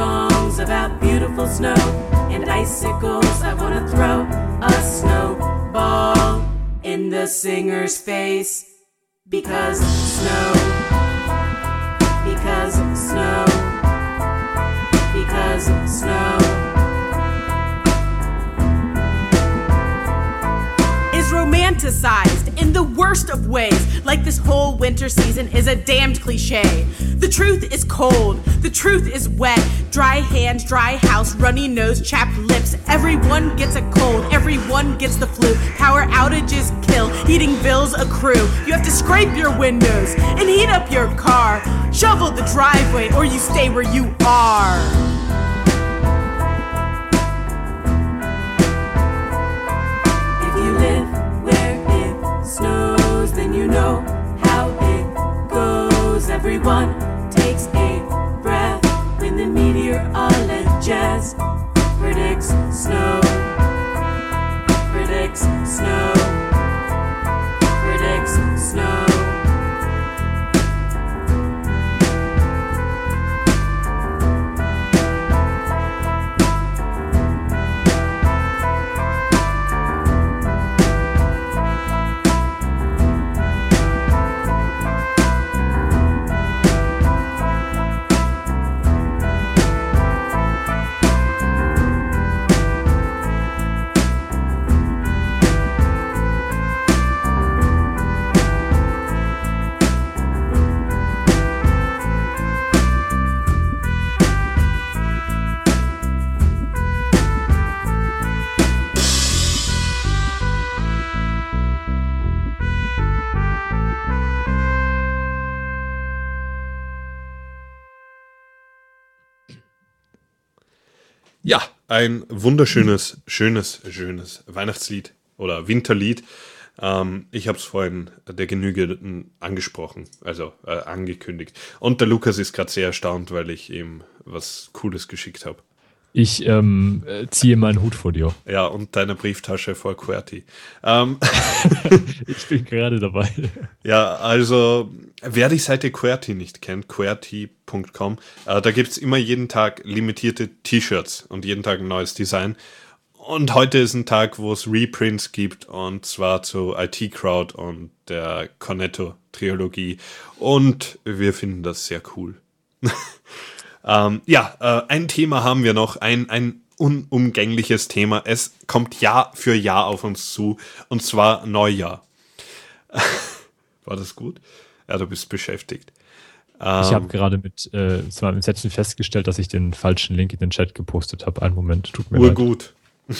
G: songs about beautiful snow and icicles, I wanna throw a snowball in the singer's face. Because snow, because snow, because snow. is romanticized in the worst of ways, like this whole winter season is a damned cliche. The truth is cold, the truth is wet. Dry hands, dry house, runny nose, chapped lips. Everyone gets a cold, everyone gets the flu. Power outages kill, heating bills accrue. You have to scrape your windows and heat up your car. Shovel the driveway, or you stay where you are. Snows, then you know how it goes. Everyone takes a breath when the meteorologist predicts snow. Predicts snow.
B: Ein wunderschönes, schönes, schönes Weihnachtslied oder Winterlied. Ähm, ich habe es vorhin der Genüge angesprochen, also äh, angekündigt. Und der Lukas ist gerade sehr erstaunt, weil ich ihm was Cooles geschickt habe.
C: Ich ähm, äh, ziehe meinen Hut vor dir.
B: Ja, und deine Brieftasche vor QWERTY. Ähm,
C: Ich bin gerade dabei.
B: Ja, also wer die Seite QWERTY nicht kennt, QWERTY.com, äh, da gibt's immer jeden Tag limitierte T-Shirts und jeden Tag ein neues Design. Und heute ist ein Tag, wo es Reprints gibt und zwar zu IT Crowd und der Cornetto-Trilogie. Und wir finden das sehr cool. ähm, ja, äh, ein Thema haben wir noch, ein, ein unumgängliches Thema. Es kommt Jahr für Jahr auf uns zu und zwar Neujahr. War das gut? Ja, du bist beschäftigt.
C: Ich habe
B: Ähm,
C: gerade mit äh, meinem Entsetzen festgestellt, dass ich den falschen Link in den Chat gepostet habe. Einen Moment, tut mir leid.
B: Urgut.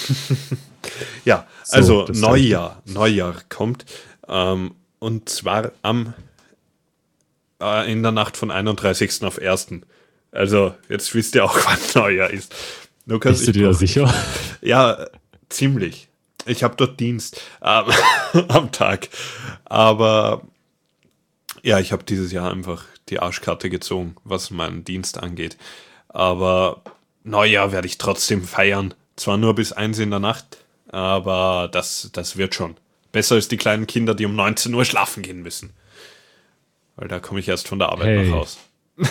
B: ja,
C: So,
B: also Neujahr, Neujahr kommt. Ähm, und zwar am äh, in der Nacht von 31. auf 1. Also, jetzt wisst ihr auch, wann Neujahr ist. Lukas,
C: Bist du dir da sicher?
B: Ja, ziemlich. Ich habe dort Dienst ähm, am Tag. Aber ja, ich habe dieses Jahr einfach die Arschkarte gezogen, was meinen Dienst angeht. Aber Neujahr werde ich trotzdem feiern. Zwar nur bis eins in der Nacht, aber das, das wird schon. Besser als die kleinen Kinder, die um 19 Uhr schlafen gehen müssen. Weil da komme ich erst von der Arbeit
C: Hey.
B: noch raus.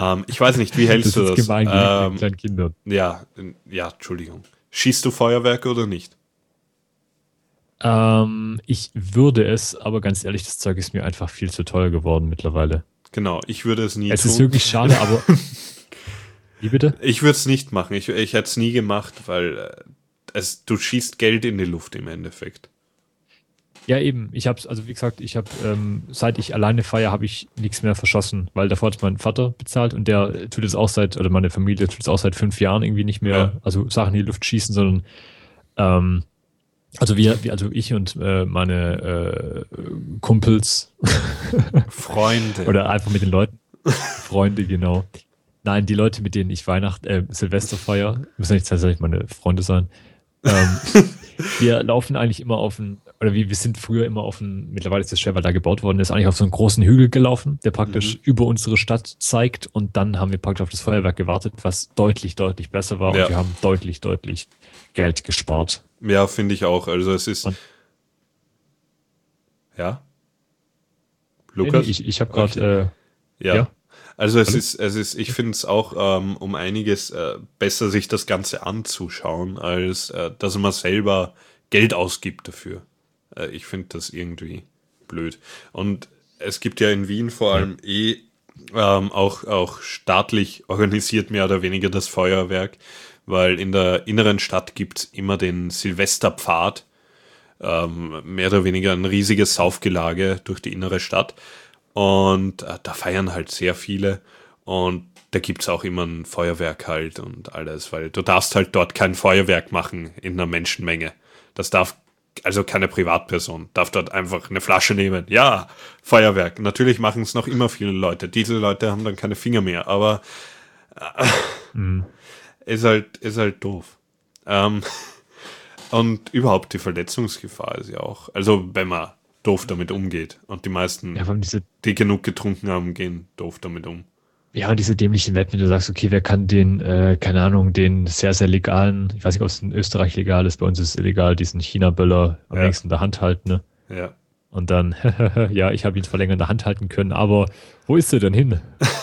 B: ähm, ich weiß nicht, wie hältst
C: Das
B: du das?
C: gemein
B: Ähm,
C: kleinen Kinder.
B: ja, ja, Entschuldigung. Schießt du Feuerwerke oder nicht?
C: Ähm, ich würde es, aber ganz ehrlich, das Zeug ist mir einfach viel zu teuer geworden mittlerweile.
B: Genau, ich würde es nie
C: Es
B: tun.
C: ist wirklich schade, aber. Wie bitte?
B: ich würde es nicht machen. Ich, ich hätte es nie gemacht, weil äh, es, du schießt Geld in die Luft im Endeffekt.
C: Ja, eben. Ich habe also wie gesagt, ich habe, ähm, seit ich alleine feiere, habe ich nichts mehr verschossen, weil davor hat mein Vater bezahlt und der tut es auch seit, oder meine Familie tut es auch seit fünf Jahren irgendwie nicht mehr,
B: Ja.
C: also Sachen in die Luft schießen, sondern ähm, also wir, also ich und äh, meine äh, Kumpels
B: Freunde.
C: oder einfach mit den Leuten, Freunde, genau. Nein, die Leute, mit denen ich Weihnacht, äh, Silvester feier, müssen nicht tatsächlich meine Freunde sein. Ähm, wir laufen eigentlich immer auf ein, oder wir, wir sind früher immer auf ein, mittlerweile ist das schwer, weil da gebaut worden ist, eigentlich auf so einen großen Hügel gelaufen, der praktisch über unsere Stadt zeigt und dann haben wir praktisch auf das Feuerwerk gewartet, was deutlich, deutlich besser war
B: Ja.
C: und wir haben deutlich, deutlich Geld gespart.
B: ja, finde ich auch. Also es ist.
C: Und-
B: ja? Lukas?
C: ich ich habe gerade,
B: Ja.
C: Ja.
B: Also es
C: Hallo?
B: ist, es ist, ich finde es auch ähm, um einiges äh, besser, sich das Ganze anzuschauen, als äh, dass man selber Geld ausgibt dafür. Äh, ich finde das irgendwie blöd. Und es gibt ja in Wien vor allem eh ähm, auch, auch staatlich organisiert mehr oder weniger das Feuerwerk, weil in der inneren Stadt gibt es immer den Silvesterpfad, ähm, mehr oder weniger ein riesiges Saufgelage durch die innere Stadt. Und äh, da feiern halt sehr viele. Und da gibt's auch immer ein Feuerwerk halt und alles, weil du darfst halt dort kein Feuerwerk machen in einer Menschenmenge. Das darf, also keine Privatperson, darf dort einfach eine Flasche nehmen. Ja, Feuerwerk. Natürlich machen es noch immer viele Leute. Diese Leute haben dann keine Finger mehr, aber äh, ist halt, ist halt doof. Ähm, und überhaupt die Verletzungsgefahr ist ja auch, also wenn man doof damit umgeht. Und die meisten,
C: ja, diese
B: die genug getrunken haben, gehen doof damit um.
C: Ja, und diese dämlichen Wetten, wenn du sagst, okay, wer kann den, äh, keine Ahnung, den sehr, sehr legalen, ich weiß nicht, ob es in Österreich legal ist, bei uns ist es illegal, diesen China-Böller am
B: Ja.
C: längsten in der Hand halten, ne?
B: Ja.
C: Und dann, ja, ich habe ihn zwar länger in der Hand halten können, aber wo ist er denn hin?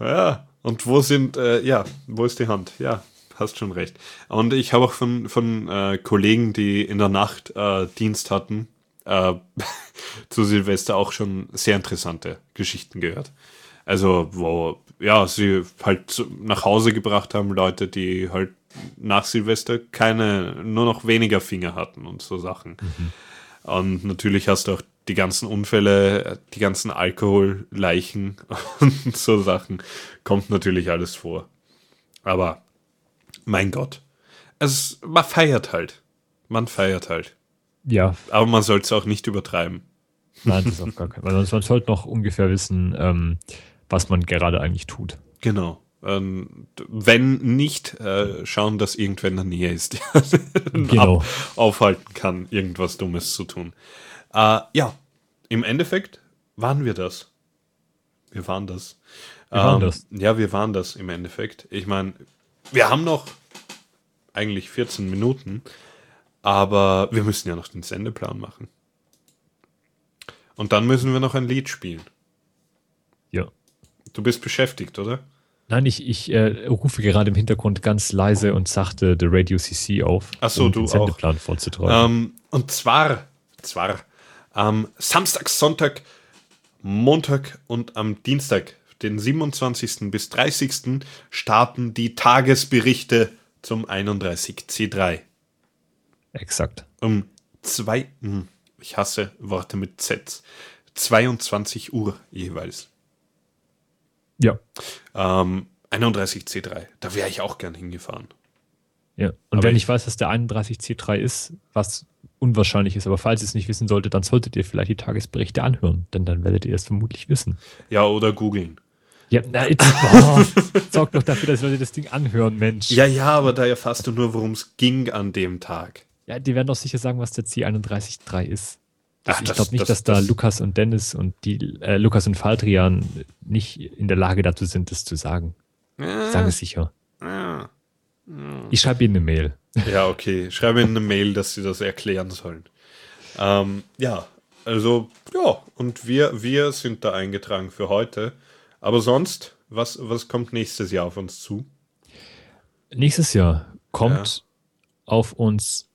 B: Ja, und wo sind, äh, ja, wo ist die Hand? Ja, hast schon recht. Und ich habe auch von, von äh, Kollegen, die in der Nacht äh, Dienst hatten, äh, zu Silvester auch schon sehr interessante Geschichten gehört. Also, wo, ja, sie halt nach Hause gebracht haben, Leute, die halt nach Silvester keine, nur noch weniger Finger hatten und so Sachen. Und natürlich hast du auch die ganzen Unfälle, die ganzen Alkoholleichen und so Sachen. Kommt natürlich alles vor. Aber mein Gott. Es, man feiert halt. Man feiert halt.
C: Ja,
B: Aber man soll es auch nicht übertreiben.
C: nein, das ist auf gar keinen Fall. Man, man sollte noch ungefähr wissen, ähm, was man gerade eigentlich tut.
B: Genau. Ähm, wenn nicht, äh, schauen, dass irgendwer in der Nähe ist,
C: Genau.
B: ab, aufhalten kann, irgendwas Dummes zu tun. Äh, ja, im Endeffekt waren wir das. Wir waren das.
C: Wir waren
B: Ähm,
C: das.
B: Ja, wir waren das im Endeffekt. Ich meine, wir haben noch eigentlich 14 Minuten, aber wir müssen ja noch den Sendeplan machen. Und dann müssen wir noch ein Lied spielen. Du bist beschäftigt, oder?
C: Nein, ich, ich äh, rufe gerade im Hintergrund ganz leise und sachte The Radio CC auf,
B: Ach so,
C: um
B: du
C: den
B: auch.
C: Sendeplan vorzutragen.
B: Ähm, und zwar, zwar am Samstag, Sonntag, Montag und am Dienstag, den 27. bis 30. starten die Tagesberichte zum 31C3.
C: Exakt.
B: Um zwei, hm, ich hasse Worte mit Z, 22 Uhr jeweils.
C: Ja.
B: Ähm, 31C3, da wäre ich auch gern hingefahren.
C: Ja. Und
B: Aber
C: wenn
B: ich-
C: ich weiß, dass der 31C3 ist, was unwahrscheinlich ist, aber falls ihr es nicht wissen solltet, dann solltet ihr vielleicht die Tagesberichte anhören, denn dann werdet ihr es vermutlich wissen.
B: Ja, oder googeln.
C: Ja, na, jetzt, oh, sorgt doch dafür, dass Leute das Ding anhören, Mensch.
B: Ja, ja, aber da erfasst du nur, worum es ging an dem Tag.
C: Ja, die werden doch sicher sagen, was der C31.3 ist.
B: Ach,
C: ich glaube nicht,
B: das-
C: dass da
B: das-
C: Lukas und Dennis und die äh, Lukas und Faldrian nicht in der Lage dazu sind, das zu sagen. Ich sage es sicher.
B: Ja.
C: Ich schreibe ihnen eine Mail.
B: Ja, okay. Schreibe ihnen eine Mail, dass sie das erklären sollen. Ähm, ja, also, ja, und wir, wir sind da eingetragen für heute. Aber sonst, was, was kommt nächstes Jahr auf uns zu?
C: Nächstes Jahr kommt auf uns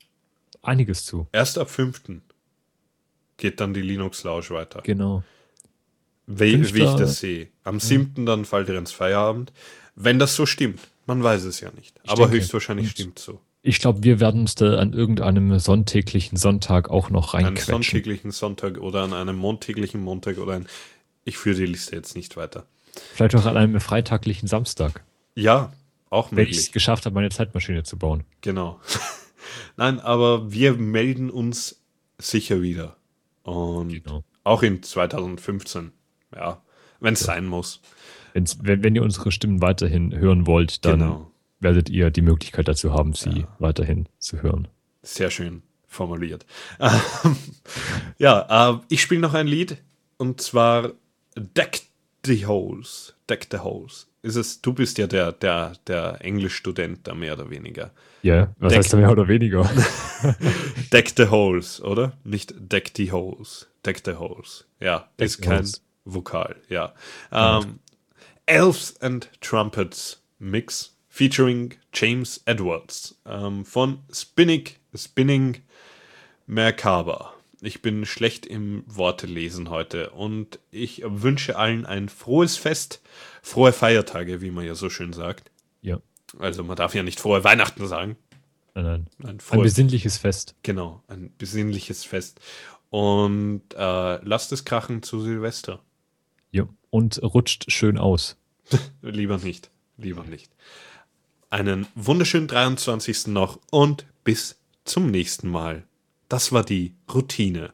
C: einiges zu.
B: Erst ab 5. geht dann die Linux Lounge weiter.
C: Genau.
B: Wie, wie ich das sehe. Am 7. dann fällt ihr ins Feierabend. Wenn das so stimmt. Man weiß es ja nicht.
C: Ich
B: Aber
C: denke.
B: höchstwahrscheinlich stimmt so.
C: Ich glaube, wir werden uns da an irgendeinem sonntäglichen Sonntag auch noch reinquetschen.
B: sonntäglichen Sonntag oder an einem montäglichen Montag oder ein. Ich führe die Liste jetzt nicht weiter.
C: Vielleicht auch an einem freitaglichen Samstag,
B: Ja, auch
C: wenn ich es
B: möglich.
C: geschafft habe, meine Zeitmaschine zu bauen.
B: Genau. Nein, aber wir melden uns sicher wieder. Und
C: Genau.
B: auch in 2015. Ja, wenn es sein muss.
C: Wenn's, wenn, wenn ihr unsere Stimmen weiterhin hören wollt, dann
B: Genau.
C: werdet ihr die Möglichkeit dazu haben, sie weiterhin zu hören.
B: Sehr schön formuliert. Ähm, ja, äh, ich spiele noch ein Lied und zwar Deck the Holes. Deck the Holes. Ist es, du bist ja der, der, der Englischstudent da mehr oder weniger.
C: Ja, was
B: Deck-
C: heißt da mehr oder weniger?
B: Deck the Holes, oder? Nicht Deck the Holes. Deck the Holes. Ja,
C: Deck
B: ist kein
C: Holes.
B: Vokal, ja. Ähm, Elves and Trumpets Mix featuring James Edwards ähm, von Spinning, Spinning Merkaba. Ich bin schlecht im Worte lesen heute und ich wünsche allen ein frohes Fest, frohe Feiertage, wie man ja so schön sagt.
C: ja,
B: Also man darf ja nicht frohe Weihnachten sagen.
C: nein,
B: nein.
C: Ein
B: frohe
C: besinnliches Fest.
B: Genau, ein besinnliches Fest. Und äh, lasst es krachen zu Silvester.
C: Ja. Und rutscht schön aus.
B: Lieber nicht, lieber nicht. Einen wunderschönen 23. noch und bis zum nächsten Mal. Das war die Routine.